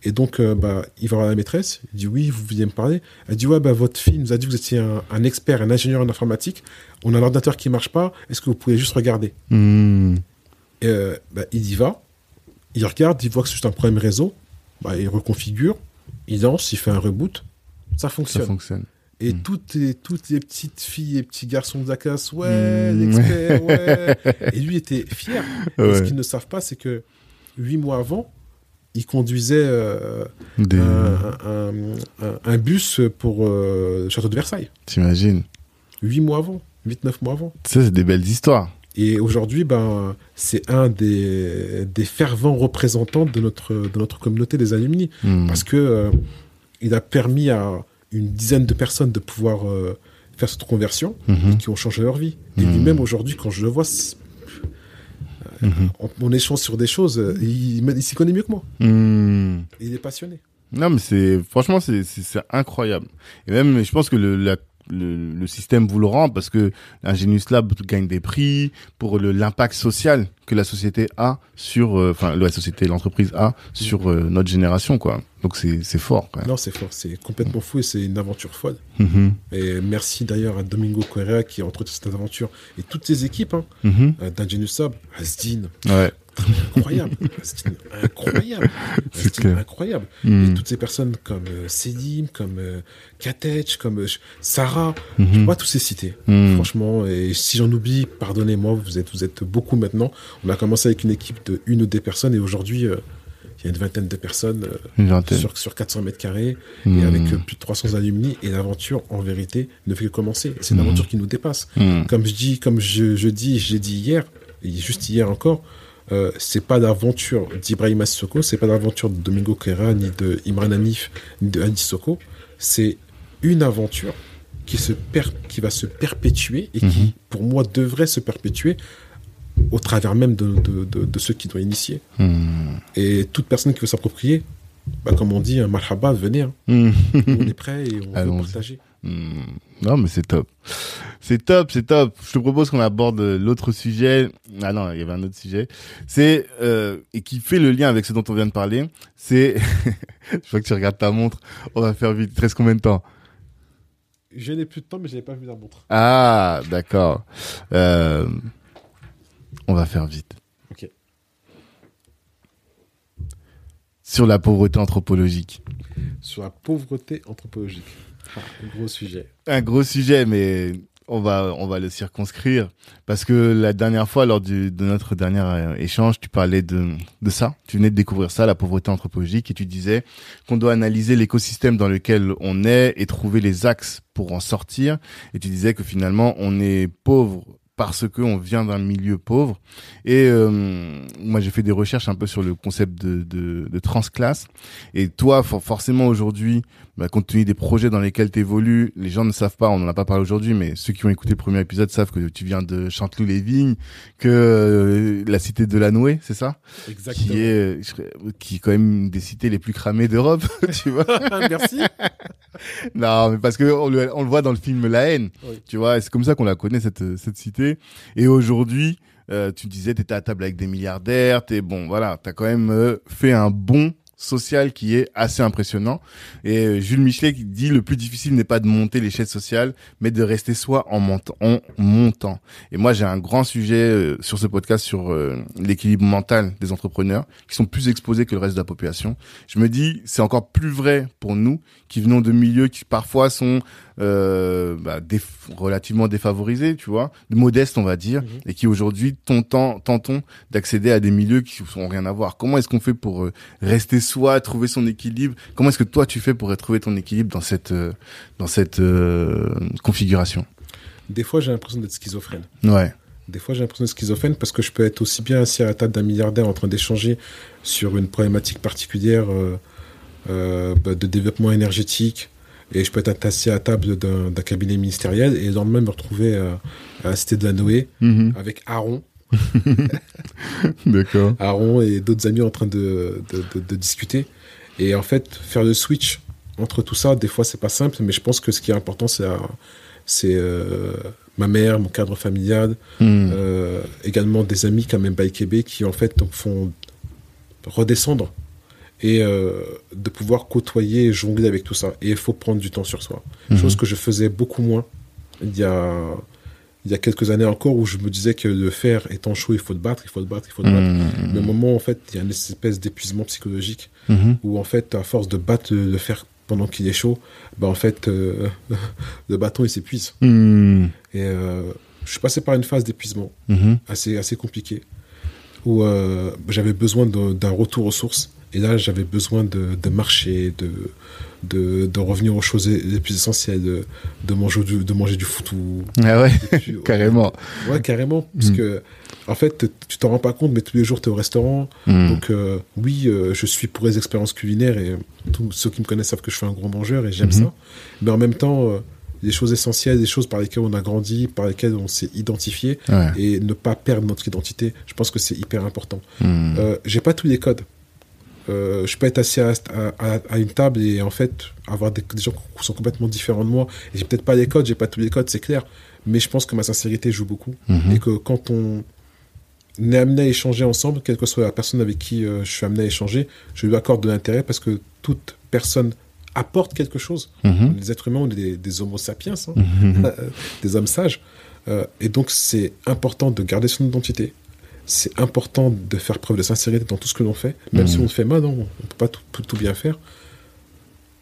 Et donc, euh, bah, il va voir la maîtresse, il dit oui, vous vouliez me parler. Elle dit ouais, bah, votre fille nous a dit que vous étiez un, un expert, un ingénieur en informatique. On a un ordinateur qui marche pas. Est-ce que vous pouvez juste regarder
Mm.
Et, euh, bah, Il y va, il regarde, il voit que c'est juste un problème réseau. Bah, il reconfigure, il lance, il fait un reboot. Ça
Ça
fonctionne.
fonctionne.
Et
Mm.
toutes, les, toutes les petites filles et petits garçons de la classe, ouais,
Mm.
l'expert, ouais. Et lui était fier. Ce qu'ils ne savent pas, c'est que huit mois avant, il conduisait euh,
Des-
un, un- un- un bus pour euh, le château de Versailles.
T'imagines
Huit mois avant, huit, neuf mois avant.
Ça, c'est des belles histoires.
Et aujourd'hui, ben, c'est un des, des fervents représentants de notre, de notre communauté des alumni.
Mm.
Parce que euh, il a permis à une dizaine de personnes de pouvoir euh, faire cette conversion
Mhm.
qui ont changé leur vie. Et
Mhm.
lui-même, aujourd'hui, quand je le vois,
Mhm.
on, on échange sur des choses, euh, il, il s'y connaît mieux que moi.
Mm.
Il est passionné.
Non, mais c'est franchement, c'est incroyable. Et même, je pense que le la- le, le système vous le rend parce que l'Ingenius Lab gagne des prix pour le l'impact social que la société a sur, euh, enfin, la société, l'entreprise a sur euh, notre génération, quoi. Donc c'est c'est fort, même.
Non, c'est fort, c'est complètement fou et c'est une aventure folle.
Mhm.
Et merci d'ailleurs à Domingo Correa qui a entretenu cette aventure et toutes ses équipes hein,
Mhm.
euh, Sub, Asdin,
Ouais.
Incroyable, Asdin, incroyable,
C'est clair.
incroyable. Et toutes ces personnes comme euh, comme euh, Katech, comme euh, Sarah, je peux pas tous les citer.
Mhm.
Franchement, et si j'en oublie, pardonnez-moi, vous êtes, vous êtes beaucoup maintenant. On a commencé avec une équipe de une ou deux personnes et aujourd'hui, euh, il y a une vingtaine de personnes
vingtaine.
sur, sur 400 mètres carrés et
Mhm.
avec plus de 300 alumni. Et l'aventure, en vérité, ne fait que commencer. C'est une aventure qui nous dépasse. Comme je dis, comme je, je dis, je l'ai dit hier, et juste hier encore, euh, c'est pas l'aventure d'Ibrahim Sissoko, c'est pas l'aventure de Domingo Kera, ni de Imran Hanif, ni de Adi Soko. C'est une aventure qui, se per- qui va se perpétuer et qui,
Mhm.
pour moi, devrait se perpétuer au travers même de, de, de, de ceux qui doivent initier.
Mhm.
Et toute personne qui veut s'approprier, bah, comme on dit, un marhaba, venez. hein. Nous, on est prêt et on veut partager.
Hmm. Non, mais c'est top. C'est top, c'est top. Je te propose qu'on aborde l'autre sujet. Ah non, il y avait un autre sujet. C'est euh, et qui fait le lien avec ce dont on vient de parler. C'est, je vois que tu regardes ta montre. On va faire vite. Il reste combien de temps?
Je n'ai plus de temps, mais je n'avais pas vu la montre.
Ah, d'accord. Euh, on va faire vite.
Ok.
Sur la pauvreté anthropologique.
Sur la pauvreté anthropologique. Un gros sujet.
un gros sujet, mais on va, on va le circonscrire. Parce que la dernière fois, lors de notre dernier euh, échange, tu parlais de, de ça. Tu venais de découvrir ça, la pauvreté anthropologique, et tu disais qu'on doit analyser l'écosystème dans lequel on est et trouver les axes pour en sortir. Et tu disais que finalement, on est pauvre parce qu'on vient d'un milieu pauvre. Et euh, moi, j'ai fait des recherches un peu sur le concept de, de, de transclasse. Et toi, for- forcément, aujourd'hui, bah, compte tenu des projets dans lesquels tu évolues, les gens ne savent pas, on n'en a pas parlé aujourd'hui, mais ceux qui ont écouté le premier épisode savent que tu viens de Chanteloup-les-Vignes, que euh, la cité de la Nouée, c'est ça?
Exactement.
Qui est, euh, serais- qui est quand même une des cités les plus cramées d'Europe, tu vois
Merci.
Non, mais parce que on le, on le voit dans le film La haine,
Oui.
tu vois, c'est comme ça qu'on la connaît, cette, cette cité. Et aujourd'hui, euh, tu disais, t'étais à table avec des milliardaires, t'es bon, voilà, t'as quand même euh, fait un bon social qui est assez impressionnant. Et euh, Jules Michelet dit le plus difficile n'est pas de monter l'échelle sociale, mais de rester soi en montant. En montant. Et moi, j'ai un grand sujet euh, sur ce podcast sur euh, l'équilibre mental des entrepreneurs qui sont plus exposés que le reste de la population. Je me dis, c'est encore plus vrai pour nous qui venons de milieux qui parfois sont euh, bah, relativement défavorisés, tu vois, modestes on va dire, mhm. et qui aujourd'hui tentent, tentons d'accéder à des milieux qui n'ont rien à voir. Comment est-ce qu'on fait pour euh, rester soi, trouver son équilibre? Comment est-ce que toi tu fais pour trouver ton équilibre dans cette euh, dans cette configuration?
Des fois j'ai l'impression d'être schizophrène.
Ouais.
Des fois, j'ai l'impression de schizophrène parce que je peux être aussi bien assis à la table d'un milliardaire en train d'échanger sur une problématique particulière euh, bah, de développement énergétique. Et je peux être assis à table d'un cabinet ministériel et le même me retrouver à, à la Cité de la Noé mhm. avec Aaron.
D'accord.
Aaron et d'autres amis en train de, de, discuter. Et en fait, faire le switch entre tout ça, des fois, c'est pas simple, mais je pense que ce qui est important, c'est c'est euh, ma mère, mon cadre familial, mhm. euh, également des amis comme Mbaye qui en fait font redescendre et euh, de pouvoir côtoyer et jongler avec tout ça. Et il faut prendre du temps sur soi. Mhm. Chose que je faisais beaucoup moins il y a il y a quelques années encore où je me disais que le fer étant chaud, il faut le battre, il faut le battre, il faut le battre. Mhm. Mais au moment, en fait, il y a une espèce d'épuisement psychologique mhm. où, en fait, à force de battre le fer pendant qu'il est chaud, bah, en fait, euh, le bâton, il s'épuise. Et euh, je suis passé par une phase d'épuisement assez, assez compliquée où j'avais besoin d'un retour aux sources et là, j'avais besoin de, de marcher, de, de, de, revenir aux choses les plus essentielles, de, de, manger, du, de manger du foutou.
Ah ouais, carrément.
Ouais, carrément. Parce mm. que, en fait, tu t'en rends pas compte, mais tous les jours, tu es au restaurant. Mm. Donc, euh, oui, euh, je suis pour les expériences culinaires et tous ceux qui me connaissent savent que je suis un gros mangeur et j'aime mm-hmm. ça. Mais en même temps, euh, des choses essentielles, des choses par lesquelles on a grandi, par lesquelles on s'est identifié et ne pas perdre notre identité, je pense que c'est hyper important. Mm. J'ai pas tous les codes. Euh, je peux être assis à, à, une table et en fait avoir des, gens qui sont complètement différents de moi. Et j'ai peut-être pas les codes, j'ai pas tous les codes, c'est clair. Mais je pense que ma sincérité joue beaucoup mhm. et que quand on est amené à échanger ensemble, quelle que soit la personne avec qui euh, je suis amené à échanger, je lui accorde de l'intérêt parce que toute personne apporte quelque chose. Mhm. Les êtres humains, on est des, homo sapiens, hein. mhm. des hommes sages. Euh, et donc, c'est important de garder son identité, c'est important de faire preuve de sincérité dans tout ce que l'on fait, même si mmh. on fait mal, on ne peut pas tout, bien faire.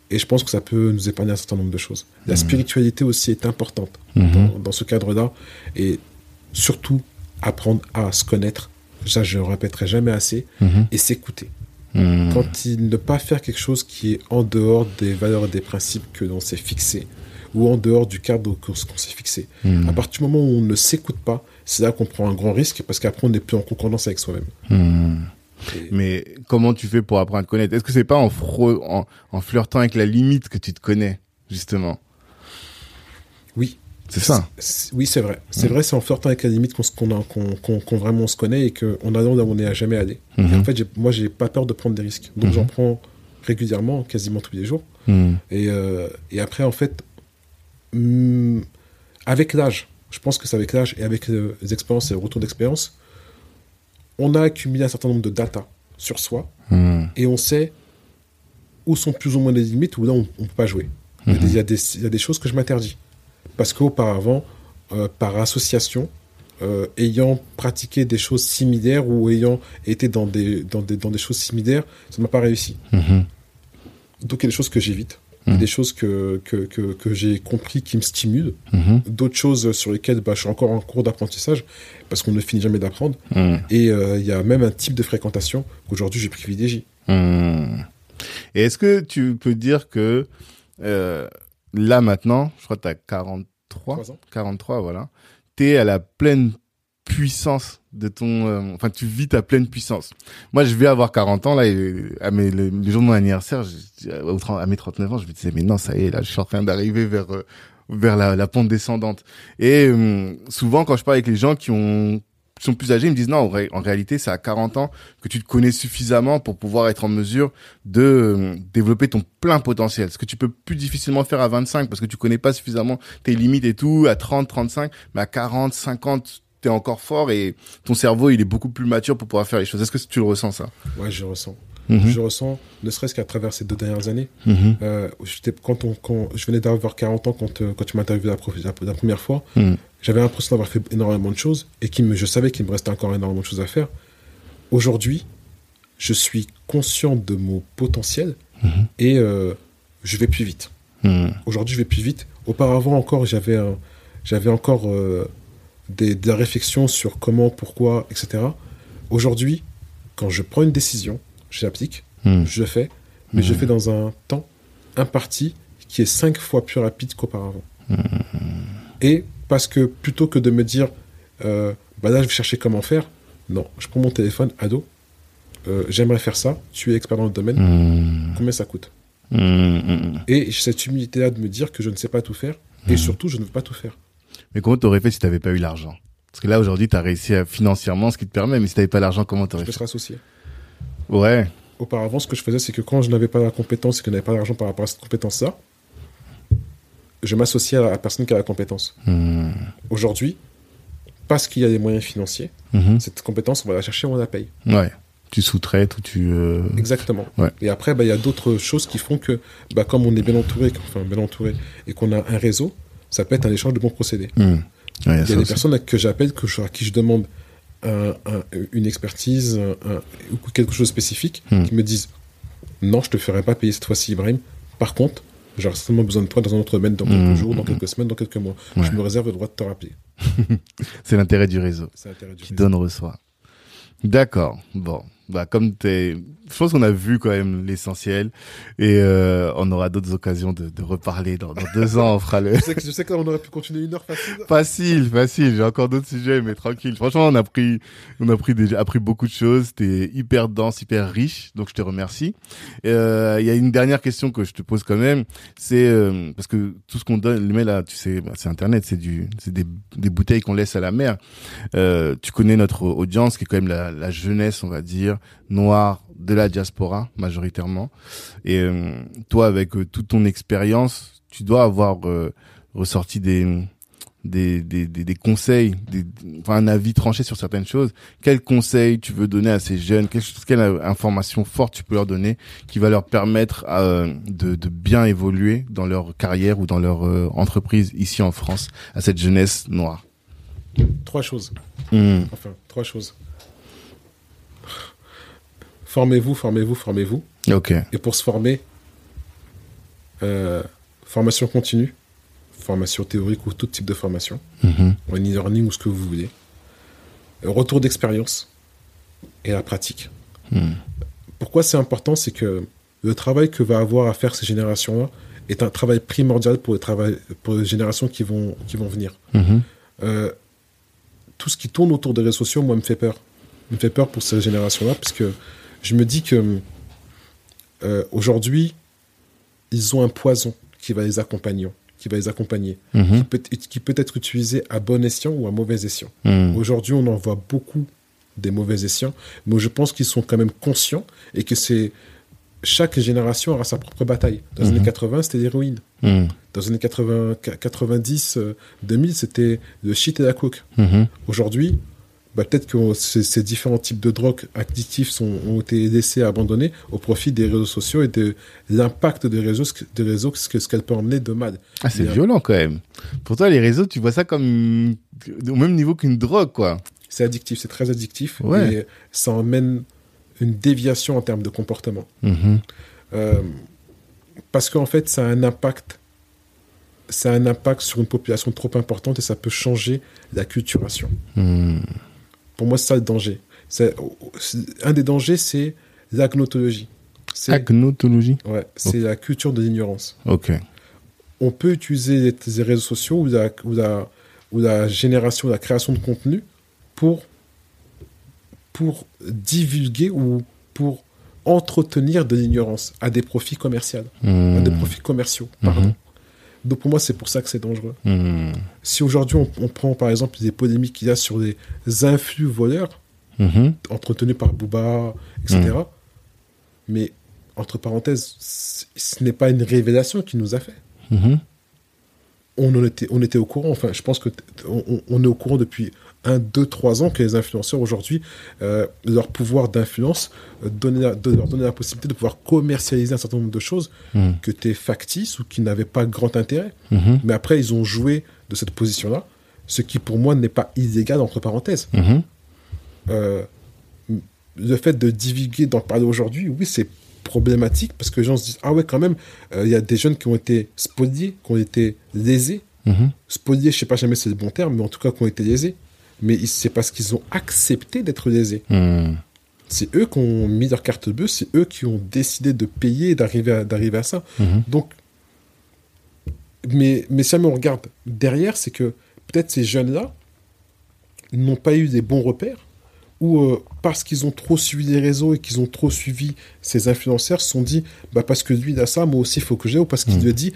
Et je pense que ça peut nous épargner un certain nombre de choses. La mmh. spiritualité aussi est importante mmh. dans, ce cadre-là. Et surtout, apprendre à se connaître. Ça, je ne le répéterai jamais assez. Et s'écouter. Quand il ne pas faire quelque chose qui est en dehors des valeurs et des principes que l'on s'est fixés ou en dehors du cadre qu'on s'est fixé. À partir du moment où on ne s'écoute pas, c'est là qu'on prend un grand risque parce qu'après on n'est plus en concordance avec soi-même.
Hmm. Mais comment tu fais pour apprendre à te connaître? Est-ce que c'est pas en, en, flirtant avec la limite que tu te connais, justement?
Oui.
C'est ça.
Oui, c'est vrai. C'est hmm. vrai, c'est en flirtant avec la limite qu'on vraiment se connaît et qu'on a là où on n'est à jamais allé. Hmm. En fait, moi, j'ai pas peur de prendre des risques. Donc, j'en prends régulièrement, quasiment tous les jours. Et, euh, et, après, en fait, avec l'âge, je pense que c'est avec l'âge et avec les expériences et le retour d'expérience, on a accumulé un certain nombre de data sur soi hmm. et on sait où sont plus ou moins les limites, où là on ne peut pas jouer. Il, y a des, choses que je m'interdis. Parce qu'auparavant, euh, par association, euh, ayant pratiqué des choses similaires ou ayant été dans des, dans des, dans des choses similaires, ça ne m'a pas réussi. Hmm. Donc il y a des choses que j'évite. Mhm. des choses que, que, que, j'ai compris qui me stimulent, mhm. d'autres choses sur lesquelles bah, je suis encore en cours d'apprentissage, parce qu'on ne finit jamais d'apprendre. Mhm. Et euh, il y a même un type de fréquentation qu'aujourd'hui je privilégie.
Et est-ce que tu peux dire que euh, là maintenant, je crois que tu as 43, 43, voilà, tu es à la pleine puissance de ton euh, enfin tu vis ta pleine puissance moi je vais avoir 40 ans là et à mes le, jour de mon anniversaire à mes 39 ans je me disais mais non ça y est là je suis en train d'arriver vers euh, vers la, la, pente descendante et euh, souvent quand je parle avec les gens qui ont qui sont plus âgés, ils me disent non, en, réalité, c'est à 40 ans que tu te connais suffisamment pour pouvoir être en mesure de développer ton plein potentiel. Ce que tu peux plus difficilement faire à 25 parce que tu connais pas suffisamment tes limites et tout, à 30, 35, mais à 40, 50, t'es encore fort et ton cerveau il est beaucoup plus mature pour pouvoir faire les choses. Est-ce que tu le ressens ça?
Ouais, je ressens. Mhm. Je ressens, ne serait-ce qu'à travers ces deux dernières années. Mhm. euh, quand, on, quand je venais d'avoir 40 ans quand, euh, quand tu m'as interviewé la, la, première fois, mhm. j'avais l'impression d'avoir fait énormément de choses et qui me, je savais qu'il me restait encore énormément de choses à faire. Aujourd'hui, je suis conscient de mon potentiel et euh, je vais plus vite. Aujourd'hui, je vais plus vite Auparavant encore, j'avais j'avais encore euh, des, des réflexions sur comment, pourquoi, etc. Aujourd'hui, quand je prends une décision, je l'applique,
Hmm.
je le fais, mais je le fais dans un temps imparti qui est cinq fois plus rapide qu'auparavant. Et parce que plutôt que de me dire, euh, bah là je vais chercher comment faire, non, je prends mon téléphone, ado, euh, j'aimerais faire ça, tu es expert dans le domaine,
Hmm.
combien ça coûte?
Hmm, hmm.
Et j'ai cette humilité-là de me dire que je ne sais pas tout faire, et surtout je ne veux pas tout faire.
Mais comment t'aurais fait si t'avais pas eu l'argent? Parce que là, aujourd'hui, t'as réussi à, financièrement, ce qui te permet, mais si t'avais pas l'argent, comment
Je
t'aurais
peux
fait?
se associer.
Ouais.
Auparavant, ce que je faisais, c'est que quand je n'avais pas la compétence et que je n'avais pas l'argent par rapport à cette compétence-là, je m'associais à la personne qui a la compétence.
Hmm.
Aujourd'hui, parce qu'il y a des moyens financiers,
Mhm.
cette compétence, on va la chercher, on la paye.
Ouais. Tu sous-traites ou tu... euh,
Exactement.
Ouais.
Et après, bah, il y a d'autres choses qui font que, bah, comme on est bien entouré, enfin bien entouré, et qu'on a un réseau, ça peut être un échange de bons procédés.
hmm. Ouais,
Il y a des
aussi.
personnes que j'appelle, que à qui je demande un- un- une expertise un- ou quelque chose de spécifique,
Hmm.
qui me disent non, je te ferai pas payer cette fois-ci, Ibrahim. Par contre, j'aurai certainement besoin de toi dans un autre domaine dans quelques
Hmm.
jours, dans quelques semaines, dans quelques mois.
Ouais.
Je me réserve le droit de te rappeler.
C'est l'intérêt du réseau.
C'est l'intérêt du
Qui
réseau.
donne, reçoit. D'accord. Bon. Bah, comme t'es, je pense qu'on a vu quand même l'essentiel et euh, on aura d'autres occasions de, de reparler dans, dans deux ans. On fera le
Je sais que- je sais qu'on aurait pu continuer une heure facile.
facile, facile. J'ai encore d'autres sujets, mais tranquille. Franchement, on a pris, on a pris déjà appris beaucoup de choses. C'était hyper dense, hyper riche. Donc je te remercie. Euh, Il y a une dernière question que je te pose quand même. C'est euh, parce que tout ce qu'on donne, le mail là, tu sais, bah, c'est Internet, c'est du, c'est des, des bouteilles qu'on laisse à la mer. Euh, tu connais notre audience qui est quand même la, la jeunesse, on va dire, noire de la diaspora majoritairement. Et euh, toi, avec euh, toute ton expérience, tu dois avoir euh, ressorti des des, des, des, des conseils, des, enfin un avis tranché sur certaines choses. Quels conseils tu veux donner à ces jeunes? Quelle, quelle information forte tu peux leur donner qui va leur permettre euh, de, de bien évoluer dans leur carrière ou dans leur euh, entreprise ici en France à cette jeunesse noire?
Trois choses.
Hmm.
Enfin, trois choses. Formez-vous, formez-vous, formez-vous.
Ok.
Et pour se former, euh, formation continue, formation théorique ou tout type de formation, en e-learning ou ce que vous voulez. Retour d'expérience et la pratique.
Hmm.
Pourquoi c'est important C'est que le travail que va avoir à faire ces générations-là est un travail primordial pour les, travail, pour les générations qui vont, qui vont venir.
Mhm.
Euh, tout ce qui tourne autour des réseaux sociaux, moi, me fait peur. Me fait peur pour ces générations-là, parce que je me dis que euh, aujourd'hui, ils ont un poison qui va les accompagner, qui va les accompagner, qui,
Mhm.
peut, qui peut être utilisé à bon escient ou à mauvais escient.
Hmm.
Aujourd'hui, on en voit beaucoup des mauvais escients, mais je pense qu'ils sont quand même conscients et que c'est chaque génération aura sa propre bataille. Dans les
Mhm.
années 80, c'était l'héroïne.
Hmm.
Dans les années 80, 90, euh, 2000, c'était le shit et la coke.
Mhm.
Aujourd'hui, bah, peut-être que ces, ces différents types de drogues addictifs sont, ont été laissés abandonnés au profit des réseaux sociaux et de l'impact des réseaux, des réseaux, ce que- ce qu'elle peut emmener de mal.
Ah, c'est violent quand même. Pour toi, les réseaux, tu vois ça comme au même niveau qu'une drogue, quoi.
C'est addictif, c'est très addictif
Ouais.
et ça emmène une déviation en termes de comportement.
Mhm.
Euh, parce qu'en fait, ça a un impact. Ça a un impact sur une population trop importante et ça peut changer la culturation.
Hmm.
Pour moi, c'est ça le danger. C'est- un des dangers, c'est l'agnotologie. C'est
Agnotologie.
ouais, c'est la culture de l'ignorance.
Ok.
On peut utiliser les, les réseaux sociaux ou la, ou, la, ou la génération, la création de contenu pour, pour divulguer ou pour entretenir de l'ignorance à des profits commerciaux.
Hmm.
à des profits commerciaux. Pardon. Donc pour moi, c'est pour ça que c'est dangereux.
Hmm.
Si aujourd'hui on, on prend par exemple des polémiques qu'il y a sur les influx voleurs
Mhm.
entretenus par Booba, etc. Mais entre parenthèses, ce n'est pas une révélation qu'il nous a fait. On en était, on était au courant. Enfin, je pense que on- on est au courant depuis un, deux, trois ans que les influenceurs aujourd'hui, euh, leur pouvoir d'influence, euh, donner la- de leur donner la possibilité de pouvoir commercialiser un certain nombre de choses
Hmm.
que étaient factices ou qui n'avaient pas grand intérêt.
Mhm.
Mais après, ils ont joué de cette position-là, ce qui pour moi n'est pas illégal, entre parenthèses.
Mhm.
Euh, le fait de divulguer, d'en parler aujourd'hui, oui, c'est problématique parce que les gens se disent ah ouais quand même euh, il y a des jeunes qui ont été spoliés qui ont été lésés spoliés je sais pas jamais c'est le bon terme mais en tout cas qui ont été lésés mais c'est parce qu'ils ont accepté d'être lésés
Mhm.
c'est eux qui ont mis leur carte bleue c'est eux qui ont décidé de payer et d'arriver à, d'arriver à ça
Mhm.
donc mais mais si on regarde derrière c'est que peut-être ces jeunes là n'ont pas eu des bons repères ou euh, parce qu'ils ont trop suivi les réseaux et qu'ils ont trop suivi ces influenceurs se sont dit bah parce que lui il a ça moi aussi il faut que j'ai ou parce qu'il
Mm.
lui a dit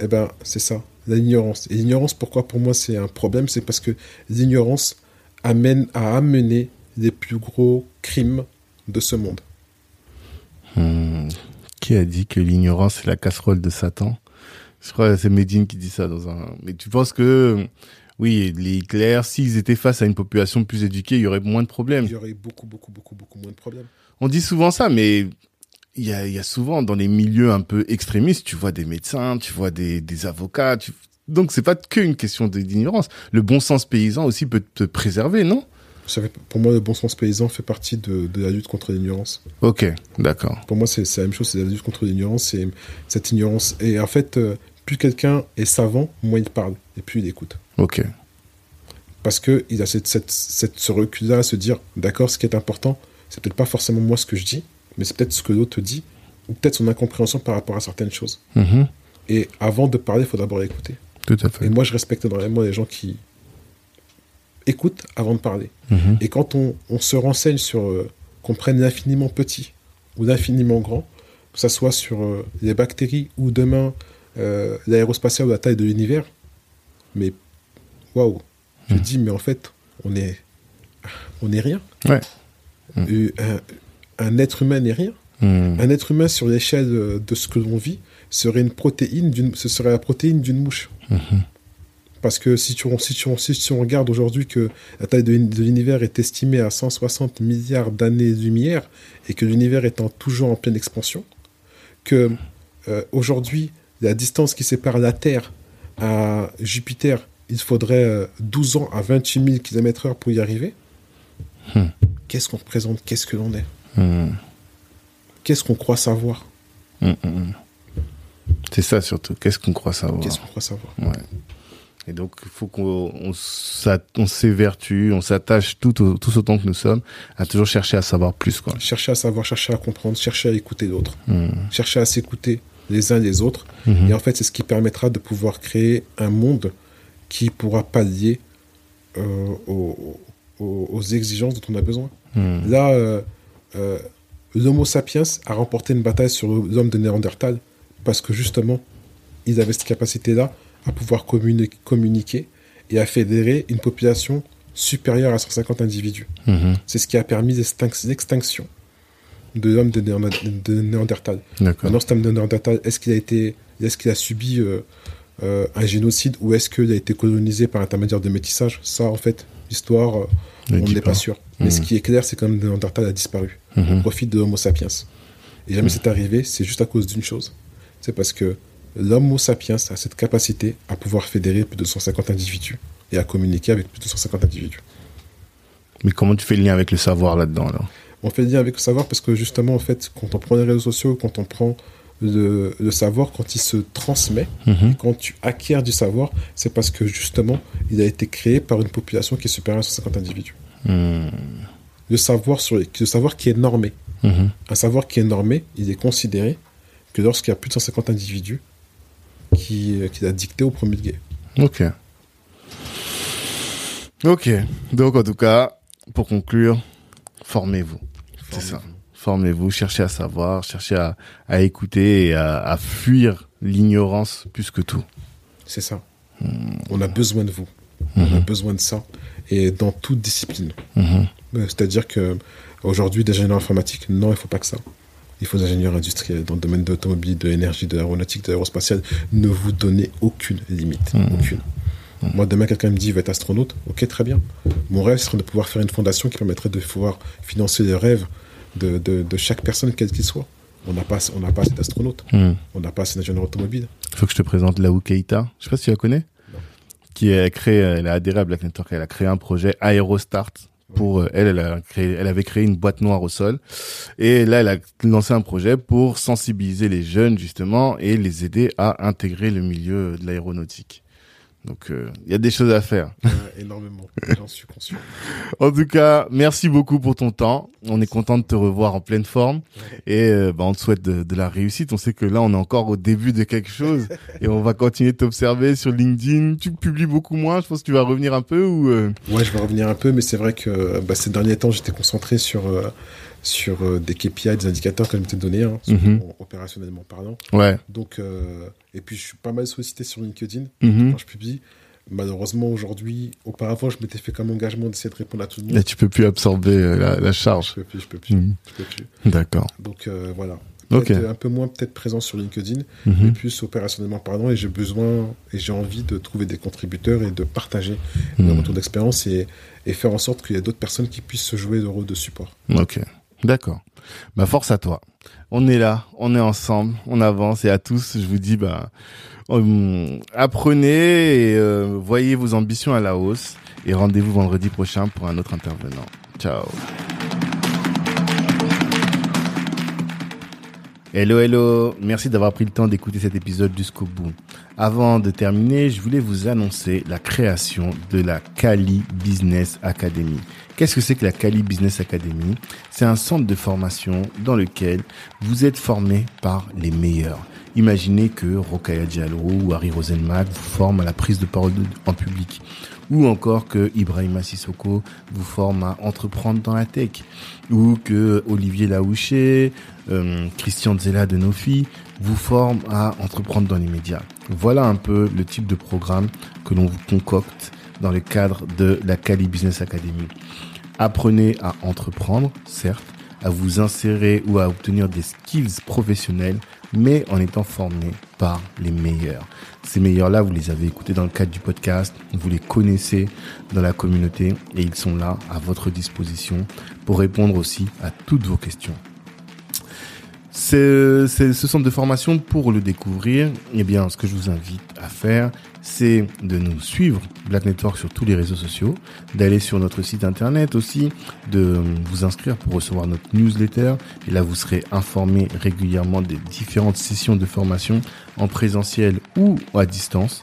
eh ben c'est ça l'ignorance et l'ignorance pourquoi pour moi c'est un problème c'est parce que l'ignorance amène à amener les plus gros crimes de ce monde
Hmm. Qui a dit que l'ignorance est la casserole de Satan? Je crois que c'est Medine qui dit ça dans un. Mais tu penses que, oui, les Hitler, s'ils étaient face à une population plus éduquée, il y aurait moins de problèmes.
il y aurait beaucoup beaucoup beaucoup beaucoup moins de problèmes
On dit souvent ça, mais il y a, il y a souvent dans les milieux un peu extrémistes, tu vois des médecins, tu vois des, des avocats. Tu... Donc c'est pas qu'une question d'ignorance. Le bon sens paysan aussi peut te préserver, non?
Vous savez, pour moi le bon sens paysan fait partie de, de la lutte contre l'ignorance
Ok, d'accord.
Pour moi, c'est c'est la même chose, c'est la lutte contre l'ignorance. C'est cette ignorance. Et en fait, euh, plus quelqu'un est savant, moins il parle et plus il écoute.
Ok.
Parce que il a cette, cette, cette- ce recul-là à se dire, d'accord, ce qui est important, c'est peut-être pas forcément moi ce que je dis, mais c'est peut-être ce que l'autre dit, ou peut-être son incompréhension par rapport à certaines choses.
Mhm.
Et avant de parler, il faut d'abord écouter.
Tout à fait.
Et moi, je respecte énormément les gens qui écoutent avant de parler.
Mhm.
Et quand on, on se renseigne sur euh, qu'on prenne l'infiniment petit ou l'infiniment grand, que ce soit sur euh, les bactéries ou demain euh, l'aérospatiale ou la taille de l'univers, mais waouh, je
Mhm.
dis, mais en fait, on est, on est rien.
Ouais.
Euh, Un, être humain n'est rien.
Hmm.
Un être humain sur l'échelle de ce que l'on vit serait une protéine d'une, ce serait la protéine d'une mouche.
Mhm.
Parce que si, tu, si, tu, si, on regarde aujourd'hui que la taille de, de l'univers est estimée à 160 milliards d'années-lumière et que l'univers étant toujours en pleine expansion, que euh, aujourd'hui la distance qui sépare la Terre à Jupiter, il faudrait euh, 12 ans à 28 000 km/h pour y arriver.
Hmm.
Qu'est-ce qu'on représente? Qu'est-ce que l'on est?
Hmm.
Qu'est-ce qu'on croit savoir
Hmm, hmm. C'est ça surtout. Qu'est-ce qu'on croit savoir
Qu'est-ce qu'on croit savoir
Ouais. Et donc, il faut qu'on on s'évertue, on s'attache tout, tous autant que nous sommes à toujours chercher à savoir plus. Quoi.
Chercher à savoir, chercher à comprendre, chercher à écouter l'autre, chercher à s'écouter les uns les autres.
Mhm.
Et en fait, c'est ce qui permettra de pouvoir créer un monde qui pourra pallier euh, aux, aux- aux exigences dont on a besoin. Là, euh, euh, l'Homo sapiens a remporté une bataille sur l'homme de Néandertal parce que justement, ils avaient cette capacité-là à pouvoir communi- communiquer et à fédérer une population supérieure à 150 individus.
Mhm.
C'est ce qui a permis l'extinc- l'extinction de l'homme de, Néander- de Néandertal. Maintenant, cet homme de Néandertal, est-ce qu'il a été, qu'il a subi euh, euh, un génocide ou est-ce qu'il a été colonisé par intermédiaire de métissage? Ça, en fait, l'histoire, euh, on n'est pas sûr. Mais ce qui est clair, c'est que l'homme de Néandertal a disparu au
Mhm.
profit de l'Homo sapiens. Et jamais c'est arrivé, c'est juste à cause d'une chose. C'est parce que l'Homo sapiens a cette capacité à pouvoir fédérer plus de 150 individus et à communiquer avec plus de 150 individus.
Mais comment tu fais le lien avec le savoir là-dedans alors?
On fait le lien avec le savoir parce que justement, en fait, quand on prend les réseaux sociaux, quand on prend le, le savoir, quand il se transmet,
Mhm.
quand tu acquiers du savoir, c'est parce que justement, il a été créé par une population qui est supérieure à 150 individus.
Hmm.
Le savoir, sur, le savoir qui est normé.
Mhm.
Un savoir qui est normé, il est considéré que lorsqu'il y a plus de 150 individus qui, qui l'a dicté au premier guet.
Ok. Ok. Donc, en tout cas, pour conclure, formez-vous. C'est ça. Formez-vous, cherchez à savoir, cherchez à, à écouter et à, à fuir l'ignorance plus que tout.
C'est ça. On a besoin de vous. On a besoin de ça. Et dans toute discipline.
Mhm.
Euh, C'est-à-dire que aujourd'hui, des ingénieurs informatiques, non, il faut pas que ça. Il faut des ingénieurs industriels dans le domaine de l'automobile, de l'énergie, de l'aéronautique, de l'aérospatiale. Ne vous donnez aucune limite.
Mhm.
Aucune. Moi, demain, quelqu'un me dit, il va être astronaute. Ok, très bien. Mon rêve serait de pouvoir faire une fondation qui permettrait de pouvoir financer les rêves de, de, de chaque personne, quel qu'il soit. On n'a pas, on n'a pas assez d'astronautes. On n'a pas assez d'ingénieurs automobiles.
faut que je te présente Laou Keita. Je sais pas si tu la connais. Qui a créé, elle a adhéré à Black Network. Elle a créé un projet Aerostart pour euh, elle, elle a créé, elle avait créé une boîte noire au sol, et là, elle a lancé un projet pour sensibiliser les jeunes justement et les aider à intégrer le milieu de l'aéronautique. Donc, euh, il y a des choses à faire.
énormément, j'en suis conscient.
en tout cas, merci beaucoup pour ton temps. On est content de te revoir en pleine forme. Et euh, bah, on te souhaite de, de, la réussite. On sait que là, on est encore au début de quelque chose. et on va continuer de t'observer sur LinkedIn. Tu publies beaucoup moins. Je pense que tu vas revenir un peu ou... Euh...
Ouais, je vais revenir un peu. Mais c'est vrai que bah, ces derniers temps, j'étais concentré sur sur euh, des KPI, des indicateurs que je m'étais donné, hein, mhm. opérationnellement parlant.
Ouais.
Donc, euh, et puis je suis pas mal sollicité sur LinkedIn
mhm.
quand je publie. Malheureusement, aujourd'hui, auparavant, je m'étais fait comme engagement d'essayer de répondre à tout le monde.
Et tu peux plus absorber euh, la, la, charge.
Je peux plus, je peux plus.
Mhm.
Je peux plus.
D'accord.
Donc voilà.
Okay.
Un peu moins peut-être présent sur LinkedIn, mais plus opérationnellement parlant. Et j'ai besoin et j'ai envie de trouver des contributeurs et de partager mes retours d'expérience et, et faire en sorte qu'il y ait d'autres personnes qui puissent se jouer le rôle de support.
Ok. D'accord. Bah force à toi. On est là, on est ensemble, on avance et à tous, je vous dis bah hum, apprenez et euh, voyez vos ambitions à la hausse et rendez-vous vendredi prochain pour un autre intervenant. Ciao. Hello, hello. Merci d'avoir pris le temps d'écouter cet épisode jusqu'au bout. Avant de terminer, je voulais vous annoncer la création de la Kali Business Academy. Qu'est-ce que c'est que la Kali Business Academy? C'est un centre de formation dans lequel vous êtes formé par les meilleurs. Imaginez que Rokaya Diallo ou Harry Rosenmack vous forment à la prise de parole en public ou encore que Ibrahima Sissoko vous forme à entreprendre dans la tech, ou que Olivier Laouché, euh, Christian Zella de Nofi vous forme à entreprendre dans les médias. Voilà un peu le type de programme que l'on vous concocte dans le cadre de la Cali Business Academy. Apprenez à entreprendre, certes, à vous insérer ou à obtenir des skills professionnels, mais en étant formé par les meilleurs. Ces meilleurs-là, vous les avez écoutés dans le cadre du podcast, vous les connaissez dans la communauté et ils sont là à votre disposition pour répondre aussi à toutes vos questions. C'est ce centre de formation pour le découvrir. Eh bien, ce que je vous invite à faire, c'est de nous suivre Black Network sur tous les réseaux sociaux, d'aller sur notre site internet aussi, de vous inscrire pour recevoir notre newsletter. Et là, vous serez informé régulièrement des différentes sessions de formation en présentiel ou à distance